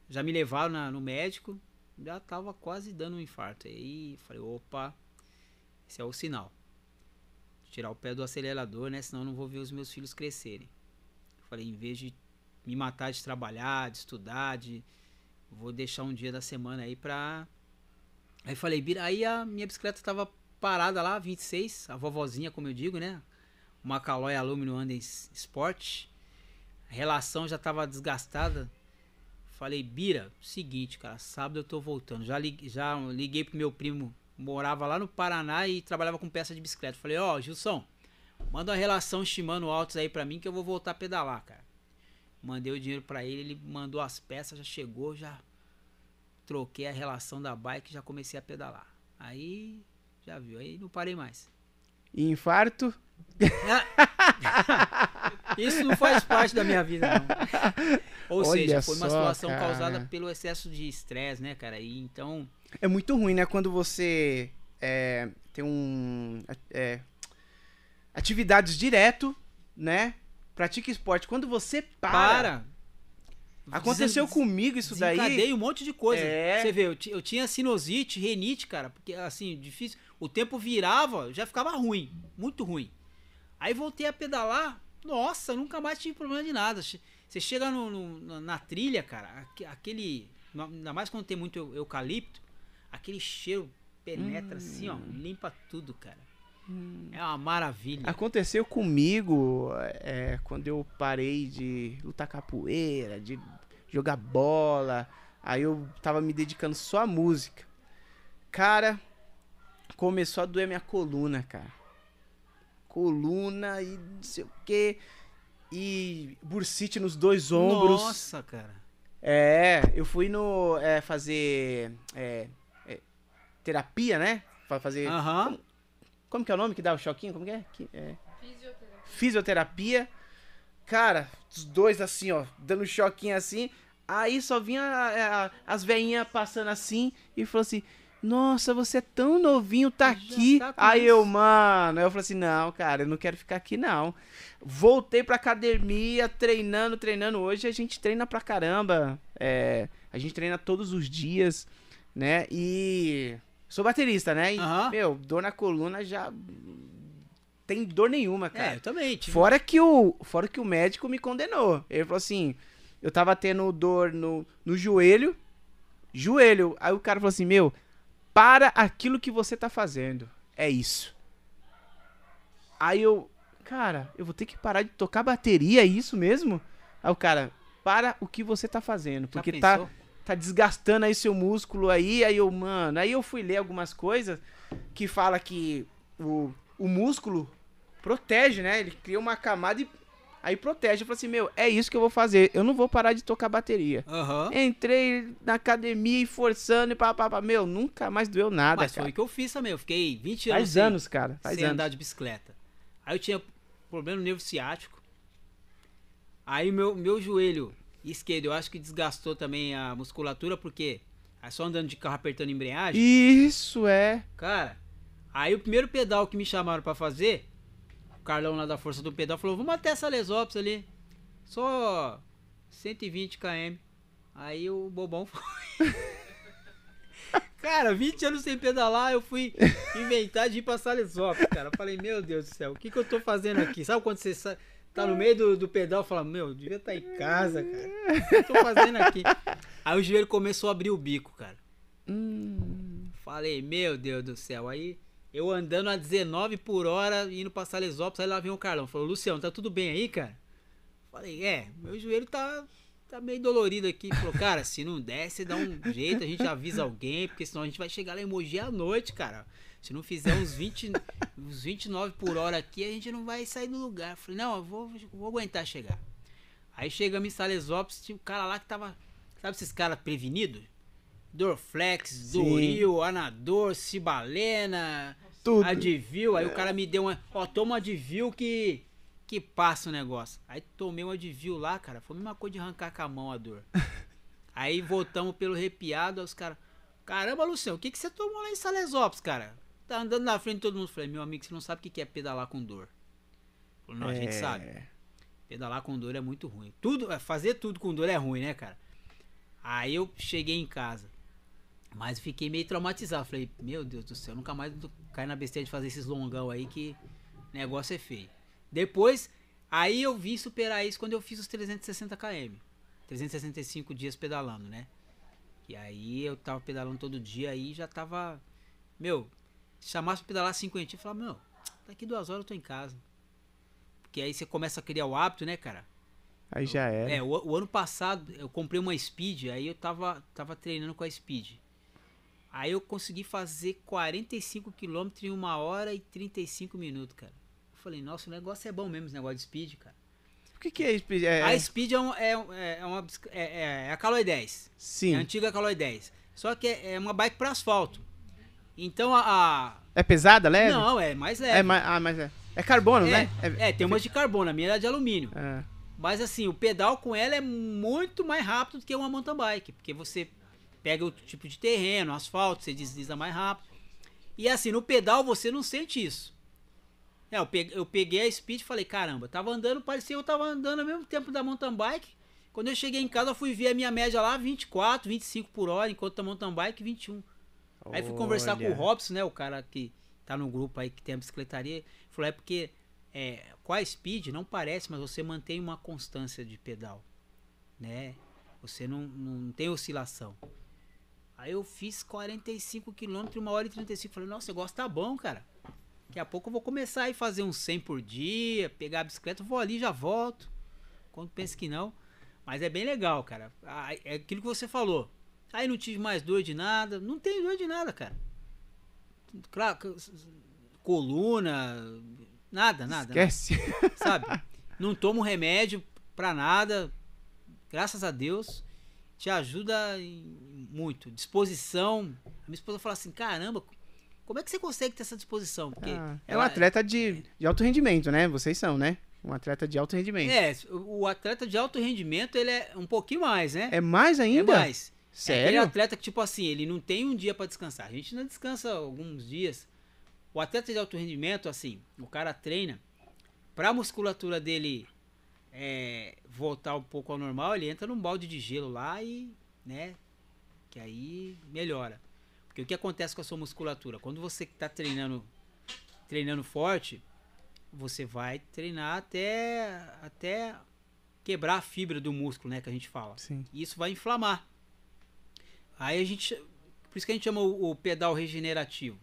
já me levaram na, no médico, já tava quase dando um infarto. Aí falei, opa, esse é o sinal. Tirar o pé do acelerador, né? Senão eu não vou ver os meus filhos crescerem. Falei, em vez de me matar de trabalhar, de estudar, de. Vou deixar um dia da semana aí pra. Aí falei, aí a minha bicicleta tava parada lá, 26, a vovozinha, como eu digo, né? uma Caloi Aluminum Andes Sport. A relação já estava desgastada. Falei, Bira, seguinte, cara, sábado eu tô voltando. Já liguei, já liguei pro meu primo, morava lá no Paraná e trabalhava com peça de bicicleta. Falei, ó, oh, Gilson, manda uma relação estimando altos aí pra mim que eu vou voltar a pedalar, cara. Mandei o dinheiro para ele, ele mandou as peças, já chegou, já troquei a relação da bike, já comecei a pedalar. Aí, já viu, aí não parei mais. Infarto? (laughs) Isso não faz parte da minha vida, não. Ou Olha seja, foi uma só, situação cara. causada pelo excesso de estresse, né, cara? E então. É muito ruim, né? Quando você é, tem um. É, atividades direto, né? Pratica esporte. Quando você para. para. Aconteceu Desen... comigo isso daí. Desencadeei um monte de coisa. É. Você vê, eu, eu tinha sinusite, renite, cara, porque assim, difícil. O tempo virava, já ficava ruim, muito ruim. Aí voltei a pedalar, nossa, nunca mais tive problema de nada. Você chega no, no, na trilha, cara, aquele. Ainda mais quando tem muito eucalipto, aquele cheiro penetra hum. assim, ó, limpa tudo, cara. Hum. É uma maravilha. Aconteceu comigo é, quando eu parei de lutar capoeira, de jogar bola. Aí eu tava me dedicando só à música. Cara, começou a doer minha coluna, cara coluna e não sei o que. E bursite nos dois ombros. Nossa, cara. É, eu fui no. É, fazer. É, terapia, né? Fazer. Aham. Como, como, que é o nome que dá o choquinho? Como que é? Que, é... Fisioterapia. Fisioterapia. Cara, os dois assim, ó, dando choquinho assim. Aí só vinha a, a, as veinhas passando assim e falou assim: nossa, você é tão novinho, tá aqui. Tá Aí eu, mano, eu falei assim: não, cara, eu não quero ficar aqui, não. Voltei pra academia, treinando, treinando. Hoje a gente treina pra caramba. É, a gente treina todos os dias, né? E. Sou baterista, né? E, uhum. meu, dor na coluna já. Tem dor nenhuma, é, cara. É, eu também. Tive... Fora, que o, fora que o médico me condenou. Ele falou assim: eu tava tendo dor no, no joelho. Joelho. Aí o cara falou assim: meu para aquilo que você tá fazendo. É isso. Aí eu, cara, eu vou ter que parar de tocar bateria, é isso mesmo? Aí o cara, para o que você tá fazendo, porque tá tá desgastando aí seu músculo aí, aí eu, mano, aí eu fui ler algumas coisas que fala que o, o músculo protege, né? Ele cria uma camada e Aí protege. Eu falei assim, meu, é isso que eu vou fazer. Eu não vou parar de tocar bateria. Uhum. Entrei na academia e forçando e pá, pá, pá. Meu, nunca mais doeu nada, Mas cara. foi o que eu fiz também. Eu fiquei 20 anos Faz sem, anos, cara. Faz sem anos. andar de bicicleta. Aí eu tinha problema no nervo ciático. Aí meu, meu joelho esquerdo, eu acho que desgastou também a musculatura, porque é só andando de carro apertando embreagem. Isso é. Cara, aí o primeiro pedal que me chamaram pra fazer, o Carlão lá da Força do Pedal falou: vamos até Salesópolis ali. Só 120 km. Aí o bobão (laughs) foi. Cara, 20 anos sem pedalar, eu fui inventar de ir pra Salesópolis, cara. Eu falei, meu Deus do céu, o que, que eu tô fazendo aqui? Sabe quando você tá no meio do, do pedal e fala, meu, eu devia estar em casa, cara. O que eu tô fazendo aqui? (laughs) Aí o joelho começou a abrir o bico, cara. Hum. Falei, meu Deus do céu. Aí eu andando a 19 por hora, indo pra Salesópolis, aí lá vem o Carlão. Falou, Luciano, tá tudo bem aí, cara? Falei, é, meu joelho tá, tá meio dolorido aqui. Falou, cara, se não der, você dá um jeito, a gente avisa alguém, porque senão a gente vai chegar lá em Mogi à noite, cara. Se não fizer uns 20, (laughs) uns 29 por hora aqui, a gente não vai sair do lugar. Falei, não, eu vou, vou aguentar chegar. Aí chegamos em Salesópolis, tinha um cara lá que tava. Sabe esses caras prevenidos? Dorflex, Sim. Doril, Anador, Cibalena, Tudo. Advil. Aí o cara me deu uma. Ó, toma Advil que. Que passa o negócio. Aí tomei um Advil lá, cara. Foi a mesma coisa de arrancar com a mão a dor. (laughs) Aí voltamos pelo arrepiado, aí os caras. Caramba, Luciano, o que, que você tomou lá em Salesópolis, cara? Tá andando na frente de todo mundo. Falei, meu amigo, você não sabe o que é pedalar com dor. Falou, não, a gente É. sabe. Pedalar com dor é muito ruim. Tudo, é, fazer tudo com dor é ruim, né, cara? Aí eu cheguei em casa. Mas fiquei meio traumatizado. Falei, meu Deus do céu, nunca mais cair na besteira de fazer esses longão aí que negócio é feio. Depois, aí eu vim superar isso quando eu fiz os 360 km. 365 dias pedalando, né? E aí eu tava pedalando todo dia aí já tava. Meu, chamasse pra pedalar 50, eu falava, meu, daqui duas horas eu tô em casa. Porque aí você começa a criar o hábito, né, cara? Aí já era. É, o, o ano passado eu comprei uma Speed, aí eu tava, tava treinando com a Speed. Aí eu consegui fazer 45 km em 1 hora e 35 minutos, cara. Eu falei, nossa, o negócio é bom mesmo, esse negócio de Speed, cara. O que, que é isso? É, A Speed é, um, é, um- é, uma, é, é- é a Caloi 10. Sim. É a antiga Caloi 10. Só que é, é uma bike para asfalto. Então a. a- É pesada, leve? Não, é mais leve. É, mas, ah, mas é. É carbono, é, né? é, tem umas de carbono, a minha era de alumínio. É. Mas assim, o pedal com ela é muito mais rápido do que uma mountain bike, porque você pega o tipo de terreno, asfalto, você desliza mais rápido. E assim, no pedal você não sente isso. É, eu peguei, eu peguei a speed e falei, caramba, tava andando, parecia que eu tava andando ao mesmo tempo da mountain bike. Quando eu cheguei em casa, eu fui ver a minha média lá, 24, 25 por hora, enquanto a mountain bike, 21. Aí fui conversar com o. Robson, né? O cara que tá no grupo aí que tem a bicicletaria. Falou, é porque é, com a speed não parece, mas você mantém uma constância de pedal, né? Você não, não tem oscilação. Aí eu fiz 45 km em 1 hora e 35. Falei, nossa, o negócio tá bom, cara. Daqui a pouco eu vou começar a fazer uns 100 por dia, pegar a bicicleta, vou ali e já volto. Quando penso que não. Mas é bem legal, cara. É aquilo que você falou. Aí não tive mais dor de nada. Não tem dor de nada, cara. Claro, coluna, nada, nada. Esquece. (laughs) Sabe? Não tomo remédio pra nada. Graças a Deus. Te ajuda muito. Disposição. A minha esposa fala assim: caramba, como é que você consegue ter essa disposição? Porque Ah, é um atleta de, de alto rendimento, né? Vocês são, né? Um atleta de alto rendimento. É, o o atleta de alto rendimento, ele é um pouquinho mais, né? É, mais ainda? É mais. É aquele Sério? atleta que, tipo assim, ele não tem um dia pra descansar. A gente não descansa alguns dias. O atleta de alto rendimento, assim, o cara treina pra musculatura dele é, voltar um pouco ao normal, ele entra num balde de gelo lá e, né, que aí melhora. Porque o que acontece com a sua musculatura? Quando você tá treinando, treinando forte, você vai treinar até, até quebrar a fibra do músculo, né, que a gente fala. Sim. E isso vai inflamar. Aí a gente. Por isso que a gente chama o, o pedal regenerativo.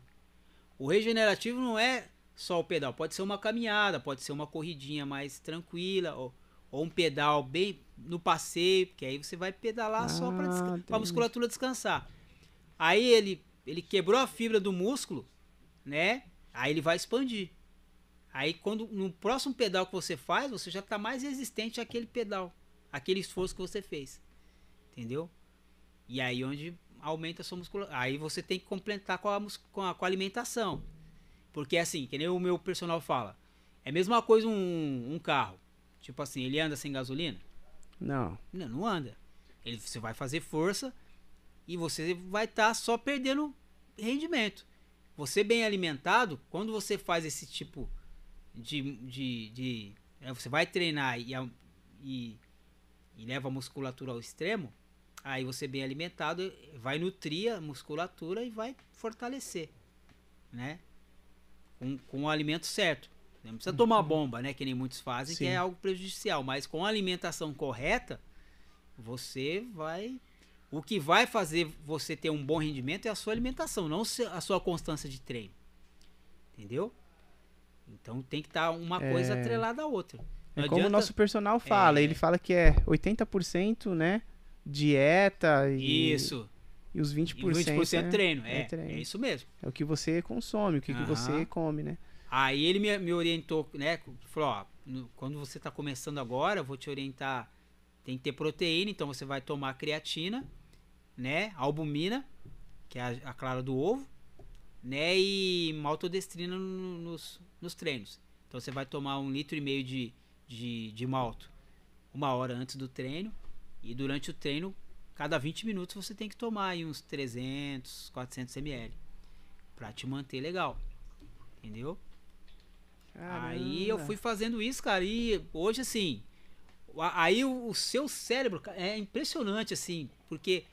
O regenerativo não é só o pedal, pode ser uma caminhada, pode ser uma corridinha mais tranquila, ou, ou um pedal bem no passeio, porque aí você vai pedalar só para Ah, a musculatura descansar. Aí ele, ele quebrou a fibra do músculo, né? Aí ele vai expandir. Aí quando no próximo pedal que você faz, você já está mais resistente àquele pedal, aquele esforço que você fez. Entendeu? E aí onde aumenta a sua musculatura. Aí você tem que complementar com a, com a, com a alimentação. Porque assim, que nem o meu personal fala, é a mesma coisa um, um carro. Tipo assim, ele anda sem gasolina? Não. Não, não anda. Ele, você vai fazer força e você vai estar só perdendo rendimento. Você bem alimentado, quando você faz esse tipo de. de, de é, você vai treinar e, e, e leva a musculatura ao extremo, aí você bem alimentado vai nutrir a musculatura e vai fortalecer. Né? Com, com o alimento certo. Não precisa tomar bomba, né? Que nem muitos fazem, que Sim. é algo prejudicial. Mas com a alimentação correta, você vai. O que vai fazer você ter um bom rendimento é a sua alimentação, não a sua constância de treino. Entendeu? Então tem que estar uma coisa É. atrelada à outra. É Não como o adianta- nosso personal fala. É. Ele fala que é 80%, né? Dieta e, Isso. e os E 20%, 20% é, treino. É, é treino. é isso mesmo. é o que você consome, o que, que Aham. você come, né? Aí ele me, me orientou, né? Falou, ó, no- quando você tá começando agora, eu vou te orientar. Tem que ter proteína, então você vai tomar creatina, né? Albumina, que é a, a clara do ovo, né? E maltodestrina no- nos, nos treinos. Então você vai tomar um litro e meio de, de, de malto uma hora antes do treino. E durante o treino, cada 20 minutos você tem que tomar aí uns 300, 400 ml. Pra te manter legal. Entendeu? Aí eu Caramba. fui fazendo isso, cara, e hoje assim, aí o, seu cérebro é impressionante assim, porque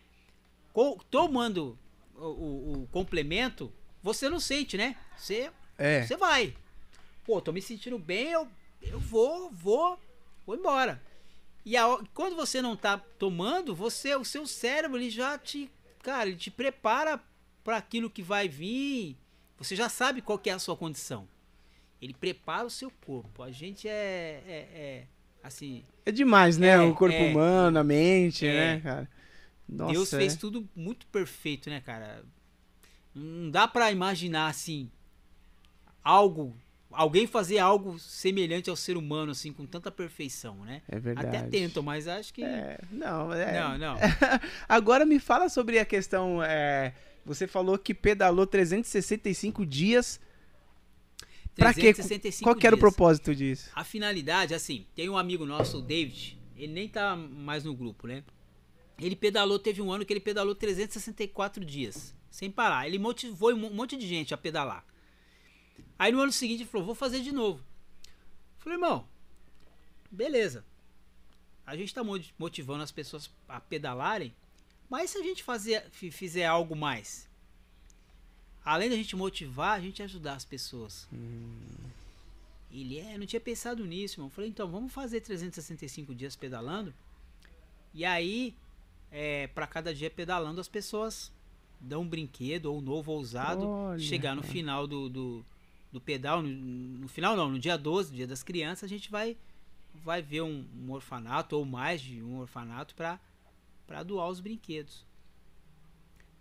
tomando o, o- o complemento, você não sente, né? Você É. você vai. Pô, tô me sentindo bem, eu, eu vou, vou, vou embora. E a quando você não tá tomando, você, o seu cérebro ele já te, cara, ele te prepara para aquilo que vai vir. Você já sabe qual que é a sua condição. Ele prepara o seu corpo. A gente é, é, é, assim, É demais, né? É, o corpo é. humano, a mente, É. né, cara? Nossa, Deus fez é. tudo muito perfeito, né, cara? Não dá pra imaginar assim algo, alguém fazer algo semelhante ao ser humano assim com tanta perfeição, né? É verdade. Até tentam, mas acho que É, não, é. não, não. (laughs) Agora me fala sobre a questão. é, você falou que pedalou 365 dias. Pra quê? 365 Qual que era o propósito disso? A finalidade, assim, tem um amigo nosso, o David, ele nem tá mais no grupo, né? Ele pedalou, teve um ano que ele pedalou 364 dias, sem parar. Ele motivou um monte de gente a pedalar. Aí no ano seguinte ele falou, vou fazer de novo. Eu Falei, irmão, beleza. A gente tá mo- motivando as pessoas a pedalarem, mas se a gente fazer, fi- fizer algo mais? Além da gente motivar, a gente ajudar as pessoas. Ele é, não tinha pensado nisso, irmão. Eu Falei, então, vamos fazer 365 dias pedalando. E aí, é, para cada dia pedalando, as pessoas dão um brinquedo ou um novo ou usado. Olha, chegar no cara. final do, do, do pedal, no, no final não, no dia 12, dia das crianças, a gente vai, vai ver um, um orfanato ou mais de um orfanato para para doar os brinquedos.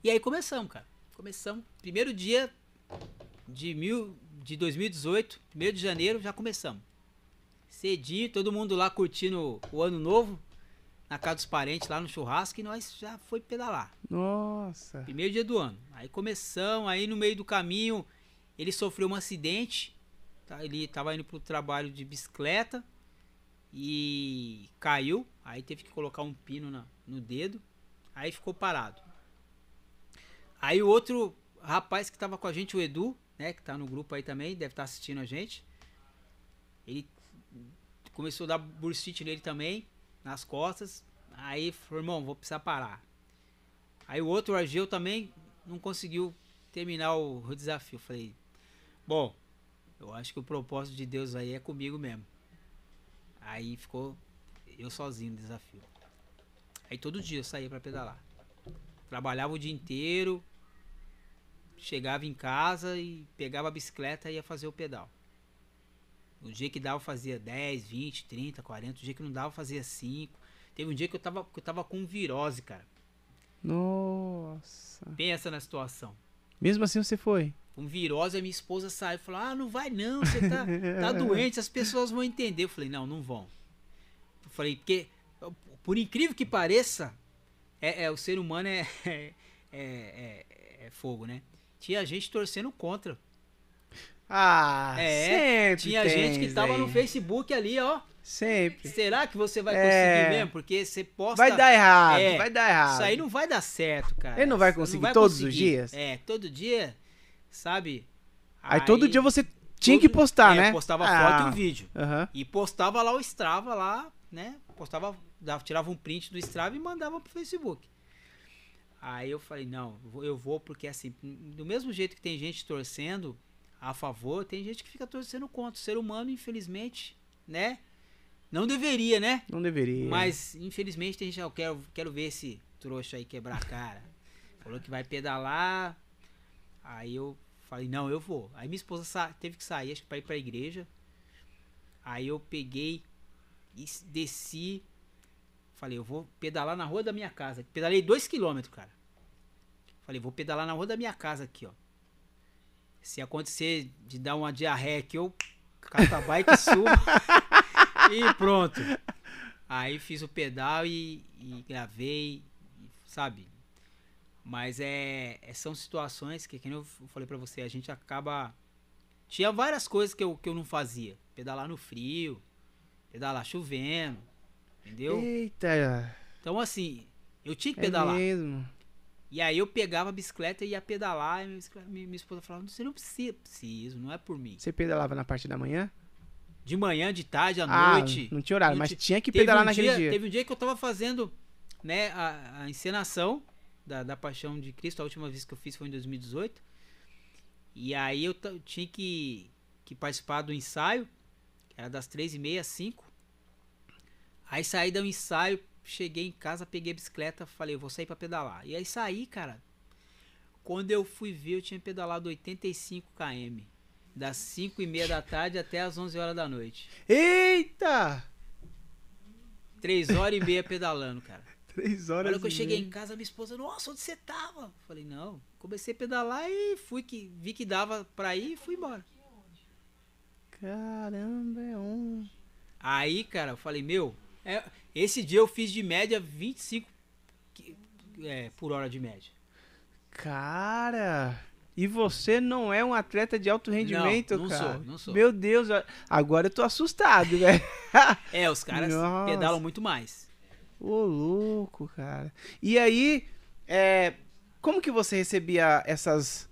E aí começamos, cara. Começamos. Primeiro dia de, mil, de 2018, primeiro de janeiro, já começamos. Cedinho, todo mundo lá curtindo o ano novo, na casa dos parentes, lá no churrasco, e nós já foi pedalar. Nossa. Primeiro dia do ano. Aí começamos, aí no meio do caminho ele sofreu um acidente. tá? Ele tava indo pro trabalho de bicicleta e caiu. Aí teve que colocar um pino na- no dedo. Aí ficou parado. Aí o outro rapaz que tava com a gente, o Edu, né, que tá no grupo aí também, deve estar assistindo a gente. Ele começou a dar bursite nele também, nas costas. Aí falou, irmão, vou precisar parar. Aí o outro, o Argeu, também não conseguiu terminar o, o desafio. Falei, bom, eu acho que o propósito de Deus aí é comigo mesmo. Aí ficou eu sozinho no desafio. Aí todo dia eu saía pra pedalar. Trabalhava o dia inteiro, chegava em casa e pegava a bicicleta e ia fazer o pedal. O dia que dava eu fazia 10, 20, 30, 40. O dia que não dava eu fazia 5. Teve um dia que eu tava, que eu tava com virose, cara. Nossa. Pensa na situação. Mesmo assim você foi. Com virose, a minha esposa saiu e falou: Ah, não vai não, você tá, tá (laughs) doente, as pessoas vão entender. Eu falei: Não, não vão. Eu falei: Porque, por incrível que pareça, é, é, o ser humano é, (laughs) é, é, é- é fogo, né? Tinha gente torcendo contra. Ah, É, sempre Tinha gente que tava aí. no Facebook ali, ó. Sempre. Será que você vai É. conseguir mesmo? Porque você posta. Vai dar errado, É, vai dar errado. Isso aí não vai dar certo, cara. Ele não vai conseguir todos os conseguir. dias? É, todo dia, sabe? Aí, todo dia você tinha que todo- postar, é, né? Postava Ah, foto e um vídeo. Aham. E postava lá o Strava lá, né? Postava, dava, tirava um print do Strava e mandava pro Facebook. Aí eu falei, não, eu vou porque assim, do mesmo jeito que tem gente torcendo a favor, tem gente que fica torcendo contra. O ser humano, infelizmente, né? Não deveria, né? Não deveria. Mas, infelizmente, tem gente, eu quero, quero ver esse trouxa aí quebrar a cara. Falou que vai pedalar. Aí eu falei, não, eu vou. Aí minha esposa sa- teve que sair, acho que pra ir pra igreja. Aí eu peguei e desci. Falei, eu vou pedalar na rua da minha casa. Pedalei 2km, cara. Falei, vou pedalar na rua da minha casa aqui, ó. Se acontecer de dar uma diarreia aqui, eu cato a bike (laughs) subo. e pronto. Aí fiz o pedal e, e gravei, sabe? Mas é, é- são situações que, nem eu falei pra você, a gente acaba. Tinha várias coisas que eu, que eu não fazia. Pedalar no frio, pedalar chovendo, entendeu? Eita, Então, assim, eu tinha que é pedalar. mesmo. E aí eu pegava a bicicleta e ia pedalar. E minha, minha- esposa falava: Você não precisa, preciso, não é por mim. Você pedalava na parte da manhã? De manhã, de tarde, à ah, noite. não tinha horário, não mas ti- tinha que pedalar um naquele dia, dia. Teve um dia que eu tava fazendo né, a, a encenação da, da Paixão de Cristo. A última vez que eu fiz foi em 2018. E aí eu, tinha que, que participar do ensaio, que era das 3h30 às 5 Aí saí do ensaio, cheguei em casa, peguei a bicicleta, falei, vou sair pra pedalar. E aí saí, cara. Quando eu fui ver, eu tinha pedalado 85 km. Das 5 e meia da tarde até as 11 horas da noite. Eita! 3 horas e meia pedalando, cara. Três horas hora que eu cheguei meia. em casa, minha esposa, nossa, onde você tava? Falei, não. Comecei a pedalar e fui que vi que dava pra ir e fui embora. Caramba, é um... Aí, cara, eu falei, meu, é- esse dia eu fiz de média 25 qui- é, por hora de média. Cara... E você não é um atleta de alto rendimento, não cara? sou, não sou. Meu Deus, agora eu tô assustado, (laughs) velho. É, os caras Nossa. pedalam muito mais. Ô, louco, cara. E aí, é, como que você recebia essas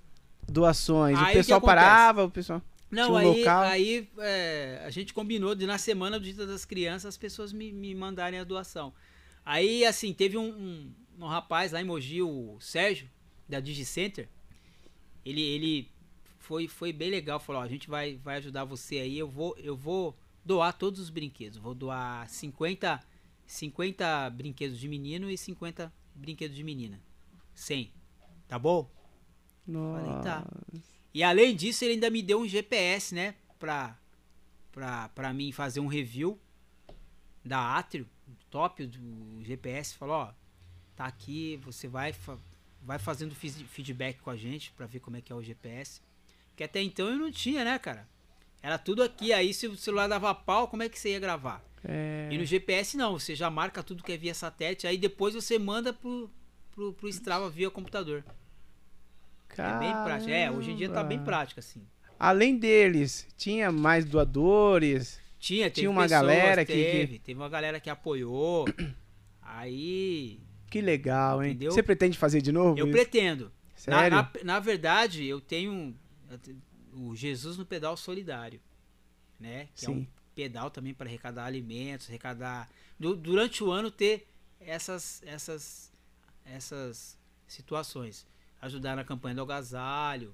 doações? Aí, o o pessoal acontece? parava, o pessoal... Não, um aí, local? aí é, a gente combinou de na semana do Dia das Crianças as pessoas me, me mandarem a doação. Aí, assim, teve um, um, um rapaz lá em Mogi, o Sérgio, da DigiCenter. Ele, ele foi, foi bem legal, falou, ó, a gente vai, vai ajudar você aí, eu vou, eu vou doar todos os brinquedos. Vou doar 50, 50 brinquedos de menino e 50 brinquedos de menina. 100. Tá bom? Falei, tá. E além disso, ele ainda me deu um GPS, né? Pra, pra, pra mim fazer um review da Atrio, top do GPS. Falou, ó, tá aqui, você vai, vai fazendo feed- feedback com a gente pra ver como é que é o GPS. Que até então eu não tinha, né, cara? Era tudo aqui, aí se o celular dava pau, como é que você ia gravar? É, E no GPS não, você já marca tudo que é via satélite, aí depois você manda pro, pro, pro Strava via computador. É bem prático. É, hoje em dia tá bem Caramba. prático, assim. Além deles, tinha mais doadores. Tinha, teve Tinha uma pessoas, galera que- teve, teve uma galera que apoiou. (coughs) Aí Que legal, hein? Entendeu? Você pretende fazer de novo? eu isso? pretendo. Na, Sério? na, na verdade, eu tenho o Jesus no pedal solidário, né? Que é um Sim. Pedal também para arrecadar alimentos, arrecadar du- durante o ano ter essas essas essas situações, ajudar na campanha do agasalho,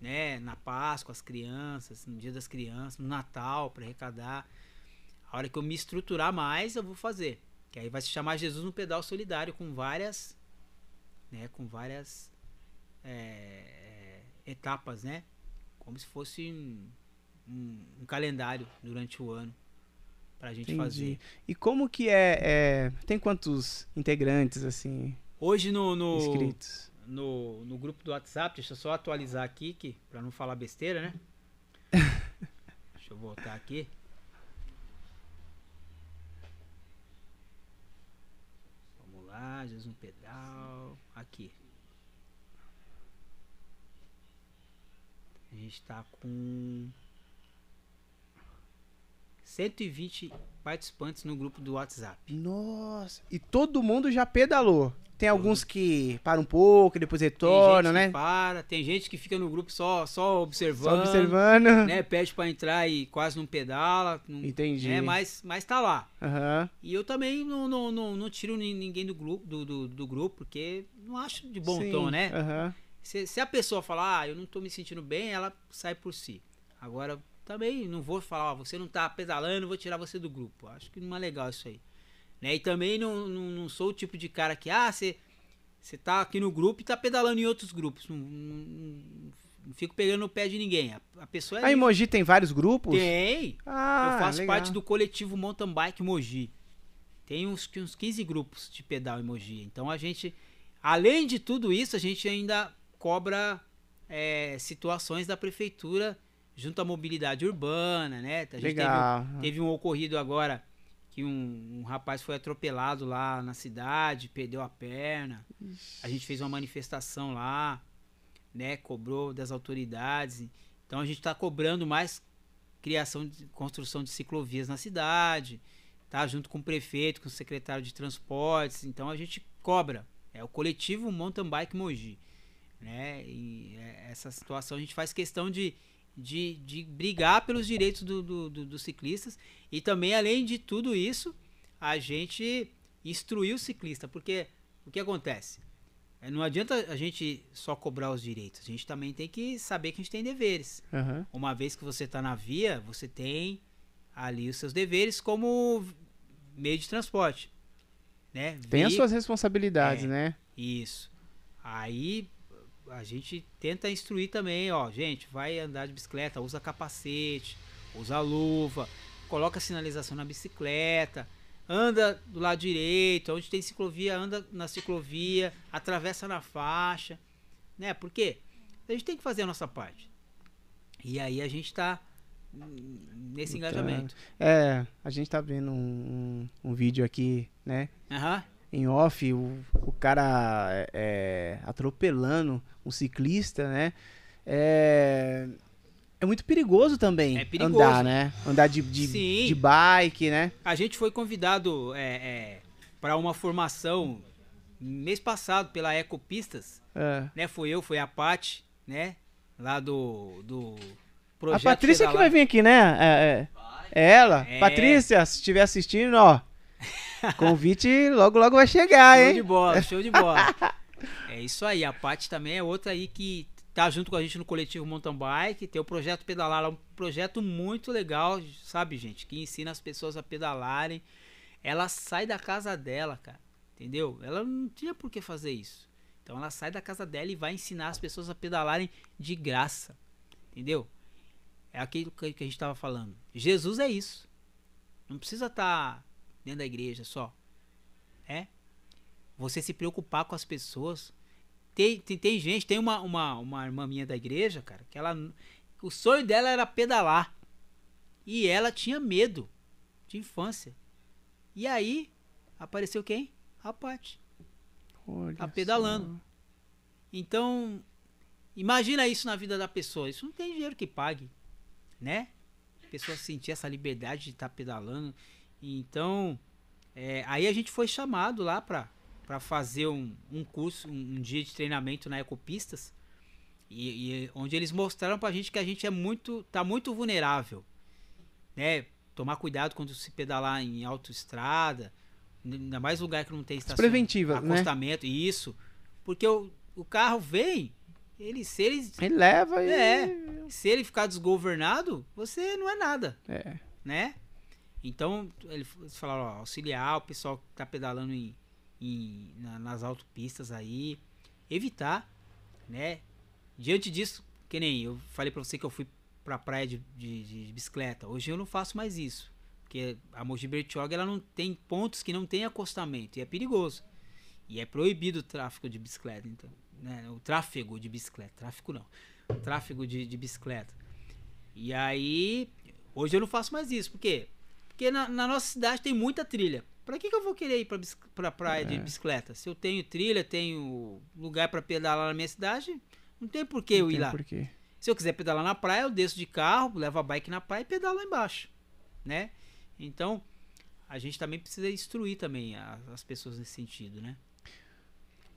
né, na Páscoa as crianças, no Dia das Crianças, no Natal para arrecadar. A hora que eu me estruturar mais, eu vou fazer. Que aí vai se chamar Jesus no pedal solidário com várias né, com várias é, etapas, né? Como se fosse um, um- um calendário durante o ano pra gente Entendi. fazer. E como que é, é- Tem quantos integrantes, assim, Hoje no, no, inscritos? no, no grupo do WhatsApp, deixa eu só atualizar aqui, que, pra não falar besteira, né? (laughs) deixa eu voltar aqui. Vamos lá, Jesus no pedal. Aqui. A gente tá com 120 participantes no grupo do WhatsApp. Nossa. E todo mundo já pedalou. Tem alguns que param um pouco, depois retornam, tem gente né? Que para, tem gente que fica no grupo só, só observando. Só observando. Né, pede pra entrar e quase não pedala. Não, Entendi. É, mas, mas tá lá. Aham. E eu também não, não, não, não tiro ni- ninguém do grupo, do, do, do grupo, porque não acho de bom Sim, tom, né? Aham. Se, se a pessoa falar, ah, eu não tô me sentindo bem, ela sai por si. Agora, também não vou falar, ó, você não tá pedalando, vou tirar você do grupo. Acho que não é legal isso aí. Né? E também não, não, não sou o tipo de cara que, ah, você, você tá aqui no grupo e tá pedalando em outros grupos. Não, não- não fico pegando no pé de ninguém. A, a pessoa é A livre. Emoji tem vários grupos? Tem. Ah, eu faço legal. parte do coletivo Mountain Bike Mogi. Tem uns, uns 15 grupos de pedal em Mogi. Então a gente, além de tudo isso, a gente ainda cobra é, situações da prefeitura junto à mobilidade urbana, né? A gente Legal. Teve, teve um ocorrido agora que um, um rapaz foi atropelado lá na cidade, perdeu a perna. A gente fez uma manifestação lá, né? Cobrou das autoridades. Então a gente está cobrando mais criação de construção de ciclovias na cidade, tá? Junto com o prefeito, com o secretário de transportes. Então a gente cobra. É o coletivo Mountain Bike Mogi, né? E é, essa situação a gente faz questão de, de, de brigar pelos direitos do, do- do- dos ciclistas e também além de tudo isso a gente instruir o ciclista, porque o que acontece? É, Não adianta a gente só cobrar os direitos, a gente também tem que saber que a gente tem deveres Aham. uma vez que você está na via, você tem ali os seus deveres como meio de transporte, né? Tem as suas responsabilidades, É. né? Isso. Aí a gente tenta instruir também, ó, gente, vai andar de bicicleta, usa capacete, usa luva, coloca sinalização na bicicleta, anda do lado direito, onde tem ciclovia, anda na ciclovia, atravessa na faixa, né? Por quê? A gente tem que fazer a nossa parte. E aí a gente tá hum, nesse Então, engajamento. É, a gente tá vendo um, um, um vídeo aqui, né? Aham. Em off, o, o cara é, é, atropelando um ciclista, né? É, é muito perigoso também É perigoso. andar, né? Andar de, de, de bike, né? A gente foi convidado é, é, para uma formação mês passado pela Ecopistas, É. né? Foi eu, foi a Paty, né? Lá do, do A projeto Patrícia que Pedalar. vai vir aqui, né? É, ela. Patrícia, se estiver assistindo, ó. Convite logo, logo vai chegar, Show hein? de bola, show de bola. (laughs) é isso aí, a Paty também é outra aí que tá junto com a gente no coletivo Mountain Bike, tem o projeto Pedalar, é um projeto muito legal, sabe, gente, que ensina as pessoas a pedalarem. Ela sai da casa dela, cara, entendeu? Ela não tinha por que fazer isso. Então ela sai da casa dela e vai ensinar as pessoas a pedalarem de graça, entendeu? É aquilo que que a gente tava falando. Jesus é isso. Não precisa estar dentro da igreja só. É? Você se preocupar com as pessoas. Tem, tem, tem gente, tem uma, uma, uma irmã minha da igreja, cara, que ela. O sonho dela era pedalar. E ela tinha medo de infância. E aí, apareceu quem? A Paty. Tá pedalando. só. Então, imagina isso na vida da pessoa. Isso não tem dinheiro que pague, né? A pessoa sentir essa liberdade de estar pedalando. Então, é, aí a gente foi chamado lá pra, pra fazer um, um curso, um, um dia de treinamento na Ecopistas. E, e onde eles mostraram pra gente que a gente é muito, tá muito vulnerável, né? Tomar cuidado quando se pedalar em autoestrada, ainda mais lugar que não tem estação, preventivas, né? acostamento, isso. Porque o, o carro vem, ele se ele Ele leva e. É. se ele ficar desgovernado, você não é nada, É. né? Então, ele- eles falaram, ó, auxiliar o pessoal que tá pedalando em, em- na- nas autopistas aí, evitar, né? Diante disso, que nem eu falei pra você que eu fui pra praia de, de- de bicicleta. Hoje eu não faço mais isso. Porque a Mogi Bertioga, ela não tem pontos que não tem acostamento e é perigoso. E é proibido o tráfego de bicicleta, então, né? O tráfego de bicicleta, tráfego não. O tráfego de, de bicicleta. E aí, hoje eu não faço mais isso. Por quê? Porque na, na nossa cidade tem muita trilha. Pra que, que eu vou querer ir pra, pra praia de É. bicicleta? Se eu tenho trilha, tenho lugar pra pedalar na minha cidade, não tem por que eu Não ir lá. por quê. Se eu quiser pedalar na praia, eu desço de carro, levo a bike na praia e pedalo lá embaixo, né? Então, a gente também precisa instruir também a- as pessoas nesse sentido, né?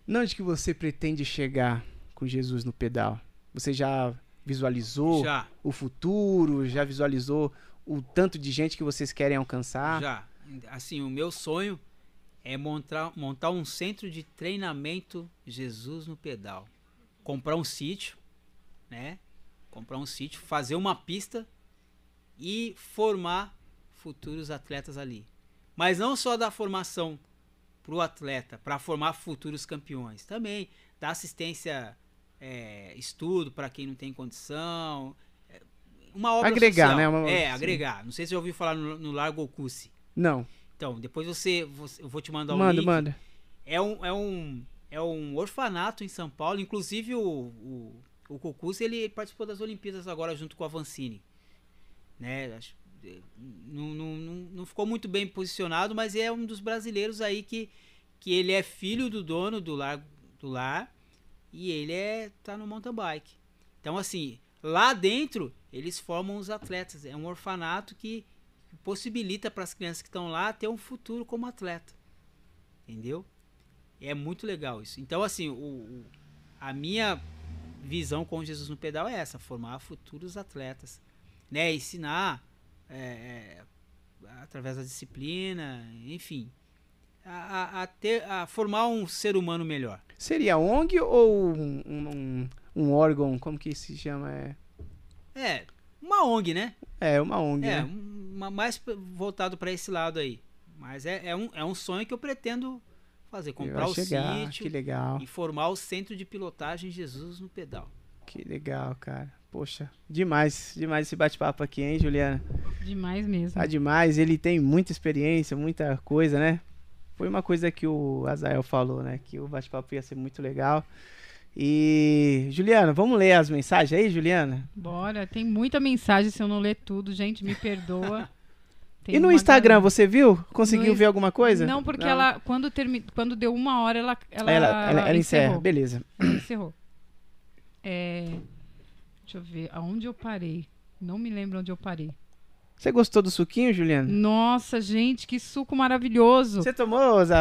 Onde que você pretende chegar com Jesus no pedal? Você já visualizou Já, o futuro? Já visualizou o tanto de gente que vocês querem alcançar? já. Assim, o meu sonho é montar, montar um centro de treinamento Jesus no pedal. Comprar um sítio, né? Comprar um sítio, fazer uma pista e formar futuros atletas ali. Mas não só da formação para o atleta, para formar futuros campeões. Também dar assistência, é, estudo para quem não tem condição. É, Uma obra Agregar, social. né? Uma- é, sim. agregar. Não sei se você já ouviu falar no, no Largo Ocussi. Não. Então, depois você, você- eu vou te mandar um manda, link. manda. É um, é um, é um orfanato em São Paulo. Inclusive o, o, o Cocuzzi, ele participou das Olimpíadas agora junto com a Vancini. Né? Eh, Não, não, não, não ficou muito bem posicionado, mas é um dos brasileiros aí que, que ele é filho do dono do lar, do lar e ele é tá no mountain bike. Então assim, lá dentro eles formam os atletas. É um orfanato que possibilita para as crianças que estão lá ter um futuro como atleta. Entendeu? É muito legal isso. Então, assim, o, o- a minha visão com Jesus no pedal é essa: formar futuros atletas. Né? Ensinar é, é, através da disciplina, enfim. A, a- ter, a formar um ser humano melhor. Seria ONG ou um, um, um órgão, como que se chama? É, É, uma ONG, né? é uma ONG, É, né? um- uma, mais voltado para esse lado aí. Mas é, é, um, é um sonho que eu pretendo fazer: comprar o chegar, sítio Que legal, e formar o centro de pilotagem Jesus no pedal. que legal, cara. Poxa, demais, demais esse bate-papo aqui, hein, Juliana? Demais mesmo. Tá demais, ele tem muita experiência, muita coisa, né? Foi uma coisa que o Azael falou, né? Que o bate-papo ia ser muito legal. E, Juliana, vamos ler as mensagens aí, Juliana? Bora, tem muita mensagem se eu não ler tudo, gente, me perdoa. (laughs) Tem e no Instagram, você viu? Conseguiu No ver alguma coisa? Não, porque ela, quando, termi... quando deu uma hora, ela, ela, Ela, ela, ela encerra, encerrou. beleza. Ela encerrou. É, Deixa eu ver, aonde eu parei? Não me lembro onde eu parei. Você gostou do suquinho, Juliana? Nossa, gente, que suco maravilhoso. Você tomou, Zé?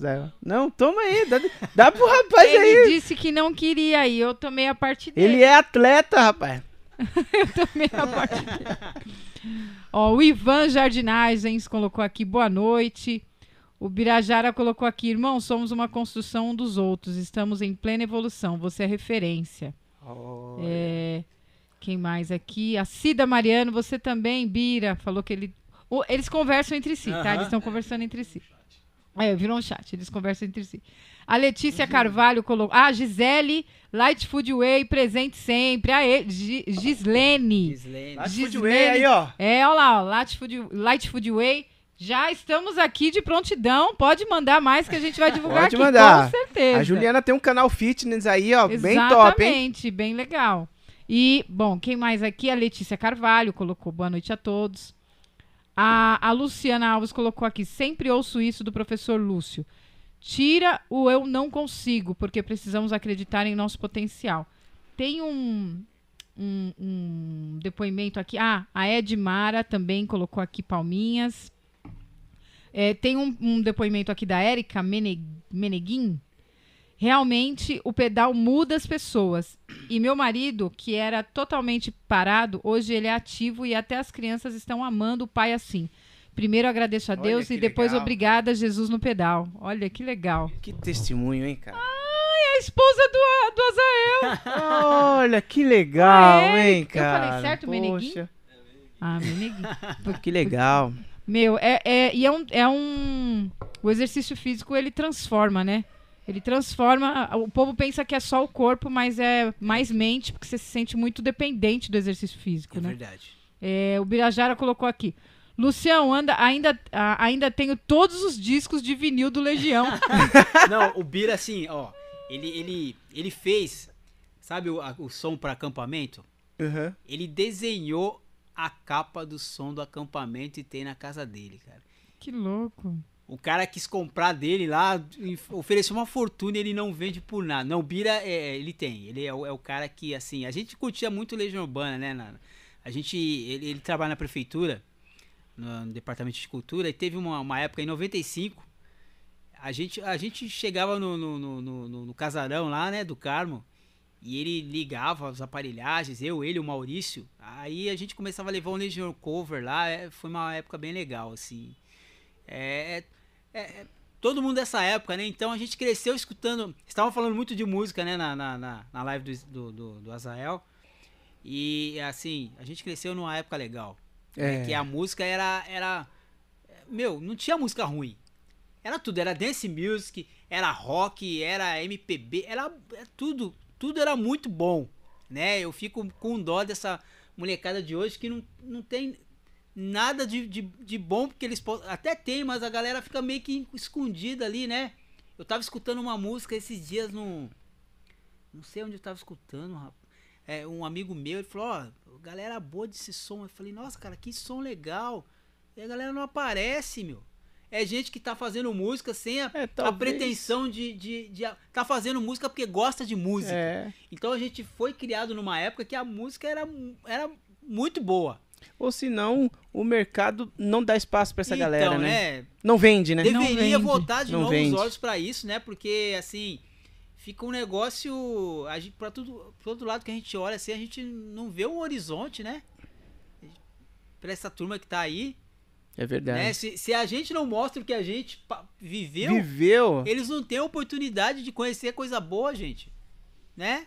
Zé? Não, toma aí. Dá, dá pro rapaz Ele aí. disse que não queria e eu tomei a parte dele. Ele é atleta, rapaz. (laughs) Tomei a parte dele. Ó, o Ivan Jardinagens colocou aqui, boa noite. O Birajara colocou aqui, irmão, somos uma construção um dos outros. Estamos em plena evolução. Você é referência. É, quem mais aqui? A Cida Mariano, você também, Bira, falou que ele. eles conversam entre si, tá? Eles estão conversando entre si. É, virou um chat, eles conversam entre si. A Letícia Carvalho colocou. Ah, Gisele, Light Food Way, presente sempre. Aê, Gi- Gislene. Gislene. De Gislene. Foodway aí, ó. É, olha lá, ó, Light Food, Light Food Way. Já estamos aqui de prontidão. Pode mandar mais que a gente vai divulgar Pode aqui, mandar. com certeza. A Juliana tem um canal fitness aí, ó, bem top, hein? Exatamente, bem legal. E, bom, quem mais aqui? A Letícia Carvalho colocou boa noite a todos. A, a Luciana Alves colocou aqui, sempre ouço isso do professor Lúcio. Tira o eu não consigo, porque precisamos acreditar em nosso potencial. Tem um, um, um depoimento aqui. Ah, a Edmara também colocou aqui palminhas. É, tem um, um depoimento aqui da Érica Mene- Meneguin. Realmente, o pedal muda as pessoas. E meu marido, que era totalmente parado, hoje ele é ativo e até as crianças estão amando o pai assim. Primeiro agradeço a Deus e depois legal. obrigada Jesus no pedal. Olha que legal. Que testemunho, hein, cara? É a esposa do, do Azael. (laughs) Olha, que legal, Ah, é? hein, Eu cara? falei certo? Poxa, Ah, Meneguin. (laughs) que legal. Meu, é, é, e é um, é um. O exercício físico ele transforma, né? Ele transforma. O povo pensa que é só o corpo, mas é mais mente, porque você se sente muito dependente do exercício físico, É né? verdade. É, o Birajara colocou aqui. Lucião, anda, ainda, a- ainda tenho todos os discos de vinil do Legião. (laughs) (laughs) Não, o Bira, assim, ó, ele, ele, ele fez, sabe o, a- o som para acampamento? Uhum. Ele desenhou a capa do som do acampamento e tem na casa dele, cara. que louco. O cara quis comprar dele lá, ofereceu uma fortuna e ele não vende por nada. Não, Bira, é, ele tem. Ele é o, é o cara que, assim, a gente curtia muito Legião Urbana, né? na- a gente, ele, ele trabalha na prefeitura, no, no departamento de cultura, e teve uma, uma época em 95, a gente, a gente chegava no- no- no casarão lá, né, do Carmo, e ele ligava as aparelhagens, eu, ele, o Maurício. Aí a gente começava a levar um Legion Cover lá. é, foi uma época bem legal, assim. É, é- é- todo mundo dessa época, né? Então a gente cresceu escutando. Estavam falando muito de música, né? Na, na, na, na live do, do, do, Azael. E assim, a gente cresceu numa época legal. né, É. Que a música era, era. Meu, não tinha música ruim. Era tudo, era dance music, era rock, era MPB, era é tudo, tudo era muito bom, né? Eu fico com dó dessa molecada de hoje que não, não tem nada de, de, de bom, porque eles até tem, mas a galera fica meio que escondida ali, né? Eu tava escutando uma música esses dias no. Não sei onde eu tava escutando, rapaz. É, um amigo meu, ele falou, ó, galera boa desse som. Eu falei, nossa, cara, que som legal. E a galera não aparece, meu. É gente que tá fazendo música sem a, É, a pretensão de, de, de. Tá fazendo música porque gosta de música. É. Então a gente foi criado numa época que a música era, era muito boa. Ou senão, o mercado não dá espaço pra essa então, galera, né? né? Não vende, né? Não Deveria vende. voltar de Não novo vende. os olhos pra isso, né? Porque, assim, fica um negócio. A gente, tudo, pro outro lado que a gente olha, assim, a gente não vê um horizonte, né? Pra essa turma que tá aí, É verdade. né? Se, se a gente não mostra o que a gente viveu, Viveu. eles não têm oportunidade de conhecer coisa boa, gente. Né?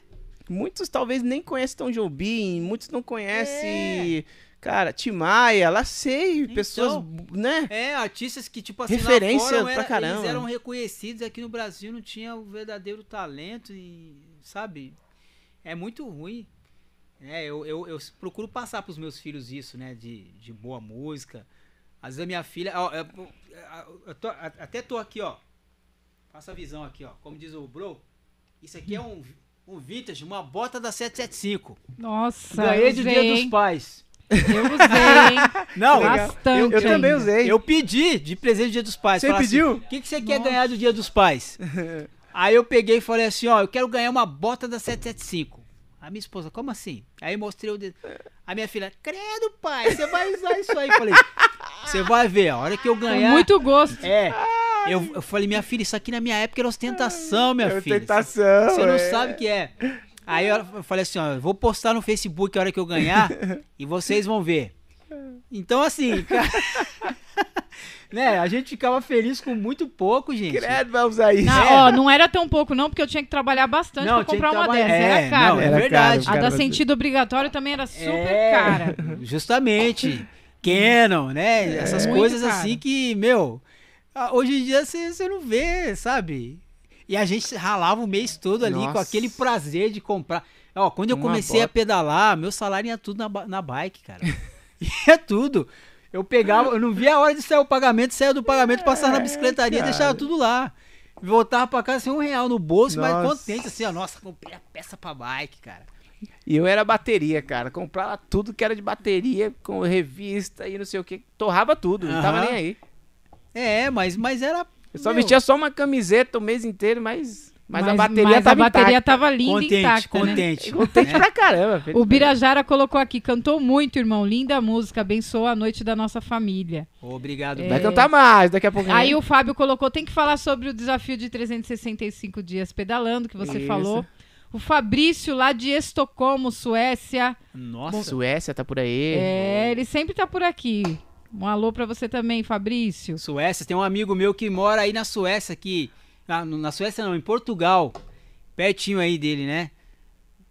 Muitos talvez nem conhecem Tom Jobim, muitos não É. cara, Timaya, lá sei, Então. pessoas, né? É, artistas que, tipo assim, Referência lá fora pra era- caramba. eles eram reconhecidos, aqui no Brasil não tinha o verdadeiro talento e, sabe, é muito ruim. É, eu, eu, eu procuro passar pros meus filhos isso, né, de, de boa música. Às vezes a minha filha, ó, eu, eu- eu tô- até tô aqui, ó, passa a visão aqui, ó, como diz o bro, isso aqui é um, um vintage, uma bota da 775. Nossa, Ganhei usei, Dia dos? Pais. Eu usei, hein? (laughs) Não, Bastante. Eu, eu também usei. Eu pedi de presente do Dia dos Pais. Você Falar pediu? assim, O que, que você quer Nossa. ganhar do Dia dos Pais? (laughs) Aí eu peguei e falei assim, ó, eu quero ganhar uma bota da 775. A minha esposa, como assim? Aí eu mostrei o dedo. A minha filha, credo, pai, você vai usar isso aí. Falei, você vai ver, a hora que eu Com ganhar. muito gosto. É. Eu, eu falei, minha filha, isso aqui na minha época era ostentação, minha É filha. tentação. Você não é. sabe o que é. Aí eu falei assim, ó, vou postar no Facebook a hora que eu ganhar (laughs) e vocês vão ver. Então assim, cara, (laughs) né, a gente ficava feliz com muito pouco, gente. Credo, vai usar isso. Não, É. ó, não era tão pouco não, porque eu tinha que trabalhar bastante Não, pra comprar uma dessas. É, Era cara. não, é Era verdade. caro, A da sentido obrigatório também era super É, cara. Justamente. Canon, né? Essas Muito coisas assim que, meu, hoje em dia você não vê, sabe? E a gente ralava o mês todo ali com Nossa. aquele prazer de comprar. Ó, quando eu Uma comecei a bota. pedalar, meu salário ia tudo na, na bike, cara. (laughs) ia tudo. Eu pegava, eu não via a hora de sair o pagamento, saia do pagamento, passava na bicicletaria e cara. deixava tudo lá. Voltava pra casa sem um real no bolso, mas Nossa. contente, assim, ó, nossa, comprei a peça pra bike, cara. E eu era bateria, cara. Comprava tudo que era de bateria, com revista e não sei o que. Torrava tudo, não tava nem aí. É, mas, mas era. Eu só meu, vestia só uma camiseta o mês inteiro, mas, mas, a Mas- bateria mas tava a bateria intacta. tava linda contente, intacta, né? contente. Contente né? pra caramba. O Birajara colocou aqui, cantou muito, irmão. Linda música, abençoa a noite da nossa família. Obrigado. Vai É. cantar mais daqui a pouco. Aí o Fábio colocou, tem que falar sobre o desafio de 365 dias pedalando, que você Isso. falou. O Fabrício, lá de Estocolmo, Suécia. Nossa. Suécia tá por aí. É, ele sempre tá por aqui. Um alô pra você também, Fabrício. Suécia, tem um amigo meu que mora aí na Suécia, aqui. Na, na Suécia não, em Portugal. Pertinho aí dele, né?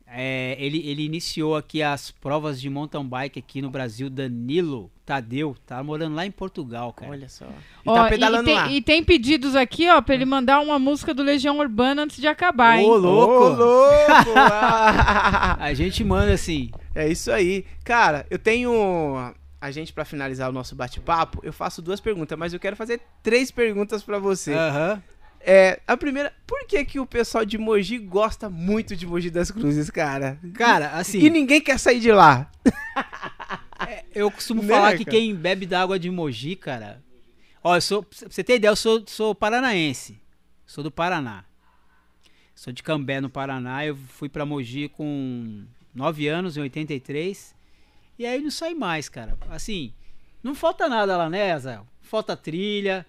É, ele, ele iniciou aqui as provas de mountain bike aqui no Brasil, Danilo Tadeu, tá morando lá em Portugal, cara. Olha só. E Ó, tá e, pedalando tem, lá. e tem pedidos aqui, ó, pra ele mandar uma música do Legião Urbana antes de acabar, hein? Ô, louco! Ô, louco! (laughs) A gente manda assim. é isso aí. Cara, eu tenho... A gente, pra finalizar o nosso bate-papo, eu faço duas perguntas, mas eu quero fazer três perguntas pra você. Aham. É, a primeira, por que que o pessoal de Mogi gosta muito de Mogi das Cruzes, cara? Cara, assim. E ninguém quer sair de lá. Eu costumo Né, falar que quem bebe da água de Mogi, cara. Ó, eu sou, pra você ter ideia, eu sou, sou paranaense. Sou do Paraná. Sou de Cambé, no Paraná. Eu fui pra Mogi com 9 anos, em 83. E aí não saí mais, cara. Assim, não falta nada lá, né, Zé? Falta trilha.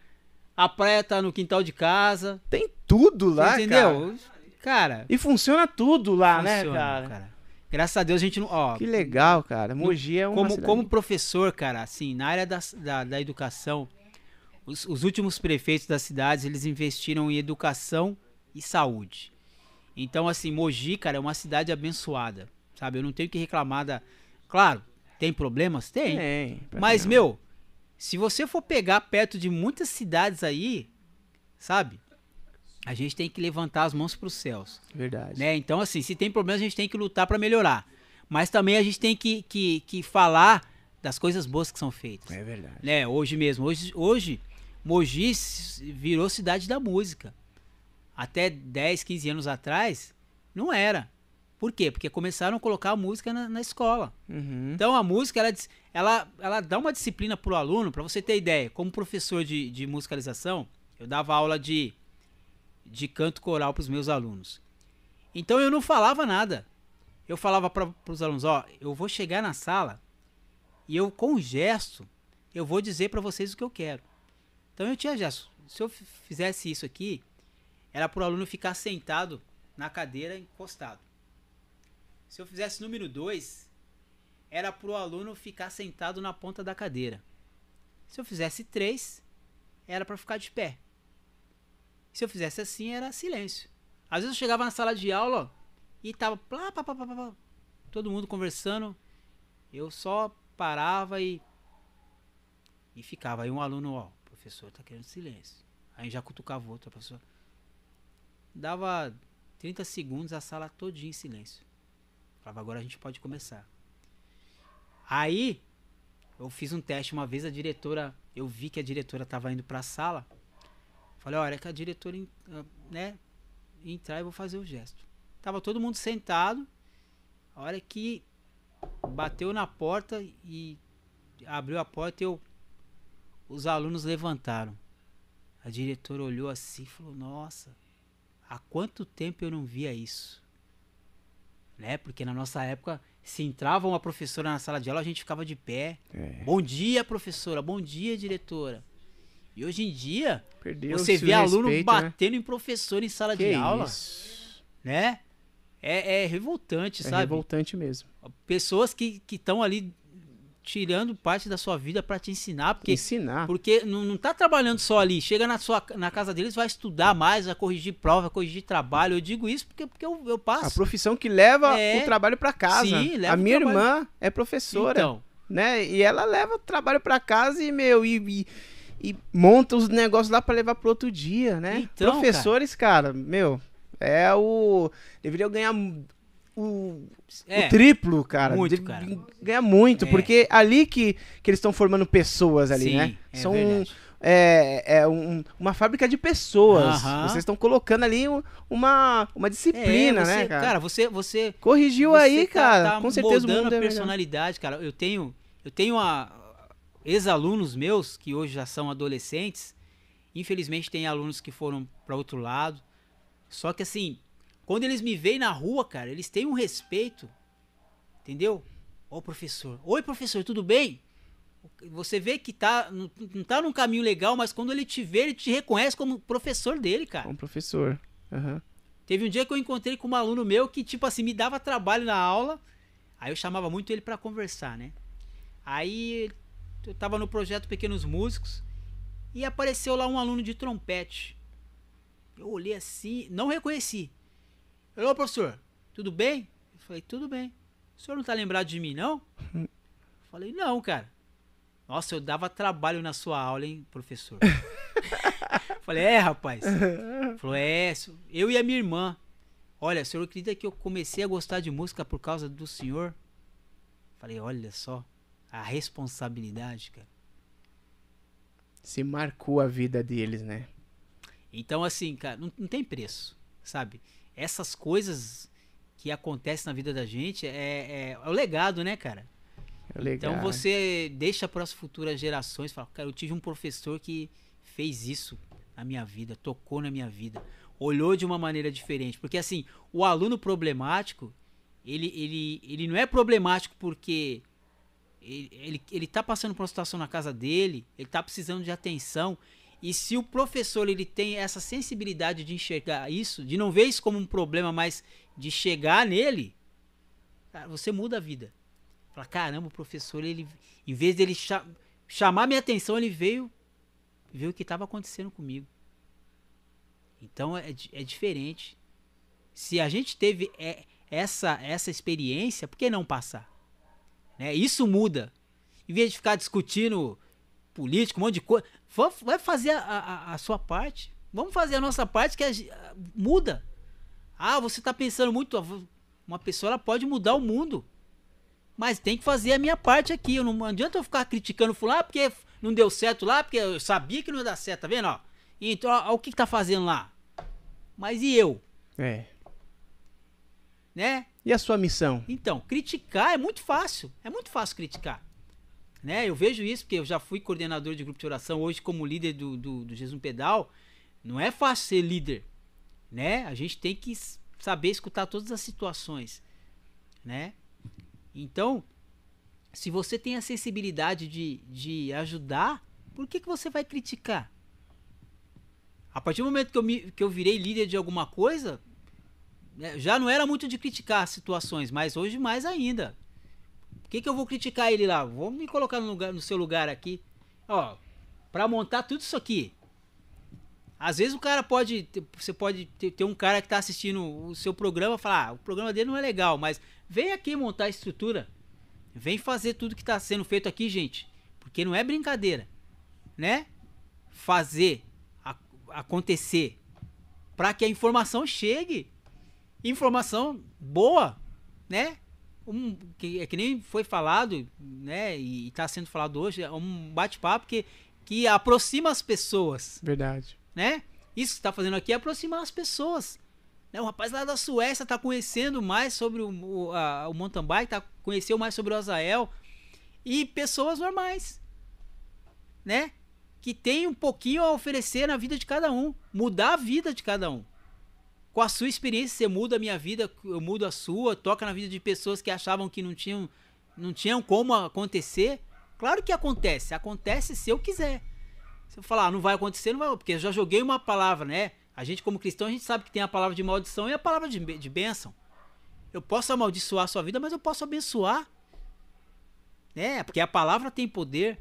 A praia tá no quintal de casa. Tem tudo lá, entendeu? Cara, E funciona tudo lá, né, funciona, cara? Graças a Deus a gente não. Ó, Que legal, cara. Mogi é uma como, cidade- como professor, cara, assim, na área da, da, da educação, os, os últimos prefeitos das cidades, eles investiram em educação e saúde. Então, assim, Mogi, cara, é uma cidade abençoada, sabe? Eu não tenho que reclamar da... Claro, tem problemas? Tem. Tem. Mas, caramba. meu, se você for pegar perto de muitas cidades aí, sabe? A gente tem que levantar as mãos para os céus. Verdade. Né? Então, assim, se tem problema, a gente tem que lutar para melhorar. Mas também a gente tem que, que, que falar das coisas boas que são feitas. É verdade. Né? Hoje mesmo. Hoje, hoje, Mogi virou cidade da música. Até 10, 15 anos atrás, não era. Por quê? Porque começaram a colocar a música na, na escola. Uhum. Então a música, ela, ela, ela dá uma disciplina pro aluno, para você ter ideia. Como professor de, de musicalização, eu dava aula de, de canto coral pros meus alunos. Então eu não falava nada. Eu falava para os alunos, ó, eu vou chegar na sala e eu com um gesto, eu vou dizer para vocês o que eu quero. Então eu tinha gesto. Se eu fizesse isso aqui, era pro aluno ficar sentado na cadeira encostado. Se eu fizesse número 2, era pro aluno ficar sentado na ponta da cadeira. Se eu fizesse três, era para ficar de pé. Se eu fizesse assim, era silêncio. Às vezes eu chegava na sala de aula e tava plá, pá, pá, pá, pá, todo mundo conversando. Eu só parava e e ficava. Aí um aluno, ó, o professor tá querendo silêncio. Aí já cutucava o outro, professor. Dava 30 segundos a sala todinha em silêncio. Falava, agora a gente pode começar. Aí, eu fiz um teste uma vez, a diretora, eu vi que a diretora tava indo pra sala. Falei, olha, que a diretora, ah, né, entrar, eu vou fazer o gesto. Tava todo mundo sentado. A hora que bateu na porta e abriu a porta, eu os alunos levantaram. A diretora olhou assim e falou: "Nossa, há quanto tempo eu não via isso?" Né? Porque na nossa época, se entrava uma professora na sala de aula, a gente ficava de pé. É. Bom dia, professora. Bom dia, diretora. E hoje em dia, Perdeu você vê aluno respeito, né? batendo em professor em sala Que de aula, isso. né? É, é revoltante, É sabe? revoltante mesmo. Pessoas que estão ali tirando parte da sua vida pra te ensinar, porque Ensinar. porque não, não tá trabalhando só ali. Chega na, sua, na casa deles, vai estudar mais, vai corrigir prova, vai corrigir trabalho. Eu digo isso porque, porque eu, eu A passo. profissão que leva É. o trabalho pra casa. Sim, leva a minha trabalho. irmã é professora, Então, né? E ela leva o trabalho pra casa e, meu, e, e- e monta os negócios lá pra levar pro outro dia, né? Então, Professores, cara. meu, é o. Deveriam ganhar o, É, o triplo, cara. muito, Deve cara. Ganhar muito, É. porque ali que, que eles estão formando pessoas ali, sim, né? é São verdade. é, é um- uma fábrica de pessoas. Aham. Vocês estão colocando ali um- uma, uma disciplina, É, você- né, cara? você, você Corrigiu você aí, tá- cara. tá Com certeza o mundo é a personalidade, cara. Eu tenho, eu tenho a, ex-alunos meus que hoje já são adolescentes. Infelizmente tem alunos que foram para outro lado. Só que assim, quando eles me veem na rua, cara, eles têm um respeito. Entendeu? Ô professor. Oi, professor, tudo bem? Você vê que tá, não, tá num caminho legal, mas quando ele te vê, ele te reconhece como professor dele, cara. Um professor. Aham. Teve um dia que eu encontrei com um aluno meu que, tipo assim, me dava trabalho na aula. Aí eu chamava muito ele pra conversar, né? Aí eu tava no projeto Pequenos Músicos e apareceu lá um aluno de trompete. Eu olhei assim, não reconheci. Ô professor, tudo bem? Eu falei, tudo bem. O senhor não tá lembrado de mim, não? Eu (laughs) falei, não, cara. Nossa, eu dava trabalho na sua aula, hein, professor? (laughs) Falei, é, rapaz. Falou, é, eu e a minha irmã. Olha, o senhor acredita que eu comecei a gostar de música por causa do senhor? Falei, olha só, a responsabilidade, cara. Se marcou a vida deles, né? Então, assim, cara, não, não tem preço, sabe? Essas coisas que acontecem na vida da gente é, é, é o legado, né, cara? É legal. Então você deixa para as futuras gerações, fala, cara, eu tive um professor que, fez isso na minha vida, tocou na minha vida, olhou de uma maneira diferente. Porque assim, o aluno problemático, ele, ele, ele não é problemático porque ele, ele, ele tá passando por uma situação na casa dele, ele tá precisando de atenção. E se o professor ele tem essa sensibilidade de enxergar isso, de não ver isso como um problema, mas de chegar nele, cara, você muda a vida. Fala, caramba, o professor, ele, em vez dele cha chamar minha atenção, ele veio ver o que estava acontecendo comigo. Então é, é diferente. Se a gente teve é, essa, essa experiência, por que não passar? Né? Isso muda. Em vez de ficar discutindo político, um monte de coisa, vai fazer a, a, a, sua parte. Vamos fazer a nossa parte que a, muda. Ah, você está pensando muito. Uma pessoa ela pode mudar o mundo. Mas tem que fazer a minha parte aqui. Eu não adianta eu ficar criticando fulano, ah, porque não deu certo lá, porque eu sabia que não ia dar certo, tá vendo? Ó? Então, ó, ó, o que, que tá fazendo lá? Mas e eu? É. Né? E a sua missão? Então, criticar é muito fácil. É muito fácil criticar. Né? Eu vejo isso porque eu já fui coordenador de grupo de oração, hoje como líder do, do, do Jesus Pedal. Não é fácil ser líder. Né? A gente tem que saber escutar todas as situações. Né? Então, se você tem a sensibilidade de, de ajudar, por que, que você vai criticar? A partir do momento que eu, me, que eu virei líder de alguma coisa, né, já não era muito de criticar situações, mas hoje mais ainda. Por que, que eu vou criticar ele lá? Vou me colocar no, lugar, no seu lugar aqui. Ó, para montar tudo isso aqui. Às vezes o cara pode. Você pode ter, ter um cara que tá assistindo o seu programa e falar: ah, o programa dele não é legal, mas vem aqui montar a estrutura. Vem fazer tudo que está sendo feito aqui, gente. Porque não é brincadeira. Né? Fazer a, acontecer para que a informação chegue. Informação boa, né? Um, que, é que nem foi falado, né? E está sendo falado hoje, é um bate-papo que, que aproxima as pessoas. Verdade. Né? Isso que está fazendo aqui é aproximar as pessoas. Né? O rapaz lá da Suécia está conhecendo mais sobre o, o, a, o mountain bike, tá, conheceu mais sobre o Azael. E pessoas normais, né? Que tem um pouquinho a oferecer na vida de cada um. Mudar a vida de cada um. Com a sua experiência, você muda a minha vida, eu mudo a sua, toca na vida de pessoas que achavam que não tinham, não tinham como acontecer. Claro que acontece, acontece se eu quiser. Se eu falar, ah, não vai acontecer, não vai, porque eu já joguei uma palavra, né? A gente, como cristão, a gente sabe que tem a palavra de maldição e a palavra de, de bênção. Eu posso amaldiçoar a sua vida, mas eu posso abençoar. Né? Porque a palavra tem poder.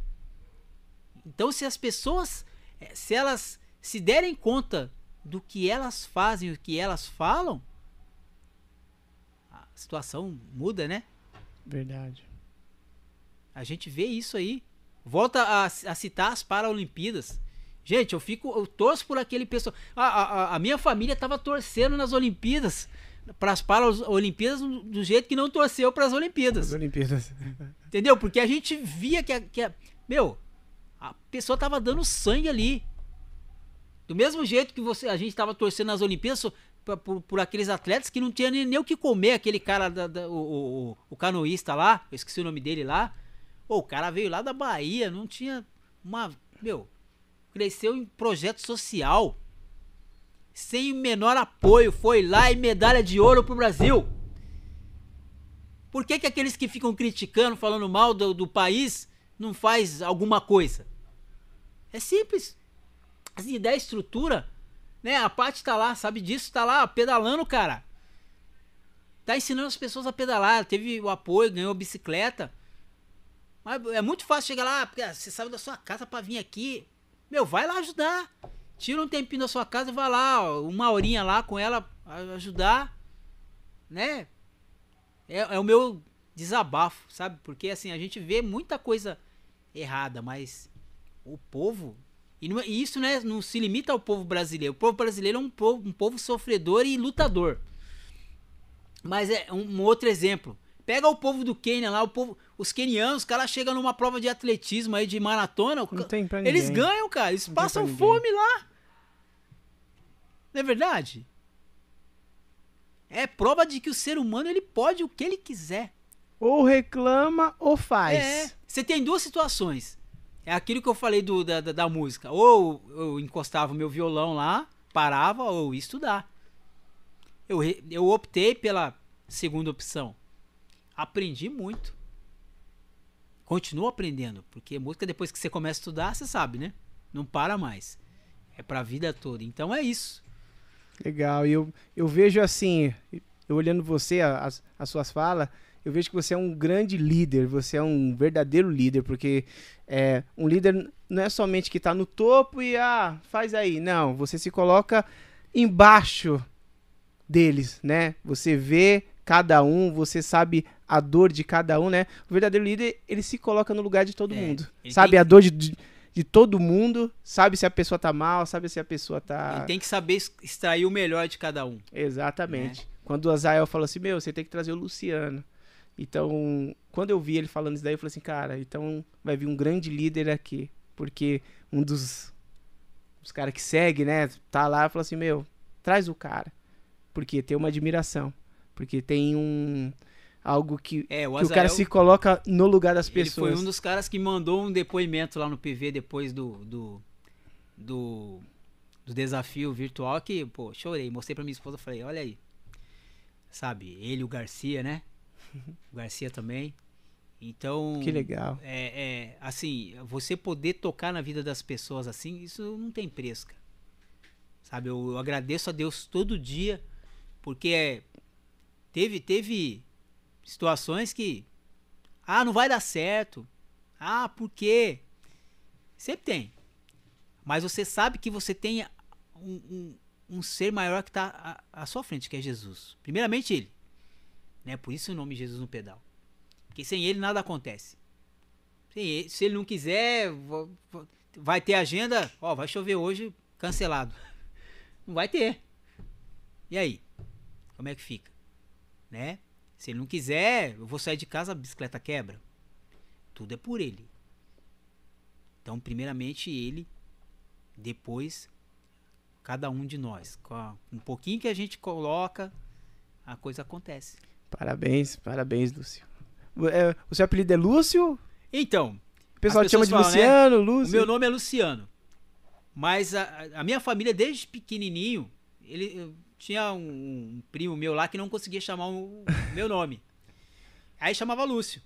Então, se as pessoas, eh, se elas se derem conta do que elas fazem, o que elas falam, a situação muda, né? Verdade. A gente vê isso aí. Volta a, a citar as Paralimpíadas. Gente, eu fico, eu torço por aquele pessoal. A, a, a minha família tava torcendo nas Olimpíadas, para as Paralimpíadas, do jeito que não torceu para as Olimpíadas. As Olimpíadas. Entendeu? Porque a gente via que a, que meu, a pessoa tava dando sangue ali. Do mesmo jeito que você, a gente tava torcendo nas Olimpíadas por, por, por aqueles atletas que não tinha nem, nem, o que comer, aquele cara, da, da, o, o, o, canoísta lá, eu esqueci o nome dele lá. Pô, o cara veio lá da Bahia, não tinha uma. Meu, cresceu em projeto social. Sem o menor apoio, foi lá e medalha de ouro pro Brasil. Por que, que aqueles que ficam criticando, falando mal do, do país, não faz alguma coisa? É simples. Assim, ideia estrutura, né? A parte tá lá, sabe disso, tá lá pedalando, cara. Tá ensinando as pessoas a pedalar, teve o apoio, ganhou bicicleta. Mas é muito fácil chegar lá, porque você saiu da sua casa para vir aqui. Meu, vai lá ajudar. Tira um tempinho da sua casa e vai lá, uma horinha lá com ela ajudar, né? É, é o meu desabafo, sabe? Porque assim, a gente vê muita coisa errada, mas o povo. E, não, é, e isso né, não se limita ao povo brasileiro. O povo brasileiro é um povo, um povo sofredor e lutador. Mas é um, um outro exemplo. Pega o povo do Quênia lá, o povo, os quenianos, os caras chegam numa prova de atletismo aí, de maratona, não tem pra eles ganham, cara, eles não passam fome lá. Não é verdade? É prova de que o ser humano ele pode o que ele quiser. Ou reclama ou faz. É. Você tem duas situações. É aquilo que eu falei do, da, da, da música. Ou eu encostava o meu violão lá, parava, ou ia estudar. Eu, eu optei pela segunda opção. Aprendi muito. Continuo aprendendo, porque música depois que você começa a estudar, você sabe, né? Não para mais. É pra vida toda. Então é isso. Legal. Eu, eu vejo assim, eu olhando você, as, as suas falas, eu vejo que você é um grande líder, você é um verdadeiro líder, porque é, um líder não é somente que tá no topo e ah, faz aí. Não, você se coloca embaixo deles, né? Você vê cada um, você sabe a dor de cada um, né? O verdadeiro líder, ele se coloca no lugar de todo É, mundo. Sabe tem a dor de, de, de todo mundo, sabe se a pessoa tá mal, sabe se a pessoa tá. Ele tem que saber extrair o melhor de cada um. Exatamente. Quando o Azael falou assim, meu, você tem que trazer o Luciano. Então, quando eu vi ele falando isso daí, eu falei assim, cara, então vai vir um grande líder aqui. Porque um dos, dos caras que segue, né, tá lá e falou assim, meu, traz o cara. Porque tem uma admiração. Porque tem um... Algo que, É, o que o cara Azael, se coloca no lugar das ele pessoas. foi um dos caras que mandou um depoimento lá no PV depois do do, do, do desafio virtual que, pô, chorei. Mostrei pra minha esposa, falei, olha aí. Sabe, ele, o Garcia, né? O Garcia também. Então, Que legal. é, é, assim, você poder tocar na vida das pessoas assim, isso não tem preço, cara. Sabe, eu, eu agradeço a Deus todo dia, porque é, teve, teve situações que, ah, não vai dar certo. Ah, por quê? Sempre tem. Mas você sabe que você tem um, um, um ser maior que está à, à sua frente, que é Jesus. Primeiramente ele. Né? Por isso o nome Jesus no pedal. Porque sem ele nada acontece. Ele- se ele não quiser, vai ter agenda, ó, vai chover hoje, cancelado. (laughs) Não vai ter. E aí? Como é que fica? Né? Se ele não quiser, eu vou sair de casa, a bicicleta quebra. Tudo é por ele. Então, primeiramente ele, depois cada um de nós. Com um pouquinho que a gente coloca, a coisa acontece. Parabéns, parabéns, Lúcio. É, o seu apelido é Lúcio? Então, O pessoal te chama de falam, né? Luciano, O Lúcio. meu nome é Luciano. Mas a, a minha família, desde pequenininho, ele tinha um, um primo meu lá que não conseguia chamar o meu nome. (laughs) Aí chamava Lúcio.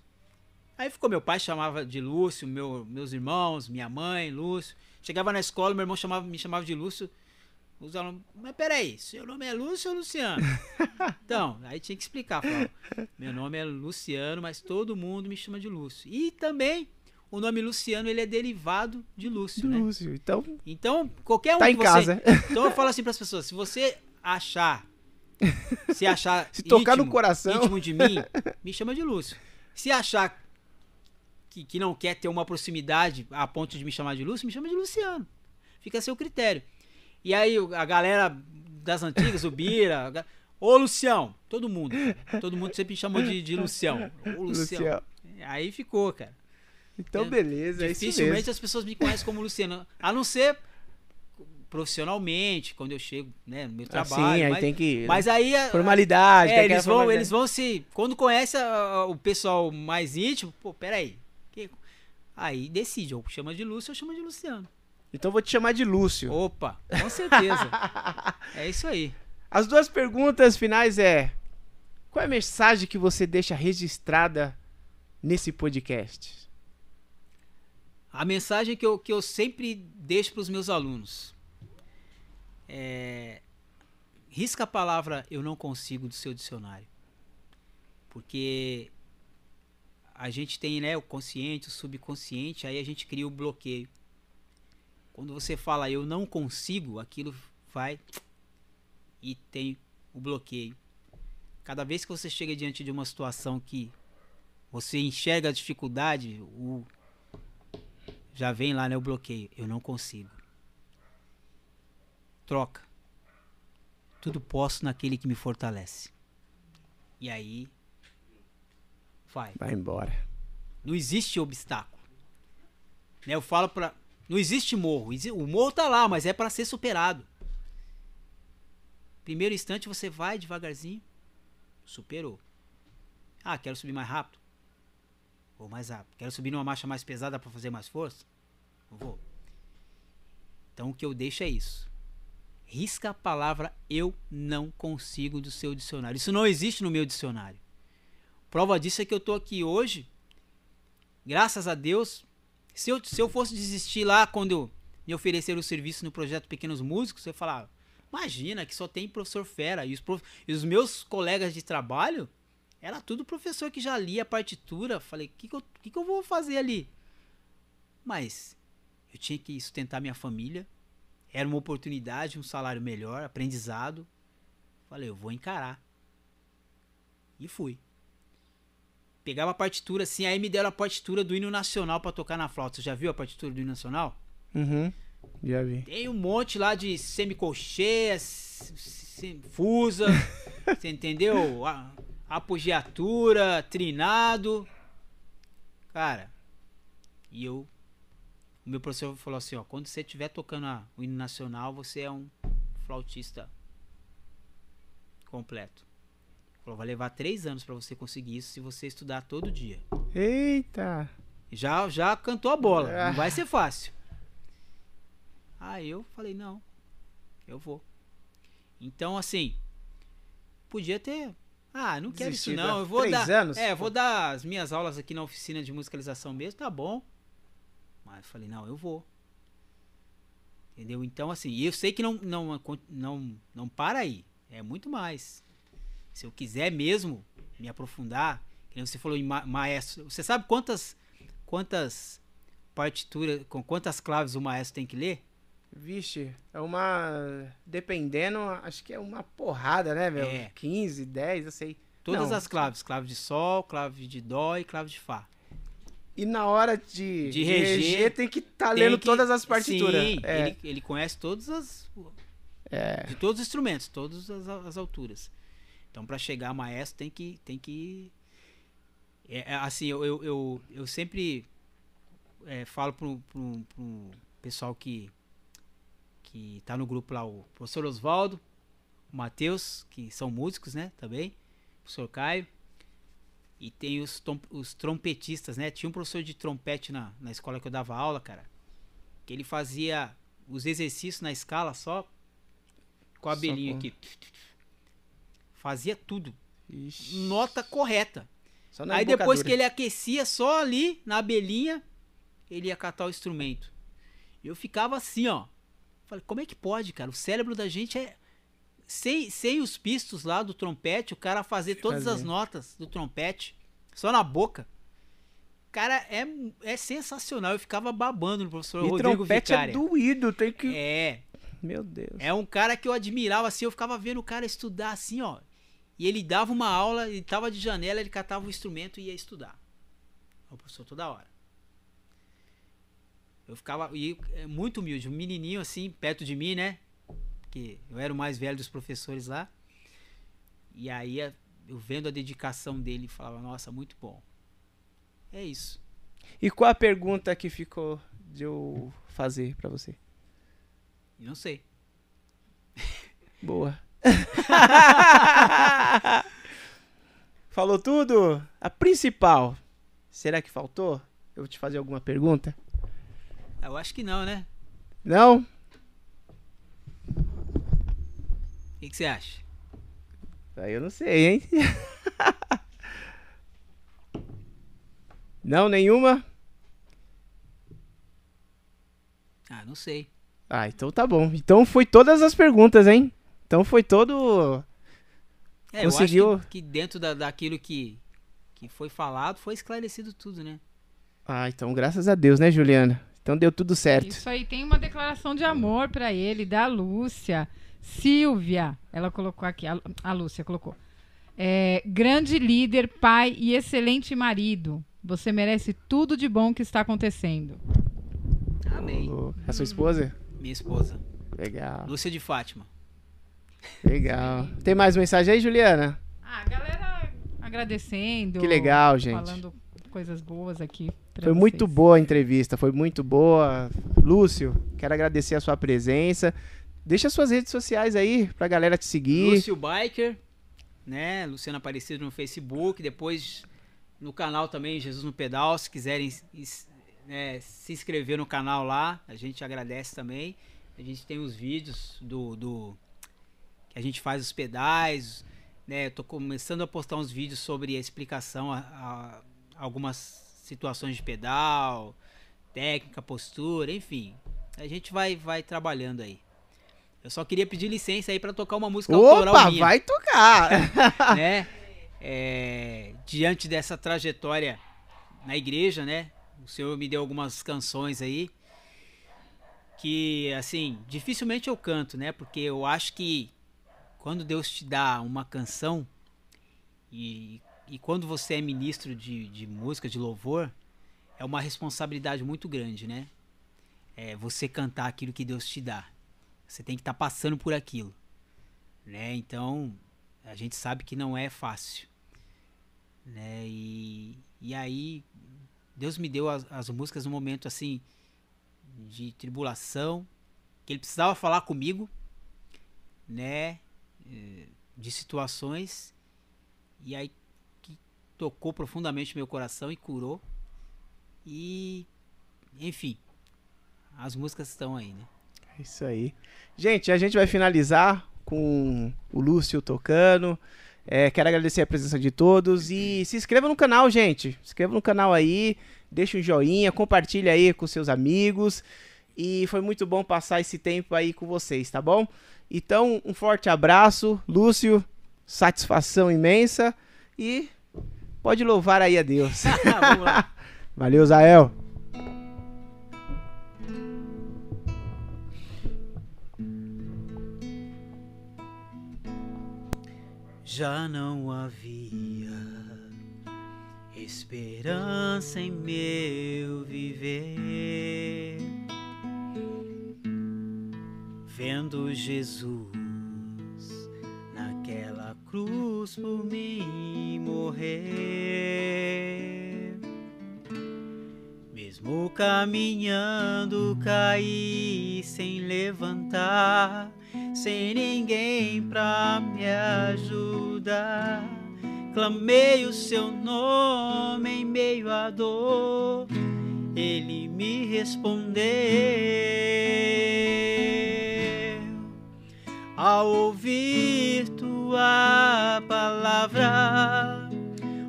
Aí ficou meu pai chamava de Lúcio, meu, meus irmãos, minha mãe, Lúcio. Chegava na escola, meu irmão chamava, me chamava de Lúcio. Os alunos, mas peraí, seu nome é Lúcio ou Luciano? (laughs) então, aí tinha que explicar. Falava, meu nome é Luciano, mas todo mundo me chama de Lúcio. E também o nome Luciano ele é derivado de Lúcio, De né? Lúcio. Então, Então, qualquer um tá em você... casa. Então eu falo assim pras pessoas, se você achar se achar (laughs) Se tocar no íntimo- coração. íntimo de mim, (laughs) me chama de Lúcio. Se achar que, que não quer ter uma proximidade a ponto de me chamar de Lúcio, me chama de Luciano. Fica a seu critério. E aí a galera das antigas, o Bira, ô Lucião, todo mundo. Todo mundo sempre me chamou de, de Lucião. Ô Lucião. Luciano. Aí ficou, cara. Então, É, beleza, é Dificilmente mesmo. as pessoas me conhecem como Luciano. A não ser profissionalmente, quando eu chego né, no meu trabalho. Sim, aí mas, tem que... mas aí Formalidade. é, eles vão, eles vão se. Quando conhece a- a- o pessoal mais íntimo, pô, peraí. que- Aí decide, ou chama de Lúcio ou chama de Luciano. Então vou te chamar de Lúcio. Opa, com certeza. (laughs) é isso aí. As duas perguntas finais é: qual é a mensagem que você deixa registrada nesse podcast? A mensagem que eu, que eu sempre deixo para os meus alunos é. Risca a palavra eu não consigo do seu dicionário. Porque a gente tem né, o consciente, o subconsciente, aí a gente cria o bloqueio. Quando você fala eu não consigo, aquilo vai e tem o bloqueio. Cada vez que você chega diante de uma situação que você enxerga a dificuldade, o já vem lá né, o bloqueio. Eu não consigo. Troca. Tudo posso naquele que me fortalece. E aí vai. Vai embora. Não existe obstáculo. Né, eu falo pra. Não existe morro. O morro tá lá, mas é para ser superado. Primeiro instante você vai devagarzinho, superou. Ah, quero subir mais rápido. Vou mais rápido. Quero subir numa marcha mais pesada para fazer mais força. Vou. Então o que eu deixo é isso. Risca a palavra eu não consigo do seu dicionário. Isso não existe no meu dicionário. Prova disso é que eu tô aqui hoje. Graças a Deus. Se eu, se eu fosse desistir lá quando eu me oferecer o serviço no projeto Pequenos Músicos, eu falava, imagina que só tem professor fera. E os, prof... e os meus colegas de trabalho era tudo professor que já lia a partitura. Falei, o que, que, que, que eu vou fazer ali? Mas eu tinha que sustentar minha família. Era uma oportunidade, um salário melhor, aprendizado. Falei, eu vou encarar. E fui. Pegava a partitura assim, aí me deram a partitura do hino nacional para tocar na flauta. Você já viu a partitura do hino nacional? Uhum. Já vi. Tem um monte lá de semicolcheia, fusa, (laughs) você entendeu? A, apogiatura, trinado. Cara, e eu. O meu professor falou assim: ó, quando você estiver tocando a, o hino nacional, você é um flautista completo. Falou, vai levar três anos para você conseguir isso se você estudar todo dia. Eita! Já, já cantou a bola. Não vai ser fácil. Aí eu falei, não, eu vou. Então, assim, podia ter. Ah, não quero isso não. Eu vou três dar. Anos? É, vou dar as minhas aulas aqui na oficina de musicalização mesmo, tá bom. Mas eu falei, não, eu vou. Entendeu? Então, assim, eu sei que não, não, não, não para aí. É muito mais. Se eu quiser mesmo me aprofundar, você falou em ma maestro. Você sabe quantas quantas partituras, com quantas claves o maestro tem que ler? Vixe, é uma. Dependendo, acho que é uma porrada, né, velho? É. 15, 10, eu sei. Todas Não. as claves: clave de Sol, clave de Dó e clave de Fá. E na hora de, de, reger, de reger tem que estar tá lendo que, todas as partituras. Sim, é. ele, ele conhece todas as. É. De todos os instrumentos, todas as, as alturas. Então, para chegar a maestro, tem que. Tem que é, é assim, eu, eu, eu, eu sempre é, falo para o pessoal que que tá no grupo lá, o professor Oswaldo, o Matheus, que são músicos, né, também, o professor Caio, e tem os, os trompetistas, né, tinha um professor de trompete na, na escola que eu dava aula, cara, que ele fazia os exercícios na escala só com a abelhinha aqui. Fazia tudo. Ixi. Nota correta. Aí depois que ele aquecia só ali na abelhinha, ele ia catar o instrumento. Eu ficava assim, ó. Falei, como é que pode, cara? O cérebro da gente é. Sem, sem os pistos lá do trompete, o cara fazer todas fazer. as notas do trompete, só na boca. Cara, é, é sensacional. Eu ficava babando no professor e Rodrigo trompete Vicária. é doído, tem que. É. Meu Deus. É um cara que eu admirava assim, eu ficava vendo o cara estudar assim, ó. E ele dava uma aula, ele tava de janela, ele catava o instrumento e ia estudar. O professor toda hora. Eu ficava e, é, muito humilde, um menininho assim, perto de mim, né? Que eu era o mais velho dos professores lá. E aí eu vendo a dedicação dele, falava: "Nossa, muito bom". É isso. E qual a pergunta que ficou de eu fazer para você? Não sei. Boa. (laughs) Falou tudo? A principal. Será que faltou? Eu vou te fazer alguma pergunta? Eu acho que não, né? Não? O que, que você acha? Aí eu não sei, hein? (laughs) não, nenhuma? Ah, não sei. Ah, então tá bom. Então foi todas as perguntas, hein? Então foi todo. É, Conseguiu... eu acho que, que dentro da, daquilo que, que foi falado, foi esclarecido tudo, né? Ah, então graças a Deus, né, Juliana? Então deu tudo certo. Isso aí tem uma declaração de amor para ele da Lúcia. Silvia, ela colocou aqui, a, a Lúcia colocou. É, grande líder, pai e excelente marido. Você merece tudo de bom que está acontecendo. Amém. A sua esposa? Minha esposa. Legal. Lúcia de Fátima. Legal. Tem mais mensagem aí, Juliana? Ah, galera agradecendo. Que legal, gente. Falando coisas boas aqui. Foi vocês. muito boa a entrevista, foi muito boa. Lúcio, quero agradecer a sua presença. Deixa suas redes sociais aí pra galera te seguir. Lúcio Biker, né? Luciano Aparecido no Facebook, depois no canal também Jesus no Pedal, se quiserem né, se inscrever no canal lá, a gente agradece também. A gente tem os vídeos do, do a gente faz os pedais, né? Eu tô começando a postar uns vídeos sobre a explicação a, a algumas situações de pedal, técnica, postura, enfim. A gente vai vai trabalhando aí. Eu só queria pedir licença aí para tocar uma música autoral Opa, minha. vai tocar! (laughs) né? É, diante dessa trajetória na igreja, né? O Senhor me deu algumas canções aí que, assim, dificilmente eu canto, né? Porque eu acho que quando Deus te dá uma canção e, e quando você é ministro de, de música, de louvor, é uma responsabilidade muito grande, né? É você cantar aquilo que Deus te dá. Você tem que estar tá passando por aquilo, né? Então, a gente sabe que não é fácil, né? E, e aí, Deus me deu as, as músicas num momento assim de tribulação, que Ele precisava falar comigo, né? De situações e aí que tocou profundamente meu coração e curou. E enfim, as músicas estão aí, né? É isso aí. Gente, a gente vai finalizar com o Lúcio tocando. É, quero agradecer a presença de todos e se inscreva no canal, gente. Se inscreva no canal aí, deixa um joinha, compartilha aí com seus amigos. E foi muito bom passar esse tempo aí com vocês, tá bom? Então, um forte abraço, Lúcio, satisfação imensa e pode louvar aí a Deus. (laughs) Vamos lá. (laughs) Valeu, Zael. Já não havia esperança em meu viver vendo Jesus naquela cruz por mim morrer. Mesmo caminhando, caí sem levantar, sem ninguém pra me ajudar. Clamei o seu nome em meio à dor, ele me respondeu ao ouvir tua palavra,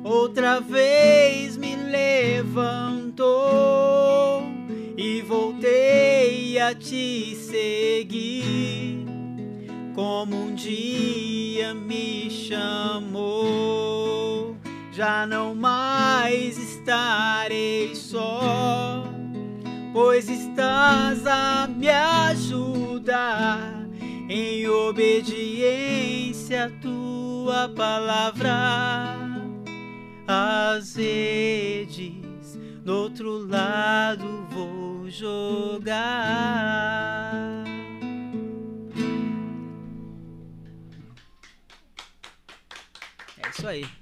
outra vez me levantou e voltei a te seguir, como um dia me chamou. Já não mais estarei só, pois estás a me ajudar em obediência à tua palavra. As redes do outro lado vou jogar. É isso aí.